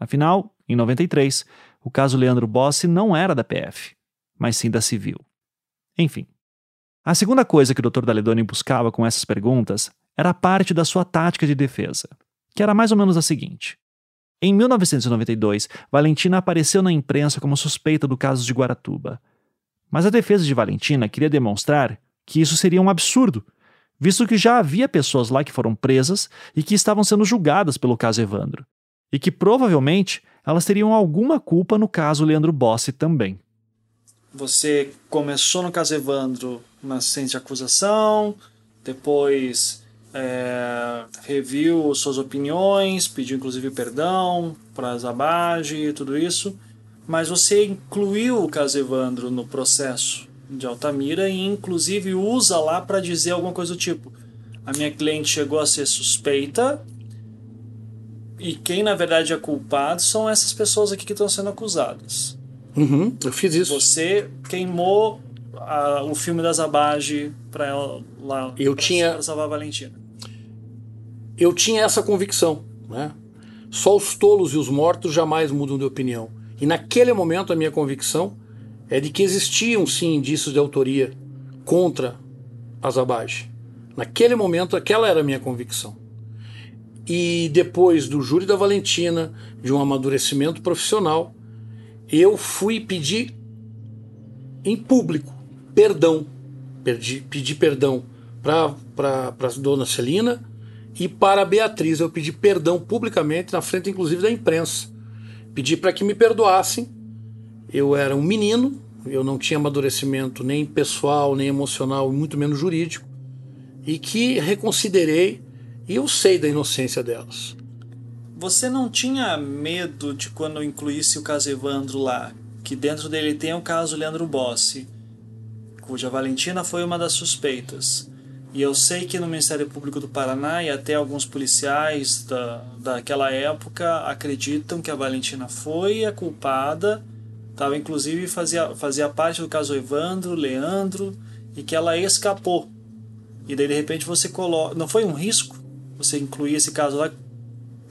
Afinal, em 93, o caso Leandro Bossi não era da PF, mas sim da Civil. Enfim. A segunda coisa que o Dr. Daledoni buscava com essas perguntas era parte da sua tática de defesa, que era mais ou menos a seguinte. Em 1992, Valentina apareceu na imprensa como suspeita do caso de Guaratuba. Mas a defesa de Valentina queria demonstrar que isso seria um absurdo, visto que já havia pessoas lá que foram presas e que estavam sendo julgadas pelo caso Evandro, e que provavelmente elas teriam alguma culpa no caso Leandro Bossi também. Você começou no caso Evandro uma assistência de acusação, depois é, reviu suas opiniões, pediu inclusive perdão para Zabage e tudo isso, mas você incluiu o caso Evandro no processo de Altamira e inclusive usa lá para dizer alguma coisa do tipo: a minha cliente chegou a ser suspeita e quem na verdade é culpado são essas pessoas aqui que estão sendo acusadas. Uhum, eu fiz isso. Você queimou a, o filme da Zabage para ela lá. Eu tinha salvar a Valentina. Eu tinha essa convicção, né? Só os tolos e os mortos jamais mudam de opinião. E naquele momento a minha convicção é de que existiam sim indícios de autoria contra a Zabage. Naquele momento aquela era a minha convicção. E depois do júri da Valentina, de um amadurecimento profissional, eu fui pedir em público perdão. Pedi, pedi perdão para a dona Celina e para a Beatriz. Eu pedi perdão publicamente, na frente inclusive da imprensa. Pedi para que me perdoassem. Eu era um menino, eu não tinha amadurecimento nem pessoal, nem emocional, muito menos jurídico, e que reconsiderei e eu sei da inocência delas. Você não tinha medo de quando incluísse o caso Evandro lá, que dentro dele tem o caso Leandro Bossi, cuja Valentina foi uma das suspeitas. E eu sei que no Ministério Público do Paraná e até alguns policiais da, daquela época acreditam que a Valentina foi a culpada, estava inclusive fazia, fazia parte do caso Evandro, Leandro, e que ela escapou. E daí de repente você coloca. Não foi um risco você incluir esse caso lá?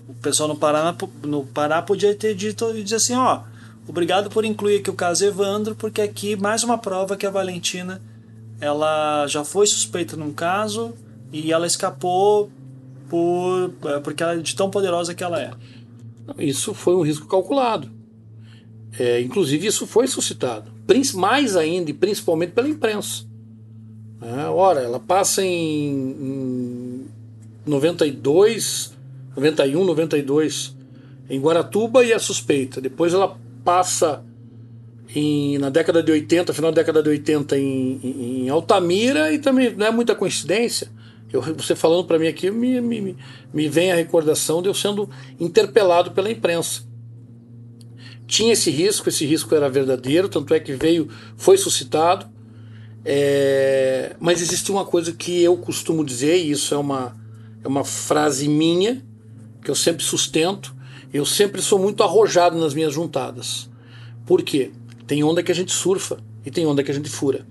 O pessoal no Paraná, no Pará podia ter dito e dizer assim: ó, obrigado por incluir aqui o caso Evandro, porque aqui mais uma prova que a Valentina ela já foi suspeita num caso e ela escapou por é, porque ela é de tão poderosa que ela é. Isso foi um risco calculado. É, inclusive isso foi suscitado, mais ainda e principalmente pela imprensa. É, ora, ela passa em, em 92, 91, 92 em Guaratuba e é suspeita. Depois ela passa em, na década de 80, final da década de 80 em, em, Altamira e também não é muita coincidência. Eu, você falando para mim aqui, me, me, me vem a recordação de eu sendo interpelado pela imprensa. Tinha esse risco, esse risco era verdadeiro, tanto é que veio, foi suscitado. É, mas existe uma coisa que eu costumo dizer, e isso é uma, é uma frase minha, que eu sempre sustento. Eu sempre sou muito arrojado nas minhas juntadas. Por quê? Tem onda que a gente surfa e tem onda que a gente fura.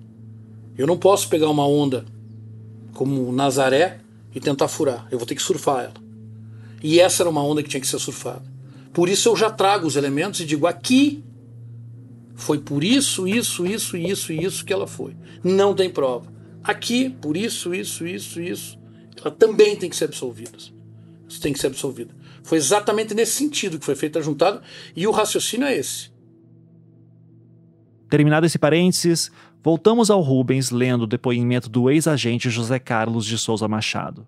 Eu não posso pegar uma onda como Nazaré e tentar furar. Eu vou ter que surfar ela. E essa era uma onda que tinha que ser surfada. Por isso eu já trago os elementos e digo aqui foi por isso, isso, isso, isso isso que ela foi. Não tem prova. Aqui, por isso, isso, isso, isso, ela também tem que ser absolvida. Isso tem que ser absolvida. Foi exatamente nesse sentido que foi feita a juntada e o raciocínio é esse. Terminado esse parênteses, voltamos ao Rubens lendo o depoimento do ex-agente José Carlos de Souza Machado.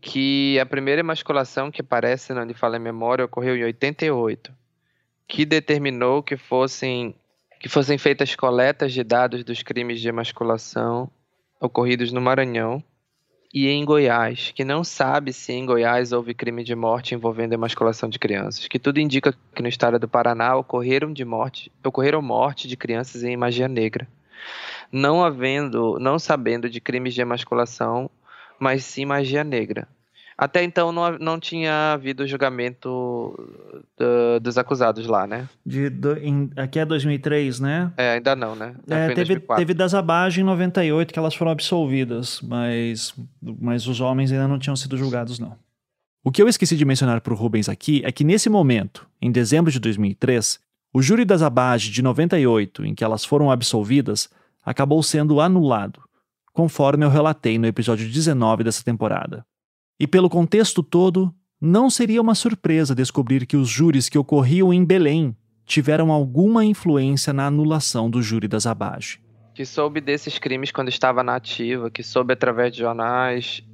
Que a primeira emasculação que aparece na de Fala em Memória ocorreu em 88, que determinou que fossem, que fossem feitas coletas de dados dos crimes de emasculação ocorridos no Maranhão e em Goiás, que não sabe se em Goiás houve crime de morte envolvendo emasculação de crianças, que tudo indica que no estado do Paraná ocorreram de morte, ocorreram morte de crianças em magia negra, não havendo, não sabendo de crimes de emasculação, mas sim magia negra. Até então não, não tinha havido julgamento do, dos acusados lá, né? De, do, em, aqui é 2003, né? É, ainda não, né? É, teve, teve das Abage em 98 que elas foram absolvidas, mas, mas os homens ainda não tinham sido julgados, não. O que eu esqueci de mencionar para o Rubens aqui é que nesse momento, em dezembro de 2003, o júri das Abage de 98, em que elas foram absolvidas, acabou sendo anulado, conforme eu relatei no episódio 19 dessa temporada. E pelo contexto todo, não seria uma surpresa descobrir que os júris que ocorriam em Belém tiveram alguma influência na anulação do júri das Abage. Que soube desses crimes quando estava na ativa, que soube através de jornais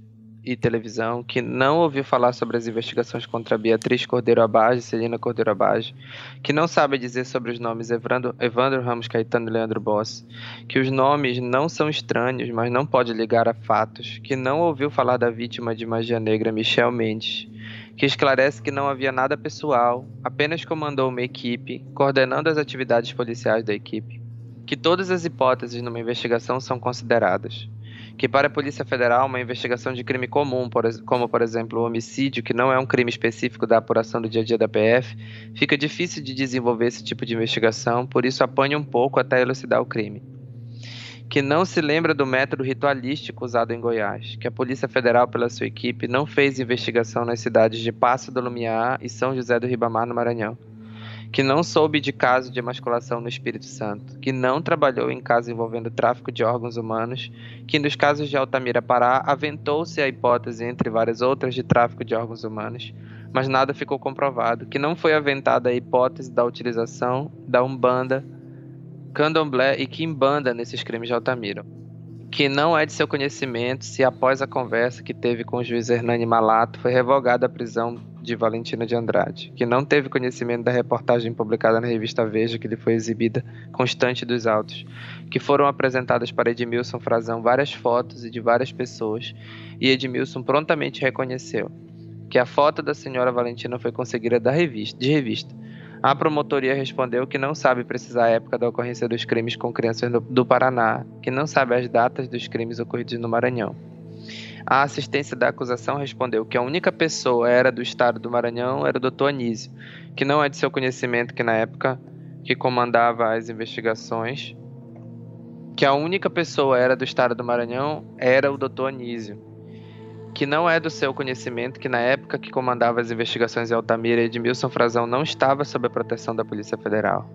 e televisão, que não ouviu falar sobre as investigações contra Beatriz Cordeiro Abage e Celina Cordeiro Abage, que não sabe dizer sobre os nomes Evandro, Evandro Ramos Caetano e Leandro Boss, que os nomes não são estranhos, mas não pode ligar a fatos, que não ouviu falar da vítima de magia negra Michel Mendes, que esclarece que não havia nada pessoal, apenas comandou uma equipe, coordenando as atividades policiais da equipe que todas as hipóteses numa investigação são consideradas, que para a Polícia Federal uma investigação de crime comum, como por exemplo o homicídio, que não é um crime específico da apuração do dia a dia da PF, fica difícil de desenvolver esse tipo de investigação, por isso apanha um pouco até elucidar o crime. Que não se lembra do método ritualístico usado em Goiás, que a Polícia Federal, pela sua equipe, não fez investigação nas cidades de Passo do Lumiar e São José do Ribamar, no Maranhão que não soube de caso de emasculação no Espírito Santo, que não trabalhou em casos envolvendo tráfico de órgãos humanos, que nos casos de Altamira Pará aventou-se a hipótese, entre várias outras, de tráfico de órgãos humanos, mas nada ficou comprovado, que não foi aventada a hipótese da utilização da Umbanda, Candomblé e Quimbanda nesses crimes de Altamira que não é de seu conhecimento se após a conversa que teve com o juiz Hernani Malato foi revogada a prisão de Valentina de Andrade, que não teve conhecimento da reportagem publicada na revista Veja que lhe foi exibida constante dos autos, que foram apresentadas para Edmilson Frazão várias fotos e de várias pessoas, e Edmilson prontamente reconheceu que a foto da senhora Valentina foi conseguida da revista, de revista a promotoria respondeu que não sabe precisar a época da ocorrência dos crimes com crianças do Paraná, que não sabe as datas dos crimes ocorridos no Maranhão. A assistência da acusação respondeu que a única pessoa era do estado do Maranhão era o Dr. Anísio, que não é de seu conhecimento que na época que comandava as investigações, que a única pessoa era do estado do Maranhão era o Dr. Anísio que não é do seu conhecimento que na época que comandava as investigações em Altamira, Edmilson Frazão não estava sob a proteção da Polícia Federal.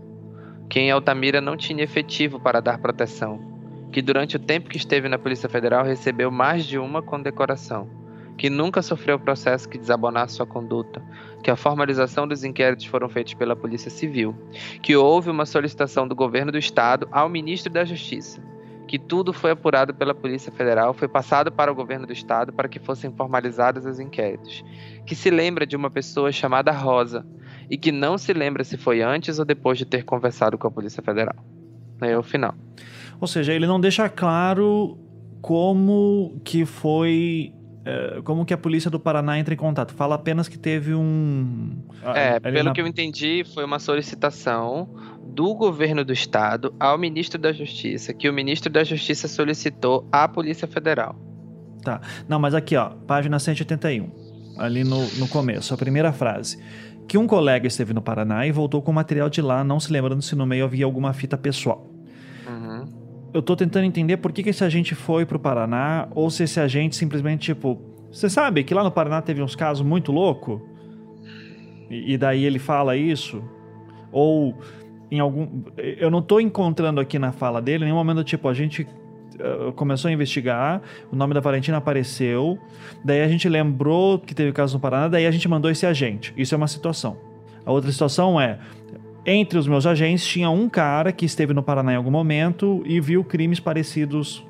Que em Altamira não tinha efetivo para dar proteção. Que durante o tempo que esteve na Polícia Federal recebeu mais de uma condecoração. Que nunca sofreu processo que desabonasse sua conduta. Que a formalização dos inquéritos foram feitos pela Polícia Civil. Que houve uma solicitação do governo do Estado ao ministro da Justiça que tudo foi apurado pela Polícia Federal, foi passado para o governo do estado para que fossem formalizados os inquéritos. Que se lembra de uma pessoa chamada Rosa e que não se lembra se foi antes ou depois de ter conversado com a Polícia Federal. É o final. Ou seja, ele não deixa claro como que foi é, como que a polícia do Paraná entra em contato? Fala apenas que teve um. É, pelo na... que eu entendi, foi uma solicitação do governo do estado ao ministro da Justiça, que o ministro da Justiça solicitou à Polícia Federal. Tá. Não, mas aqui, ó, página 181, ali no, no começo, a primeira frase. Que um colega esteve no Paraná e voltou com material de lá, não se lembrando se no meio havia alguma fita pessoal. Uhum. Eu tô tentando entender por que, que esse agente foi pro Paraná, ou se esse agente simplesmente, tipo, você sabe que lá no Paraná teve uns casos muito louco? E, e daí ele fala isso? Ou em algum. Eu não estou encontrando aqui na fala dele nenhum momento tipo, a gente uh, começou a investigar, o nome da Valentina apareceu, daí a gente lembrou que teve caso no Paraná, daí a gente mandou esse agente. Isso é uma situação. A outra situação é. Entre os meus agentes tinha um cara que esteve no Paraná em algum momento e viu crimes parecidos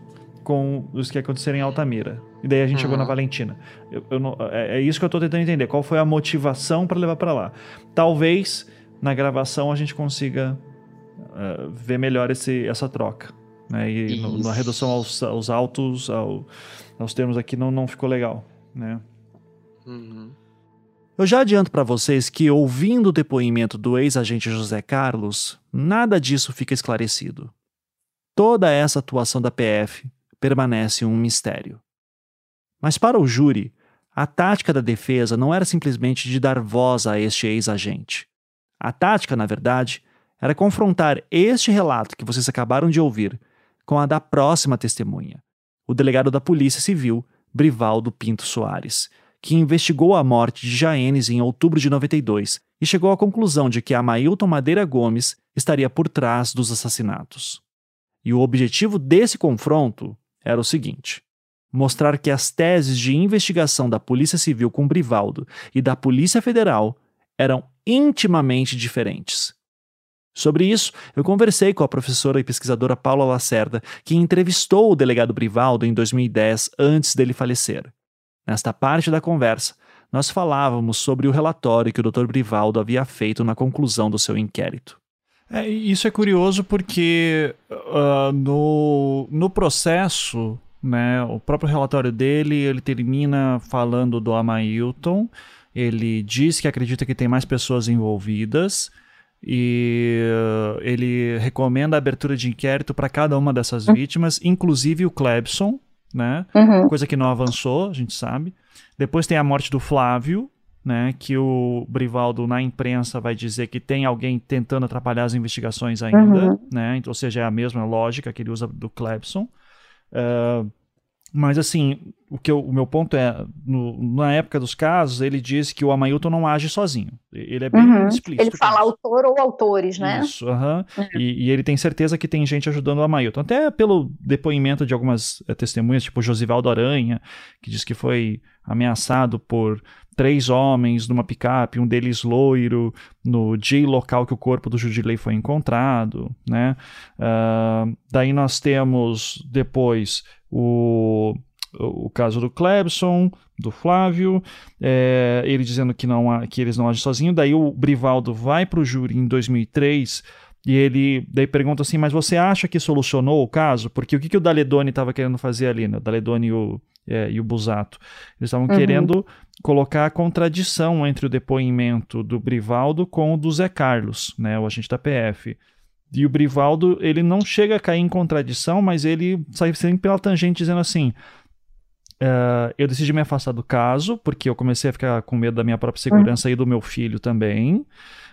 com os que aconteceram em Altamira. E daí a gente uhum. chegou na uhum. Valentina. Eu, eu não, é, é, isso que eu estou tentando entender. Qual foi a motivação para levar para lá? Talvez na gravação a gente consiga uh, ver melhor esse, essa troca. Né? E no, na redução aos, aos altos, ao, aos termos aqui, não, não ficou legal. Né? Uhum. Eu já adianto para vocês que, ouvindo o depoimento do ex-agente José Carlos, nada disso fica esclarecido. Toda essa atuação da PF permanece um mistério. Mas para o júri, a tática da defesa não era simplesmente de dar voz a este ex-agente. A tática, na verdade, era confrontar este relato que vocês acabaram de ouvir com a da próxima testemunha, o delegado da Polícia Civil, Brivaldo Pinto Soares, que investigou a morte de Jaenes em outubro de 92 e chegou à conclusão de que Amailton Madeira Gomes estaria por trás dos assassinatos. E o objetivo desse confronto era o seguinte: mostrar que as teses de investigação da Polícia Civil com Brivaldo e da Polícia Federal eram intimamente diferentes. Sobre isso, eu conversei com a professora e pesquisadora Paula Lacerda, que entrevistou o delegado Brivaldo em 2010, antes dele falecer. Nesta parte da conversa, nós falávamos sobre o relatório que o Dr. Brivaldo havia feito na conclusão do seu inquérito. É, isso é curioso porque uh, no, no processo, né, o próprio relatório dele, ele termina falando do Amailton, ele diz que acredita que tem mais pessoas envolvidas, e uh, ele recomenda a abertura de inquérito para cada uma dessas uhum. vítimas, inclusive o Clebson, né? Uhum. Coisa que não avançou, a gente sabe. Depois tem a morte do Flávio, né? Que o Brivaldo na imprensa vai dizer que tem alguém tentando atrapalhar as investigações ainda, uhum. né? Então, ou seja, é a mesma lógica que ele usa do Clebson. Uh, mas assim, o, que eu, o meu ponto é, no, na época dos casos, ele diz que o Amailton não age sozinho. Ele é bem uhum. explícito. Ele fala autor ou autores, né? Isso, uhum. uhum. E, e, ele tem certeza que tem gente ajudando o Amailton. Até pelo depoimento de algumas é, testemunhas, tipo Josivaldo Aranha, que diz que foi ameaçado por três homens numa picape, um deles loiro, no dia local que o corpo do Judilei foi encontrado, né? Uh, daí nós temos depois o, o caso do Clebson, do Flávio, é, ele dizendo que, não, que eles não agem sozinhos. Daí o Brivaldo vai para o júri em 2003 e ele daí pergunta assim: Mas você acha que solucionou o caso? Porque o que, que o Daledoni estava querendo fazer ali, né? O Daledoni e o, é, e o Busato. Eles estavam uhum. querendo colocar a contradição entre o depoimento do Brivaldo com o do Zé Carlos, né? O agente da PF. E o Brivaldo, ele não chega a cair em contradição, mas ele sai sempre pela tangente dizendo assim: uh, eu decidi me afastar do caso, porque eu comecei a ficar com medo da minha própria segurança uhum. e do meu filho também.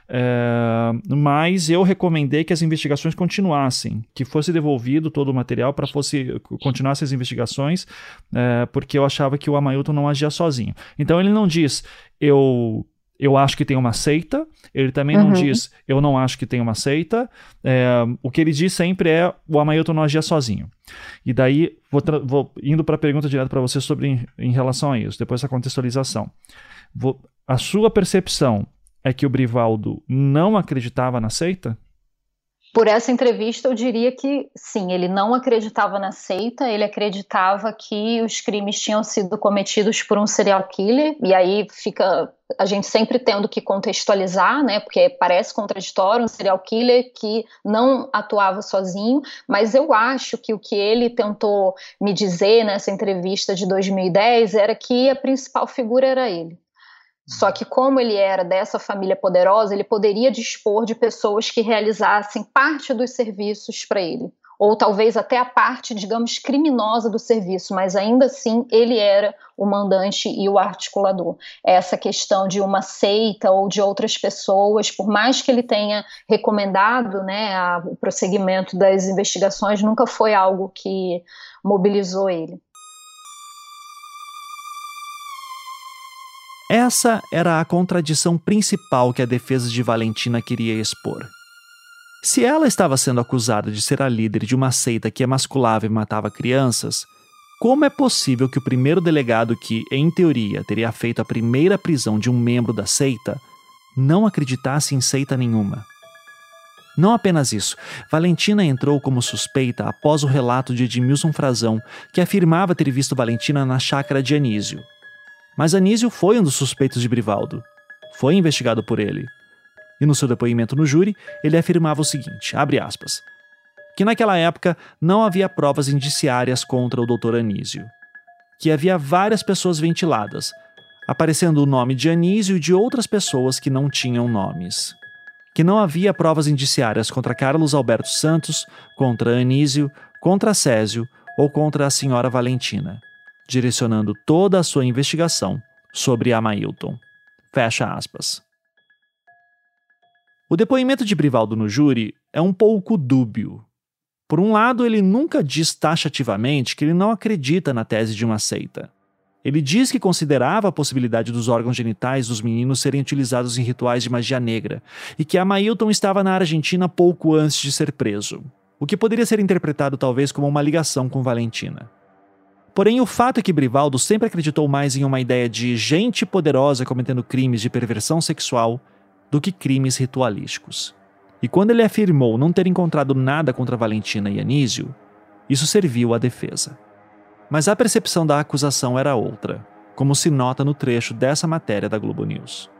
Uh, mas eu recomendei que as investigações continuassem, que fosse devolvido todo o material para fosse continuasse as investigações, uh, porque eu achava que o Amailton não agia sozinho. Então ele não diz eu eu acho que tem uma seita. Ele também uhum. não diz, eu não acho que tem uma seita. É, o que ele diz sempre é, o Amailton não agia sozinho. E daí, vou, vou indo para a pergunta direta para você sobre em, em, relação a isso, depois essa contextualização. Vou, a sua percepção é que o Brivaldo não acreditava na seita? Por essa entrevista, eu diria que sim, ele não acreditava na seita, ele acreditava que os crimes tinham sido cometidos por um serial killer, e aí fica a gente sempre tendo que contextualizar, né, porque parece contraditório um serial killer que não atuava sozinho, mas eu acho que o que ele tentou me dizer nessa entrevista de 2010 era que a principal figura era ele. Só que, como ele era dessa família poderosa, ele poderia dispor de pessoas que realizassem parte dos serviços para ele, ou talvez até a parte, digamos, criminosa do serviço, mas ainda assim ele era o mandante e o articulador. Essa questão de uma seita ou de outras pessoas, por mais que ele tenha recomendado né, a, o prosseguimento das investigações, nunca foi algo que mobilizou ele. Essa era a contradição principal que a defesa de Valentina queria expor. Se ela estava sendo acusada de ser a líder de uma seita que emasculava e matava crianças, como é possível que o primeiro delegado que, em teoria, teria feito a primeira prisão de um membro da seita não acreditasse em seita nenhuma? Não apenas isso, Valentina entrou como suspeita após o relato de Edmilson Frazão, que afirmava ter visto Valentina na chácara de Anísio. Mas Anísio foi um dos suspeitos de Brivaldo. Foi investigado por ele. E no seu depoimento no júri, ele afirmava o seguinte, abre aspas, que naquela época não havia provas indiciárias contra o Dr. Anísio, que havia várias pessoas ventiladas, aparecendo o nome de Anísio e de outras pessoas que não tinham nomes. Que não havia provas indiciárias contra Carlos Alberto Santos, contra Anísio, contra Césio ou contra a senhora Valentina direcionando toda a sua investigação sobre Amailton. Fecha aspas. O depoimento de Brivaldo no júri é um pouco dúbio. Por um lado, ele nunca diz taxativamente que ele não acredita na tese de uma seita. Ele diz que considerava a possibilidade dos órgãos genitais dos meninos serem utilizados em rituais de magia negra e que Amailton estava na Argentina pouco antes de ser preso, o que poderia ser interpretado talvez como uma ligação com Valentina. Porém, o fato é que Brivaldo sempre acreditou mais em uma ideia de gente poderosa cometendo crimes de perversão sexual do que crimes ritualísticos. E quando ele afirmou não ter encontrado nada contra Valentina e Anísio, isso serviu à defesa. Mas a percepção da acusação era outra, como se nota no trecho dessa matéria da Globo News.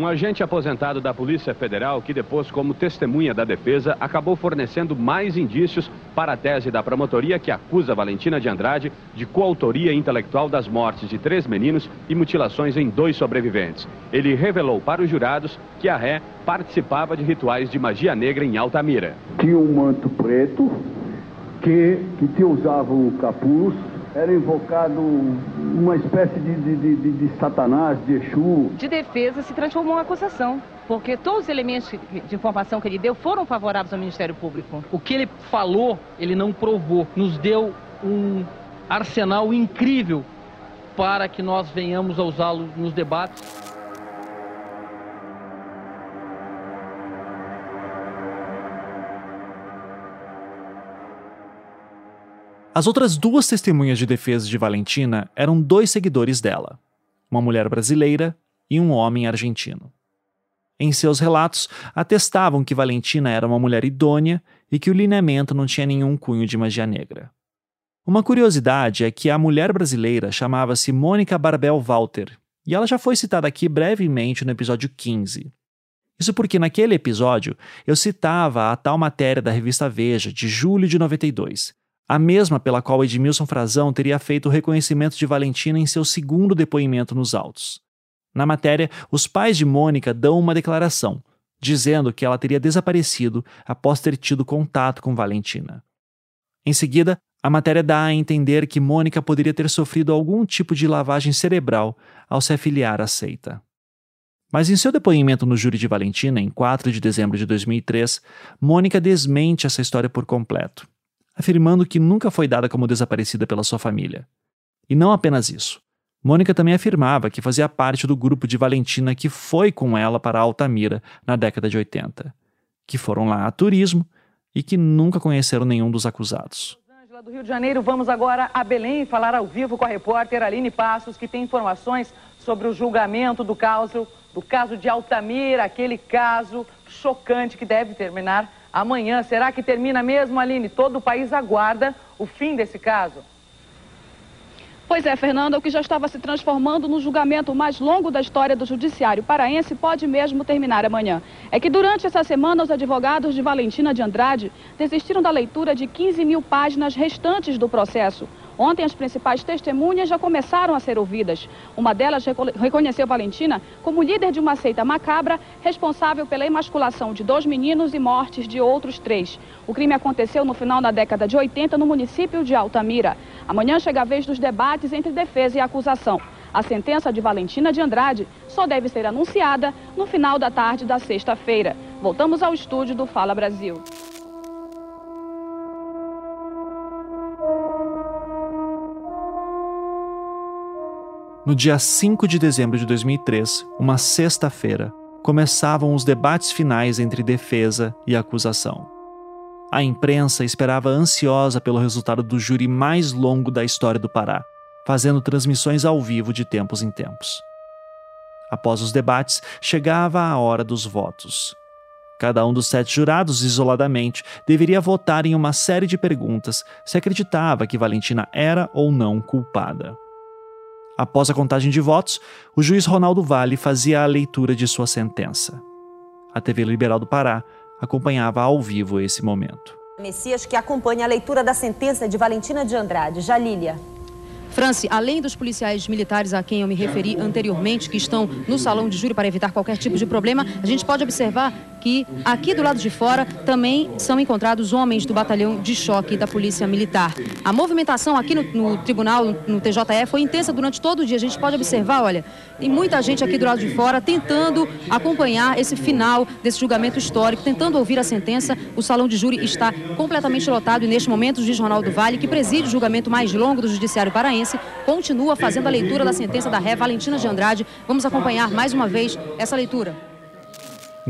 Um agente aposentado da Polícia Federal, que depois, como testemunha da defesa, acabou fornecendo mais indícios para a tese da promotoria que acusa Valentina de Andrade de coautoria intelectual das mortes de três meninos e mutilações em dois sobreviventes. Ele revelou para os jurados que a ré participava de rituais de magia negra em Altamira. Tinha um manto preto que, que te usava o capuz era invocado uma espécie de, de, de, de, Satanás, de Exu. De defesa se transformou em acusação, porque todos os elementos de informação que ele deu foram favoráveis ao Ministério Público. O que ele falou, ele não provou. Nos deu um arsenal incrível para que nós venhamos a usá-lo nos debates. As outras duas testemunhas de defesa de Valentina eram dois seguidores dela, uma mulher brasileira e um homem argentino. Em seus relatos, atestavam que Valentina era uma mulher idônea e que o lineamento não tinha nenhum cunho de magia negra. Uma curiosidade é que a mulher brasileira chamava-se Mônica Barbel Walter, e ela já foi citada aqui brevemente no episódio 15. Isso porque naquele episódio eu citava a tal matéria da revista Veja, de julho de 92, a mesma pela qual Edmilson Frazão teria feito o reconhecimento de Valentina em seu segundo depoimento nos autos. Na matéria, os pais de Mônica dão uma declaração, dizendo que ela teria desaparecido após ter tido contato com Valentina. Em seguida, a matéria dá a entender que Mônica poderia ter sofrido algum tipo de lavagem cerebral ao se afiliar à seita. Mas em seu depoimento no júri de Valentina, em 4 de dezembro de 2003, Mônica desmente essa história por completo afirmando que nunca foi dada como desaparecida pela sua família. E não apenas isso. Mônica também afirmava que fazia parte do grupo de Valentina que foi com ela para Altamira na década de 80, que foram lá a turismo e que nunca conheceram nenhum dos acusados. Do Rio de Janeiro, vamos agora a Belém falar ao vivo com a repórter Aline Passos, que tem informações sobre o julgamento do caso, do caso de Altamira, aquele caso chocante que deve terminar amanhã. Será que termina mesmo, Aline? Todo o país aguarda o fim desse caso. Pois é, Fernanda, o que já estava se transformando no julgamento mais longo da história do judiciário paraense pode mesmo terminar amanhã. É que durante essa semana os advogados de Valentina de Andrade desistiram da leitura de 15 mil páginas restantes do processo. Ontem, as principais testemunhas já começaram a ser ouvidas. Uma delas reconheceu Valentina como líder de uma seita macabra responsável pela emasculação de dois meninos e mortes de outros três. O crime aconteceu no final da década de 80 no município de Altamira. Amanhã chega a vez dos debates entre defesa e acusação. A sentença de Valentina de Andrade só deve ser anunciada no final da tarde da sexta-feira. Voltamos ao estúdio do Fala Brasil. No dia 5 de dezembro de 2003, uma sexta-feira, começavam os debates finais entre defesa e acusação. A imprensa esperava ansiosa pelo resultado do júri mais longo da história do Pará, fazendo transmissões ao vivo de tempos em tempos. Após os debates, chegava a hora dos votos. Cada um dos sete jurados, isoladamente, deveria votar em uma série de perguntas se acreditava que Valentina era ou não culpada. Após a contagem de votos, o juiz Ronaldo Vale fazia a leitura de sua sentença. A TV Liberal do Pará acompanhava ao vivo esse momento. Messias que acompanha a leitura da sentença de Valentina de Andrade. Jalília. Franci, além dos policiais militares a quem eu me referi anteriormente, que estão no salão de júri para evitar qualquer tipo de problema, a gente pode observar que aqui do lado de fora também são encontrados homens do batalhão de choque da Polícia Militar. A movimentação aqui no, no tribunal, no TJE, foi intensa durante todo o dia. A gente pode observar, olha, tem muita gente aqui do lado de fora tentando acompanhar esse final desse julgamento histórico, tentando ouvir a sentença. O salão de júri está completamente lotado e neste momento o juiz Ronaldo Vale, que preside o julgamento mais longo do Judiciário Paraense, continua fazendo a leitura da sentença da ré Valentina de Andrade. Vamos acompanhar mais uma vez essa leitura.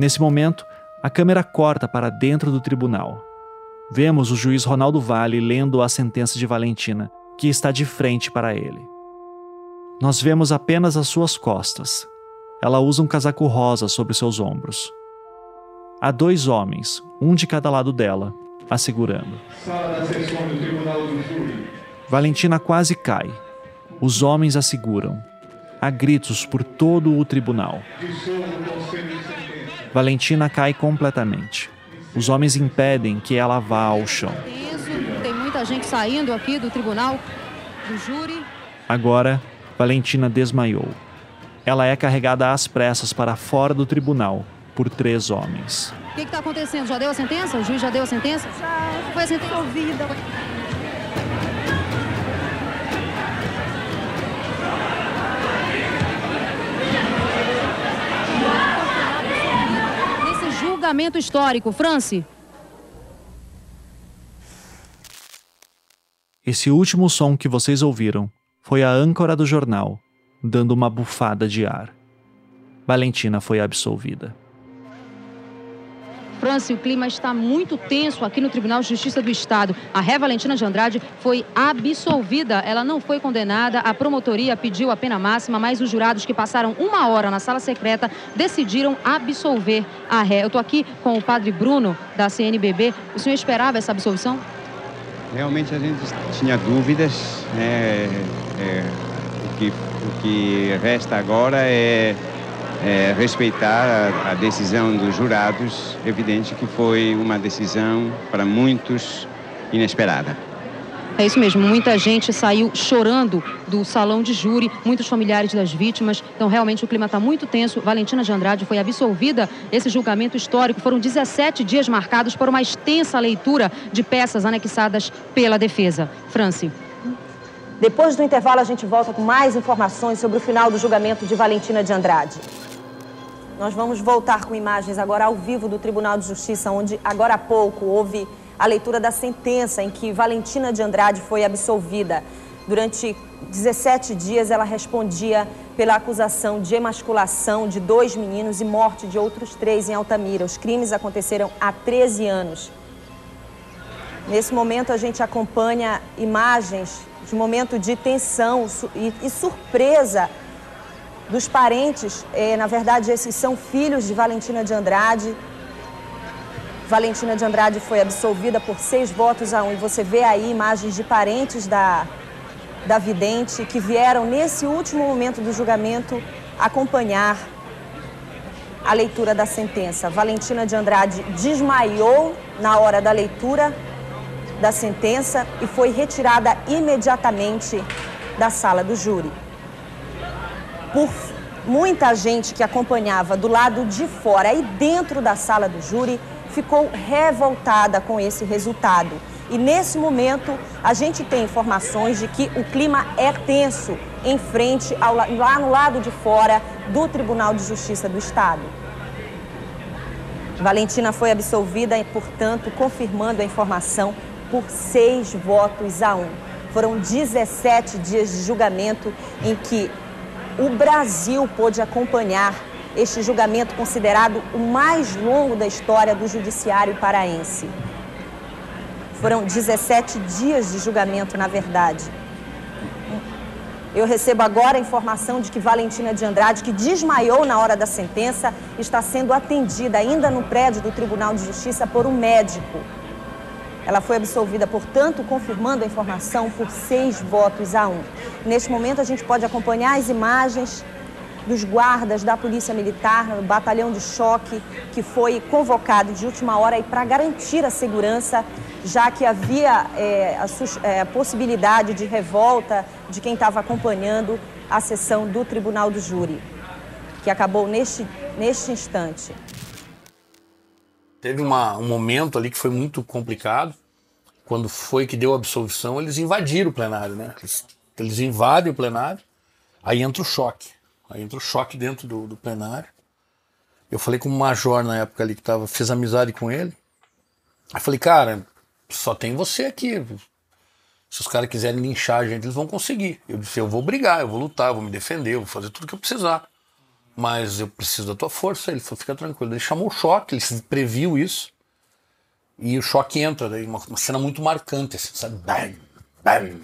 Nesse momento, a câmera corta para dentro do tribunal. Vemos o juiz Ronaldo Vale lendo a sentença de Valentina, que está de frente para ele. Nós vemos apenas as suas costas. Ela usa um casaco rosa sobre seus ombros. Há dois homens, um de cada lado dela, a segurando. Valentina quase cai. Os homens a seguram. há gritos por todo o tribunal. Valentina cai completamente. Os homens impedem que ela vá ao chão. Tem muita gente saindo aqui do tribunal, do júri. Agora, Valentina desmaiou. Ela é carregada às pressas para fora do tribunal por três homens. O que está acontecendo? Já deu a sentença? O juiz já deu a sentença? Já. Foi a sentença ouvida. Histórico, Franci. Esse último som que vocês ouviram foi a âncora do jornal, dando uma bufada de ar. Valentina foi absolvida. França, o clima está muito tenso aqui no Tribunal de Justiça do Estado. A ré Valentina de Andrade foi absolvida. Ela não foi condenada. A promotoria pediu a pena máxima, mas os jurados que passaram uma hora na sala secreta decidiram absolver a ré. Eu estou aqui com o padre Bruno, da CNBB. O senhor esperava essa absolvição? Realmente a gente tinha dúvidas. Né? É, o, que, o que resta agora é é, respeitar a, a, decisão dos jurados. Evidente que foi uma decisão para muitos inesperada. É isso mesmo, muita gente saiu chorando do salão de júri, muitos familiares das vítimas. Então, realmente, o clima está muito tenso. Valentina de Andrade foi absolvida. Esse julgamento histórico foram 17 dias marcados por uma extensa leitura de peças anexadas pela defesa. Franci. Depois do intervalo, a gente volta com mais informações sobre o final do julgamento de Valentina de Andrade. Nós vamos voltar com imagens agora ao vivo do Tribunal de Justiça, onde agora há pouco houve a leitura da sentença em que Valentina de Andrade foi absolvida. Durante 17 dias, ela respondia pela acusação de emasculação de dois meninos e morte de outros três em Altamira. Os crimes aconteceram há 13 anos. Nesse momento, a gente acompanha imagens de momento de tensão e surpresa dos parentes, é, na verdade, esses são filhos de Valentina de Andrade. Valentina de Andrade foi absolvida por seis votos a um. E você vê aí imagens de parentes da, da vidente que vieram nesse último momento do julgamento acompanhar a leitura da sentença. Valentina de Andrade desmaiou na hora da leitura da sentença e foi retirada imediatamente da sala do júri por muita gente que acompanhava do lado de fora e dentro da sala do júri ficou revoltada com esse resultado. E nesse momento a gente tem informações de que o clima é tenso em frente ao, lá no lado de fora do Tribunal de Justiça do Estado. Valentina foi absolvida e, portanto, confirmando a informação por seis votos a um. Foram 17 dias de julgamento em que o Brasil pôde acompanhar este julgamento considerado o mais longo da história do judiciário paraense. Foram 17 dias de julgamento, na verdade. Eu recebo agora a informação de que Valentina de Andrade, que desmaiou na hora da sentença, está sendo atendida ainda no prédio do Tribunal de Justiça por um médico. Ela foi absolvida, portanto, confirmando a informação por seis votos a um. Neste momento, a gente pode acompanhar as imagens dos guardas da Polícia Militar, no batalhão de choque, que foi convocado de última hora para garantir a segurança, já que havia é, a, é, possibilidade de revolta de quem estava acompanhando a sessão do Tribunal do Júri, que acabou neste, neste instante. Teve uma, um momento ali que foi muito complicado. Quando foi que deu a absolvição, eles invadiram o plenário, né? Eles, eles invadem o plenário, aí entra o choque. Aí entra o choque dentro do, do plenário. Eu falei com o major na época ali que tava, fez amizade com ele. Aí falei, cara, só tem você aqui. Se os caras quiserem linchar a gente, eles vão conseguir. Eu disse, eu vou brigar, eu vou lutar, eu vou me defender, eu vou fazer tudo que eu precisar mas eu preciso da tua força. Ele falou, fica tranquilo. Ele chamou o choque, ele previu isso. E o choque entra, daí uma, uma cena muito marcante, assim, sabe? Bam, bam,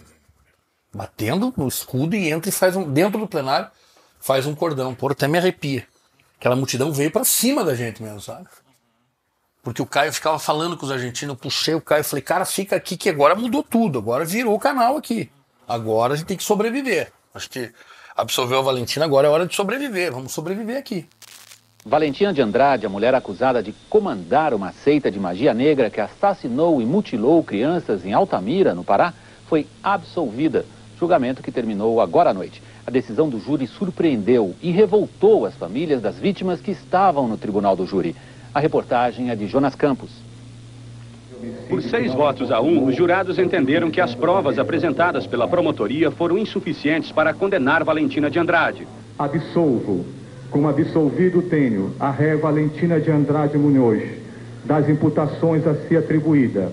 batendo no escudo e entra e faz um. Dentro do plenário, faz um cordão. Por até me arrepia. Aquela multidão veio para cima da gente mesmo, sabe? Porque o Caio ficava falando com os argentinos, eu puxei o Caio falei, cara, fica aqui que agora mudou tudo, agora virou o canal aqui. Agora a gente tem que sobreviver. Acho que absolveu a Valentina, agora é hora de sobreviver, vamos sobreviver aqui. Valentina de Andrade, a mulher acusada de comandar uma seita de magia negra que assassinou e mutilou crianças em Altamira, no Pará, foi absolvida. Julgamento que terminou agora à noite. A decisão do júri surpreendeu e revoltou as famílias das vítimas que estavam no tribunal do júri. A reportagem é de Jonas Campos. Por seis votos a um, os jurados entenderam que as provas apresentadas pela promotoria foram insuficientes para condenar Valentina de Andrade. Absolvo como absolvido tenho a ré Valentina de Andrade Munhoz das imputações a si atribuída,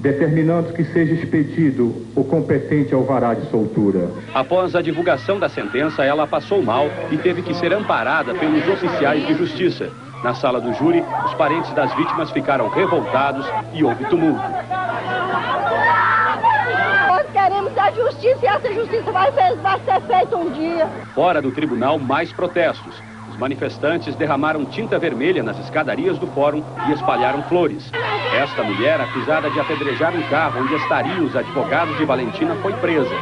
determinando que seja expedido o competente alvará de soltura. Após a divulgação da sentença, ela passou mal e teve que ser amparada pelos oficiais de justiça. Na sala do júri, os parentes das vítimas ficaram revoltados e houve tumulto. Queremos a justiça e essa justiça vai, vai ser feita um dia. Fora do tribunal, mais protestos manifestantes derramaram tinta vermelha nas escadarias do fórum e espalharam flores. Esta mulher, acusada de apedrejar um carro onde estariam os advogados de Valentina, foi presa.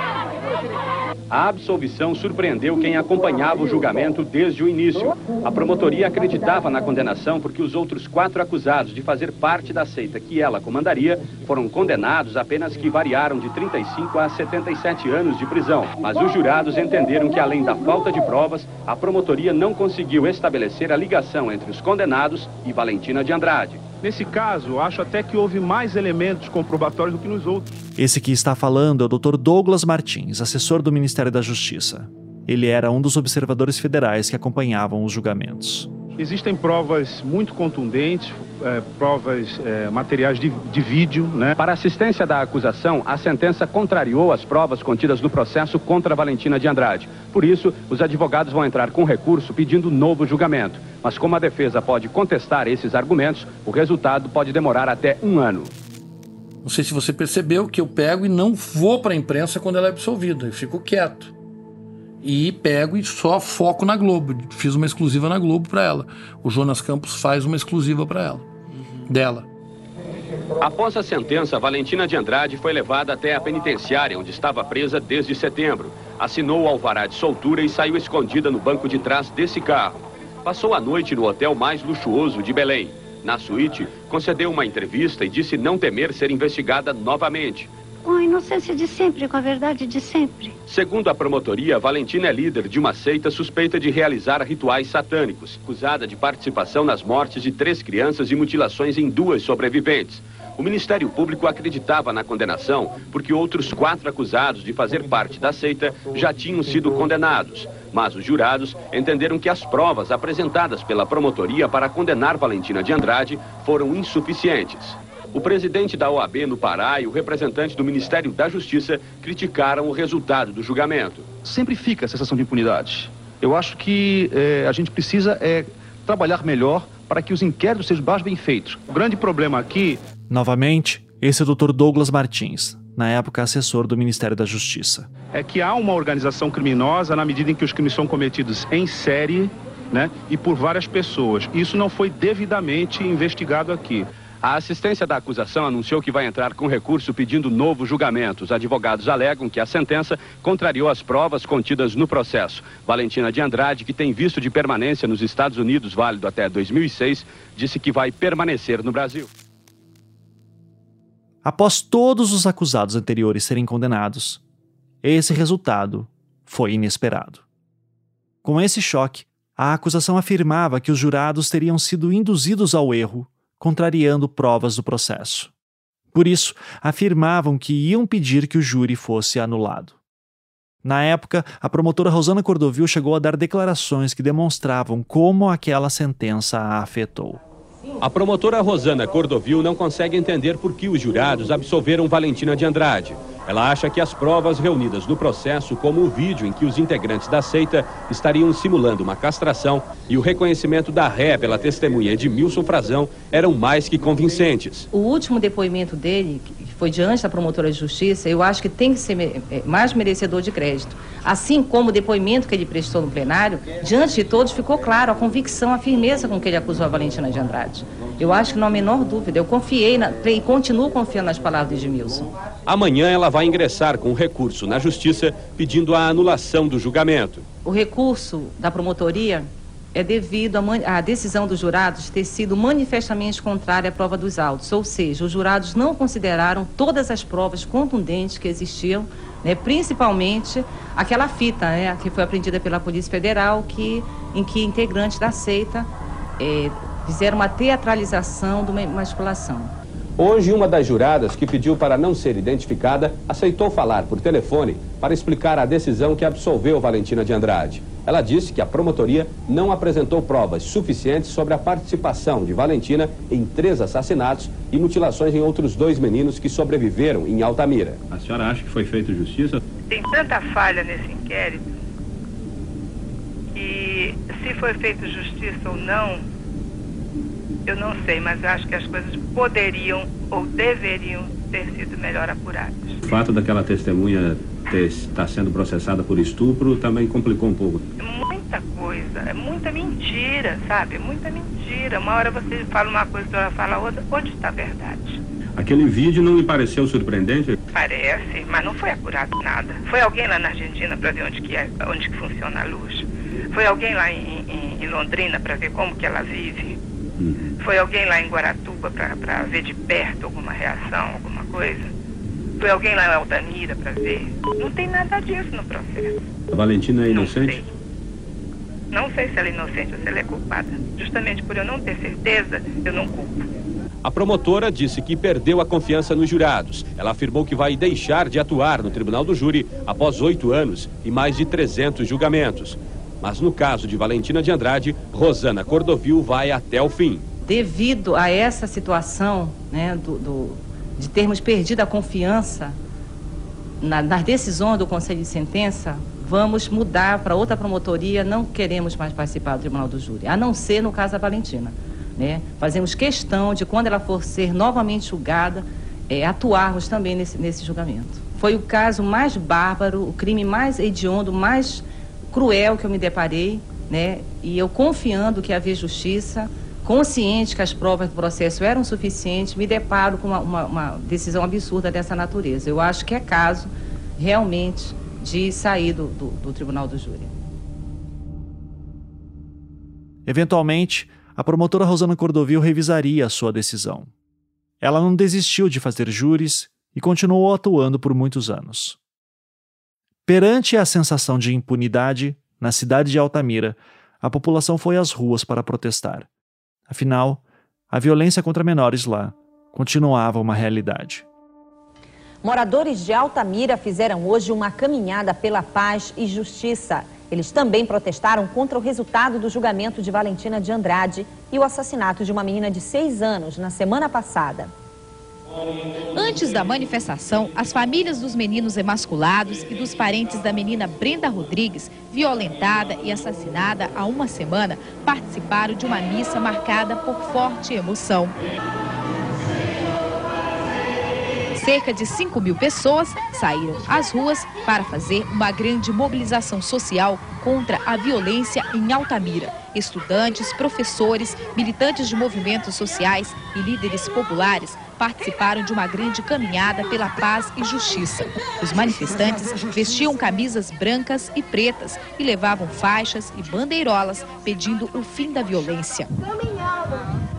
A absolvição surpreendeu quem acompanhava o julgamento desde o início. A promotoria acreditava na condenação porque os outros quatro acusados de fazer parte da seita que ela comandaria foram condenados apenas que variaram de 35 a 77 anos de prisão. Mas os jurados entenderam que, além da falta de provas, a promotoria não conseguiu estabelecer a ligação entre os condenados e Valentina de Andrade. Nesse caso, acho até que houve mais elementos comprobatórios do que nos outros. Esse que está falando é o Dr. Douglas Martins, assessor do Ministério da Justiça. Ele era um dos observadores federais que acompanhavam os julgamentos. Existem provas muito contundentes, é, provas, é, materiais de, de vídeo. Né? Para assistência da acusação, a sentença contrariou as provas contidas no processo contra Valentina de Andrade. Por isso, os advogados vão entrar com recurso pedindo novo julgamento. Mas como a defesa pode contestar esses argumentos, o resultado pode demorar até um ano. Não sei se você percebeu que eu pego e não vou para a imprensa quando ela é absolvida. Eu fico quieto e pego e só foco na Globo. Fiz uma exclusiva na Globo para ela. O Jonas Campos faz uma exclusiva para ela, uhum. dela. Após a sentença, Valentina de Andrade foi levada até a penitenciária, onde estava presa desde setembro. Assinou o alvará de soltura e saiu escondida no banco de trás desse carro. Passou a noite no hotel mais luxuoso de Belém. Na suíte, concedeu uma entrevista e disse não temer ser investigada novamente. Com a inocência de sempre, com a verdade de sempre. Segundo a promotoria, Valentina é líder de uma seita suspeita de realizar rituais satânicos, acusada de participação nas mortes de três crianças e mutilações em duas sobreviventes. O Ministério Público acreditava na condenação porque outros quatro acusados de fazer parte da seita já tinham sido condenados. Mas os jurados entenderam que as provas apresentadas pela promotoria para condenar Valentina de Andrade foram insuficientes. O presidente da OAB no Pará e o representante do Ministério da Justiça criticaram o resultado do julgamento. Sempre fica a sensação de impunidade. Eu acho que é, a gente precisa é, trabalhar melhor para que os inquéritos sejam mais bem feitos. O grande problema aqui. Novamente, esse é o Dr. Douglas Martins, na época assessor do Ministério da Justiça. É que há uma organização criminosa na medida em que os crimes são cometidos em série né, e por várias pessoas. Isso não foi devidamente investigado aqui. A assistência da acusação anunciou que vai entrar com recurso pedindo novo julgamento. Os advogados alegam que a sentença contrariou as provas contidas no processo. Valentina de Andrade, que tem visto de permanência nos Estados Unidos válido até 2006, disse que vai permanecer no Brasil. Após todos os acusados anteriores serem condenados, esse resultado foi inesperado. Com esse choque, a acusação afirmava que os jurados teriam sido induzidos ao erro contrariando provas do processo. Por isso, afirmavam que iam pedir que o júri fosse anulado. Na época, a promotora Rosana Cordovil chegou a dar declarações que demonstravam como aquela sentença a afetou. A promotora Rosana Cordovil não consegue entender por que os jurados absolveram Valentina de Andrade. Ela acha que as provas reunidas no processo, como o vídeo em que os integrantes da seita estariam simulando uma castração e o reconhecimento da ré pela testemunha Edmilson Frazão, eram mais que convincentes. O último depoimento dele, foi diante da promotora de justiça, eu acho que tem que ser é, mais merecedor de crédito. Assim como o depoimento que ele prestou no plenário, diante de todos ficou claro a convicção, a firmeza com que ele acusou a Valentina de Andrade. Eu acho que não há menor dúvida, eu confiei na, e continuo confiando nas palavras de Edmilson. Amanhã ela vai ingressar com recurso na justiça pedindo a anulação do julgamento. O recurso da promotoria é devido à decisão dos jurados ter sido manifestamente contrária à prova dos autos, ou seja, os jurados não consideraram todas as provas contundentes que existiam, né, principalmente aquela fita né, que foi apreendida pela Polícia Federal, que, em que integrantes da seita é, fizeram uma teatralização de uma masculação. Hoje, uma das juradas que pediu para não ser identificada aceitou falar por telefone para explicar a decisão que absolveu Valentina de Andrade. Ela disse que a promotoria não apresentou provas suficientes sobre a participação de Valentina em três assassinatos e mutilações em outros dois meninos que sobreviveram em Altamira. A senhora acha que foi feita justiça? Tem tanta falha nesse inquérito que se foi feita justiça ou não, eu não sei, mas acho que as coisas poderiam ou deveriam ter sido melhor apuradas. O fato daquela testemunha está sendo processada por estupro também complicou um pouco. Muita coisa, é muita mentira, sabe? É muita mentira. Uma hora você fala uma coisa, outra fala outra. Onde está a verdade? Aquele vídeo não lhe pareceu surpreendente? Parece, mas não foi apurado nada. Foi alguém lá na Argentina para ver onde que, é, onde que funciona a luz. Foi alguém lá em, em, em Londrina para ver como que ela vive. Uhum. Foi alguém lá em Guaratuba para ver de perto alguma reação, alguma coisa. Foi alguém lá em Altamira para ver? Não tem nada disso no processo. A Valentina é inocente? Não sei. não sei se ela é inocente ou se ela é culpada. Justamente por eu não ter certeza, eu não culpo. A promotora disse que perdeu a confiança nos jurados. Ela afirmou que vai deixar de atuar no tribunal do júri após oito anos e mais de 300 julgamentos. Mas no caso de Valentina de Andrade, Rosana Cordovil vai até o fim. Devido a essa situação né, do, do de termos perdido a confiança na, nas decisões do Conselho de Sentença, vamos mudar para outra promotoria, não queremos mais participar do Tribunal do Júri, a não ser no caso da Valentina. Né? Fazemos questão de, quando ela for ser novamente julgada, é, atuarmos também nesse, nesse julgamento. Foi o caso mais bárbaro, o crime mais hediondo, mais cruel que eu me deparei, né? E eu confiando que havia justiça, consciente que as provas do processo eram suficientes, me deparo com uma, uma, uma, decisão absurda dessa natureza. Eu acho que é caso realmente de sair do, do, do tribunal do júri. Eventualmente, a promotora Rosana Cordovil revisaria a sua decisão. Ela não desistiu de fazer júris e continuou atuando por muitos anos. Perante a sensação de impunidade, na cidade de Altamira, a população foi às ruas para protestar. Afinal, a violência contra menores lá continuava uma realidade. Moradores de Altamira fizeram hoje uma caminhada pela paz e justiça. Eles também protestaram contra o resultado do julgamento de Valentina de Andrade e o assassinato de uma menina de seis anos na semana passada. Antes da manifestação, as famílias dos meninos emasculados e dos parentes da menina Brenda Rodrigues, violentada e assassinada há uma semana, participaram de uma missa marcada por forte emoção. Cerca de 5 mil pessoas saíram às ruas para fazer uma grande mobilização social contra a violência em Altamira. Estudantes, professores, militantes de movimentos sociais e líderes populares participaram de uma grande caminhada pela paz e justiça. Os manifestantes vestiam camisas brancas e pretas e levavam faixas e bandeirolas pedindo o fim da violência.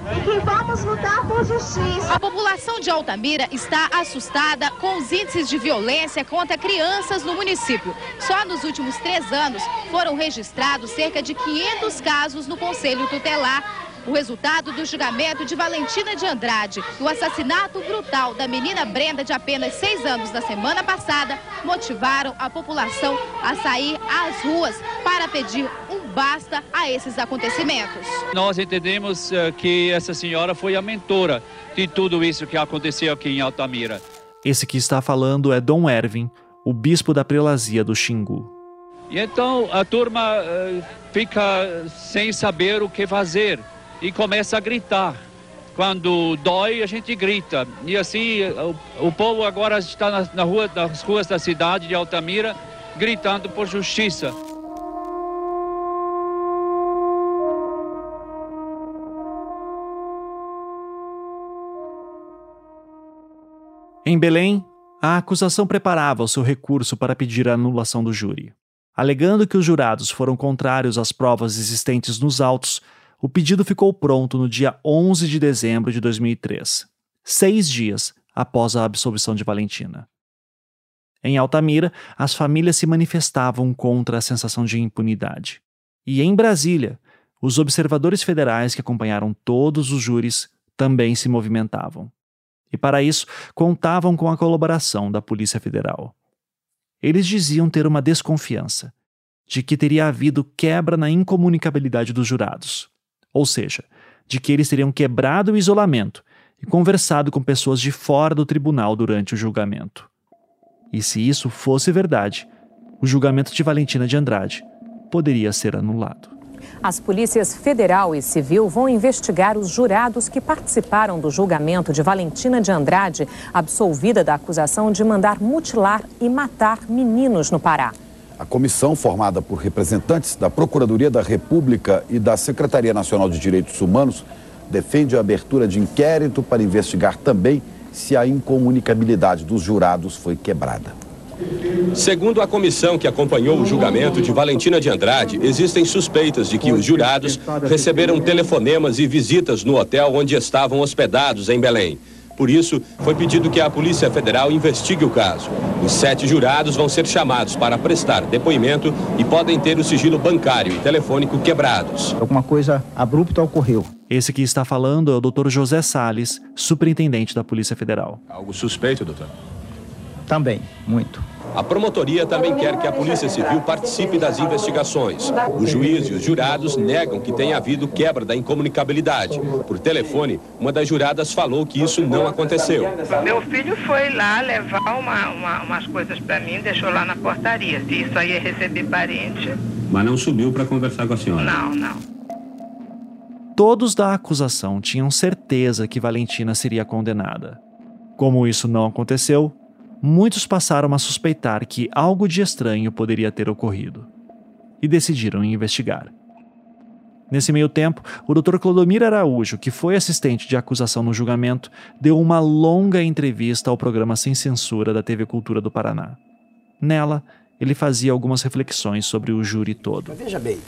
E que vamos lutar por justiça. A população de Altamira está assustada com os índices de violência contra crianças no município. Só nos últimos três anos foram registrados cerca de 500 casos no Conselho Tutelar o resultado do julgamento de Valentina de Andrade e o assassinato brutal da menina Brenda, de apenas seis anos, na semana passada, motivaram a população a sair às ruas para pedir um basta a esses acontecimentos. Nós entendemos uh, que essa senhora foi a mentora de tudo isso que aconteceu aqui em Altamira. Esse que está falando é Dom Ervin, o bispo da prelazia do Xingu. E então a turma uh, fica sem saber o que fazer e começa a gritar. quando dói, a gente grita. E assim, o, o povo agora está na, na rua, nas ruas da cidade de Altamira gritando por justiça. Em Belém, a acusação preparava o seu recurso para pedir a anulação do júri. Alegando que os jurados foram contrários às provas existentes nos autos, o pedido ficou pronto no dia 11 de dezembro de 2003, seis dias após a absolvição de Valentina. Em Altamira, as famílias se manifestavam contra a sensação de impunidade. E em Brasília, os observadores federais que acompanharam todos os júris também se movimentavam e, para isso, contavam com a colaboração da Polícia Federal. Eles diziam ter uma desconfiança de que teria havido quebra na incomunicabilidade dos jurados, ou seja, de que eles teriam quebrado o isolamento e conversado com pessoas de fora do tribunal durante o julgamento. E se isso fosse verdade, o julgamento de Valentina de Andrade poderia ser anulado. As polícias federal e civil vão investigar os jurados que participaram do julgamento de Valentina de Andrade, absolvida da acusação de mandar mutilar e matar meninos no Pará. A comissão, formada por representantes da Procuradoria da República e da Secretaria Nacional de Direitos Humanos, defende a abertura de inquérito para investigar também se a incomunicabilidade dos jurados foi quebrada. Segundo a comissão que acompanhou o julgamento de Valentina de Andrade, existem suspeitas de que os jurados receberam telefonemas e visitas no hotel onde estavam hospedados em Belém. Por isso, foi pedido que a Polícia Federal investigue o caso. Os sete jurados vão ser chamados para prestar depoimento e podem ter o sigilo bancário e telefônico quebrados. Alguma coisa abrupta ocorreu. Esse que está falando é o Dr. José Sales, superintendente da Polícia Federal. Algo suspeito, doutor? Também, muito. A promotoria também quer que a Polícia Civil participe das investigações. O juiz e os jurados negam que tenha havido quebra da incomunicabilidade. Por telefone, uma das juradas falou que isso não aconteceu. Meu filho foi lá levar uma, uma, umas coisas para mim, deixou lá na portaria. Se isso aí é receber parente. Mas não subiu para conversar com a senhora? Não, não. Todos da acusação tinham certeza que Valentina seria condenada. Como isso não aconteceu, muitos passaram a suspeitar que algo de estranho poderia ter ocorrido e decidiram investigar. Nesse meio tempo, o Dr. Clodomir Araújo, que foi assistente de acusação no julgamento, deu uma longa entrevista ao programa Sem Censura da TV Cultura do Paraná. Nela, ele fazia algumas reflexões sobre o júri todo. Veja bem,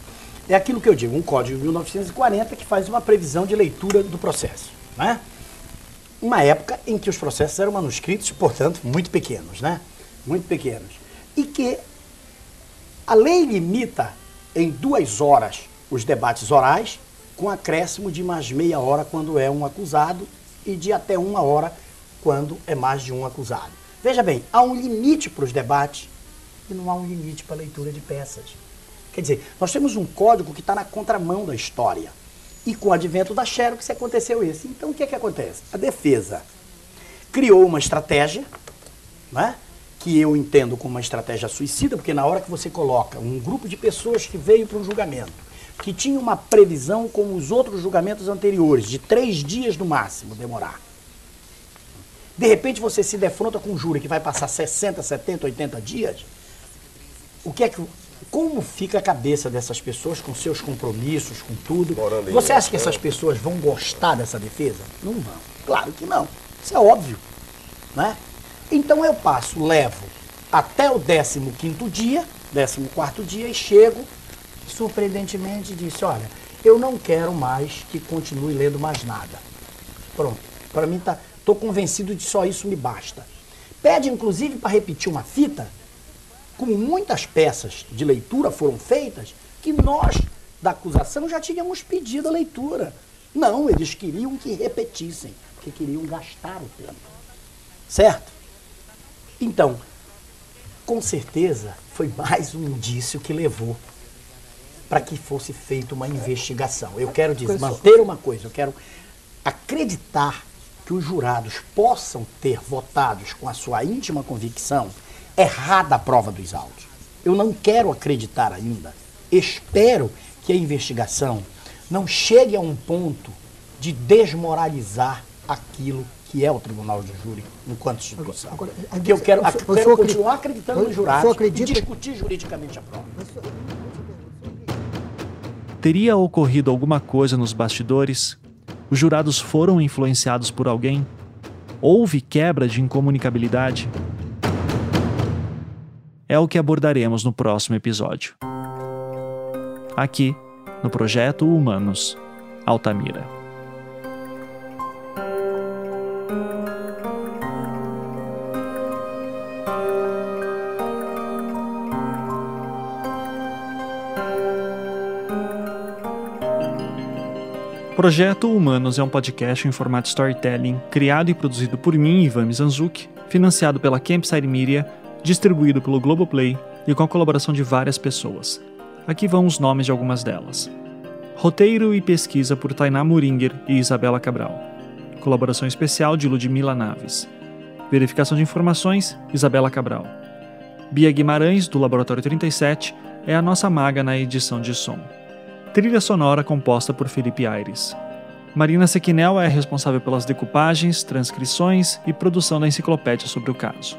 é aquilo que eu digo, um código de 1940 que faz uma previsão de leitura do processo. Né? Uma época em que os processos eram manuscritos, portanto, muito pequenos, né? Muito pequenos. E que a lei limita em duas horas os debates orais, com acréscimo de mais meia hora quando é um acusado e de até uma hora quando é mais de um acusado. Veja bem, há um limite para os debates e não há um limite para a leitura de peças. Quer dizer, nós temos um código que está na contramão da história. E com o advento da Xerox aconteceu isso. Então o que, é que acontece? A defesa criou uma estratégia, né, que eu entendo como uma estratégia suicida, porque na hora que você coloca um grupo de pessoas que veio para um julgamento, que tinha uma previsão como os outros julgamentos anteriores, de três dias no máximo demorar. De repente você se defronta com um júri que vai passar 60, 70, 80 dias. O que é que como fica a cabeça dessas pessoas com seus compromissos, com tudo? Você acha que essas pessoas vão gostar dessa defesa? Não vão. Claro que não. Isso é óbvio. Né? Então eu passo, levo até o 15 dia, 14 dia e chego, surpreendentemente, disse, olha, eu não quero mais que continue lendo mais nada. Pronto. Para mim tá, tô convencido de só isso me basta. Pede inclusive para repetir uma fita como muitas peças de leitura foram feitas, que nós, da acusação, já tínhamos pedido a leitura. Não, eles queriam que repetissem, porque queriam gastar o tempo. Certo? Então, com certeza, foi mais um indício que levou para que fosse feita uma investigação. Eu quero dizer, manter uma coisa, eu quero acreditar que os jurados possam ter votados com a sua íntima convicção errada a prova dos autos. Eu não quero acreditar ainda. Espero que a investigação não chegue a um ponto de desmoralizar aquilo que é o Tribunal de Júri enquanto instituição. Agora, agora, que eu quero, eu quero continuar acreditando no jurado e discutir juridicamente a prova. Teria ocorrido alguma coisa nos bastidores? Os jurados foram influenciados por alguém? Houve quebra de incomunicabilidade? É o que abordaremos no próximo episódio. Aqui, no Projeto Humanos, Altamira. Projeto Humanos é um podcast em formato storytelling, criado e produzido por mim, Ivan Mizanzuki, financiado pela Campside Media, distribuído pelo Globoplay e com a colaboração de várias pessoas. Aqui vão os nomes de algumas delas. Roteiro e pesquisa por Tainá Muringer e Isabela Cabral. Colaboração especial de Ludmila Naves. Verificação de informações, Isabela Cabral. Bia Guimarães, do Laboratório 37, é a nossa maga na edição de som. Trilha sonora composta por Felipe Aires. Marina Sequinel é responsável pelas decupagens, transcrições e produção da enciclopédia sobre o caso.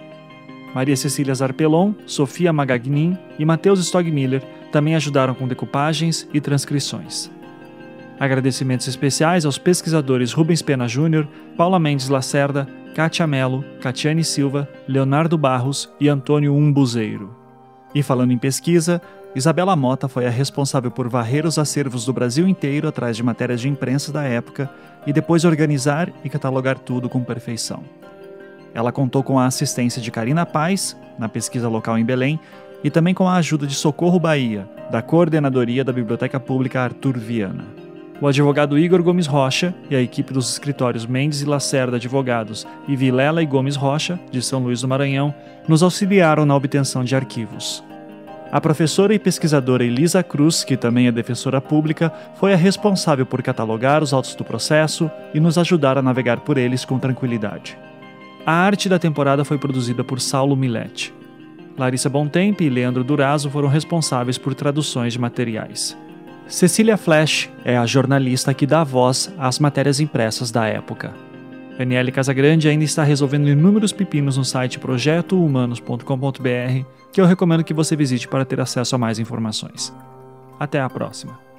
Maria Cecília Zarpelon, Sofia Magagnin e Matheus Stogmiller também ajudaram com decupagens e transcrições. Agradecimentos especiais aos pesquisadores Rubens Pena Júnior, Paula Mendes Lacerda, Kátia Melo, Catiane Silva, Leonardo Barros e Antônio Umbuzeiro. E falando em pesquisa, Isabela Mota foi a responsável por varrer os acervos do Brasil inteiro atrás de matérias de imprensa da época e depois organizar e catalogar tudo com perfeição. Ela contou com a assistência de Karina Paz, na pesquisa local em Belém, e também com a ajuda de Socorro Bahia, da Coordenadoria da Biblioteca Pública Arthur Viana. O advogado Igor Gomes Rocha e a equipe dos escritórios Mendes e Lacerda Advogados e Vilela e Gomes Rocha, de São Luís do Maranhão, nos auxiliaram na obtenção de arquivos. A professora e pesquisadora Elisa Cruz, que também é defensora pública, foi a responsável por catalogar os autos do processo e nos ajudar a navegar por eles com tranquilidade. A arte da temporada foi produzida por Saulo Milete. Larissa Bontempo e Leandro Durazo foram responsáveis por traduções de materiais. Cecília Flash é a jornalista que dá voz às matérias impressas da época. Daniele Casagrande ainda está resolvendo inúmeros pepinos no site projetohumanos.com.br, que eu recomendo que você visite para ter acesso a mais informações. Até a próxima!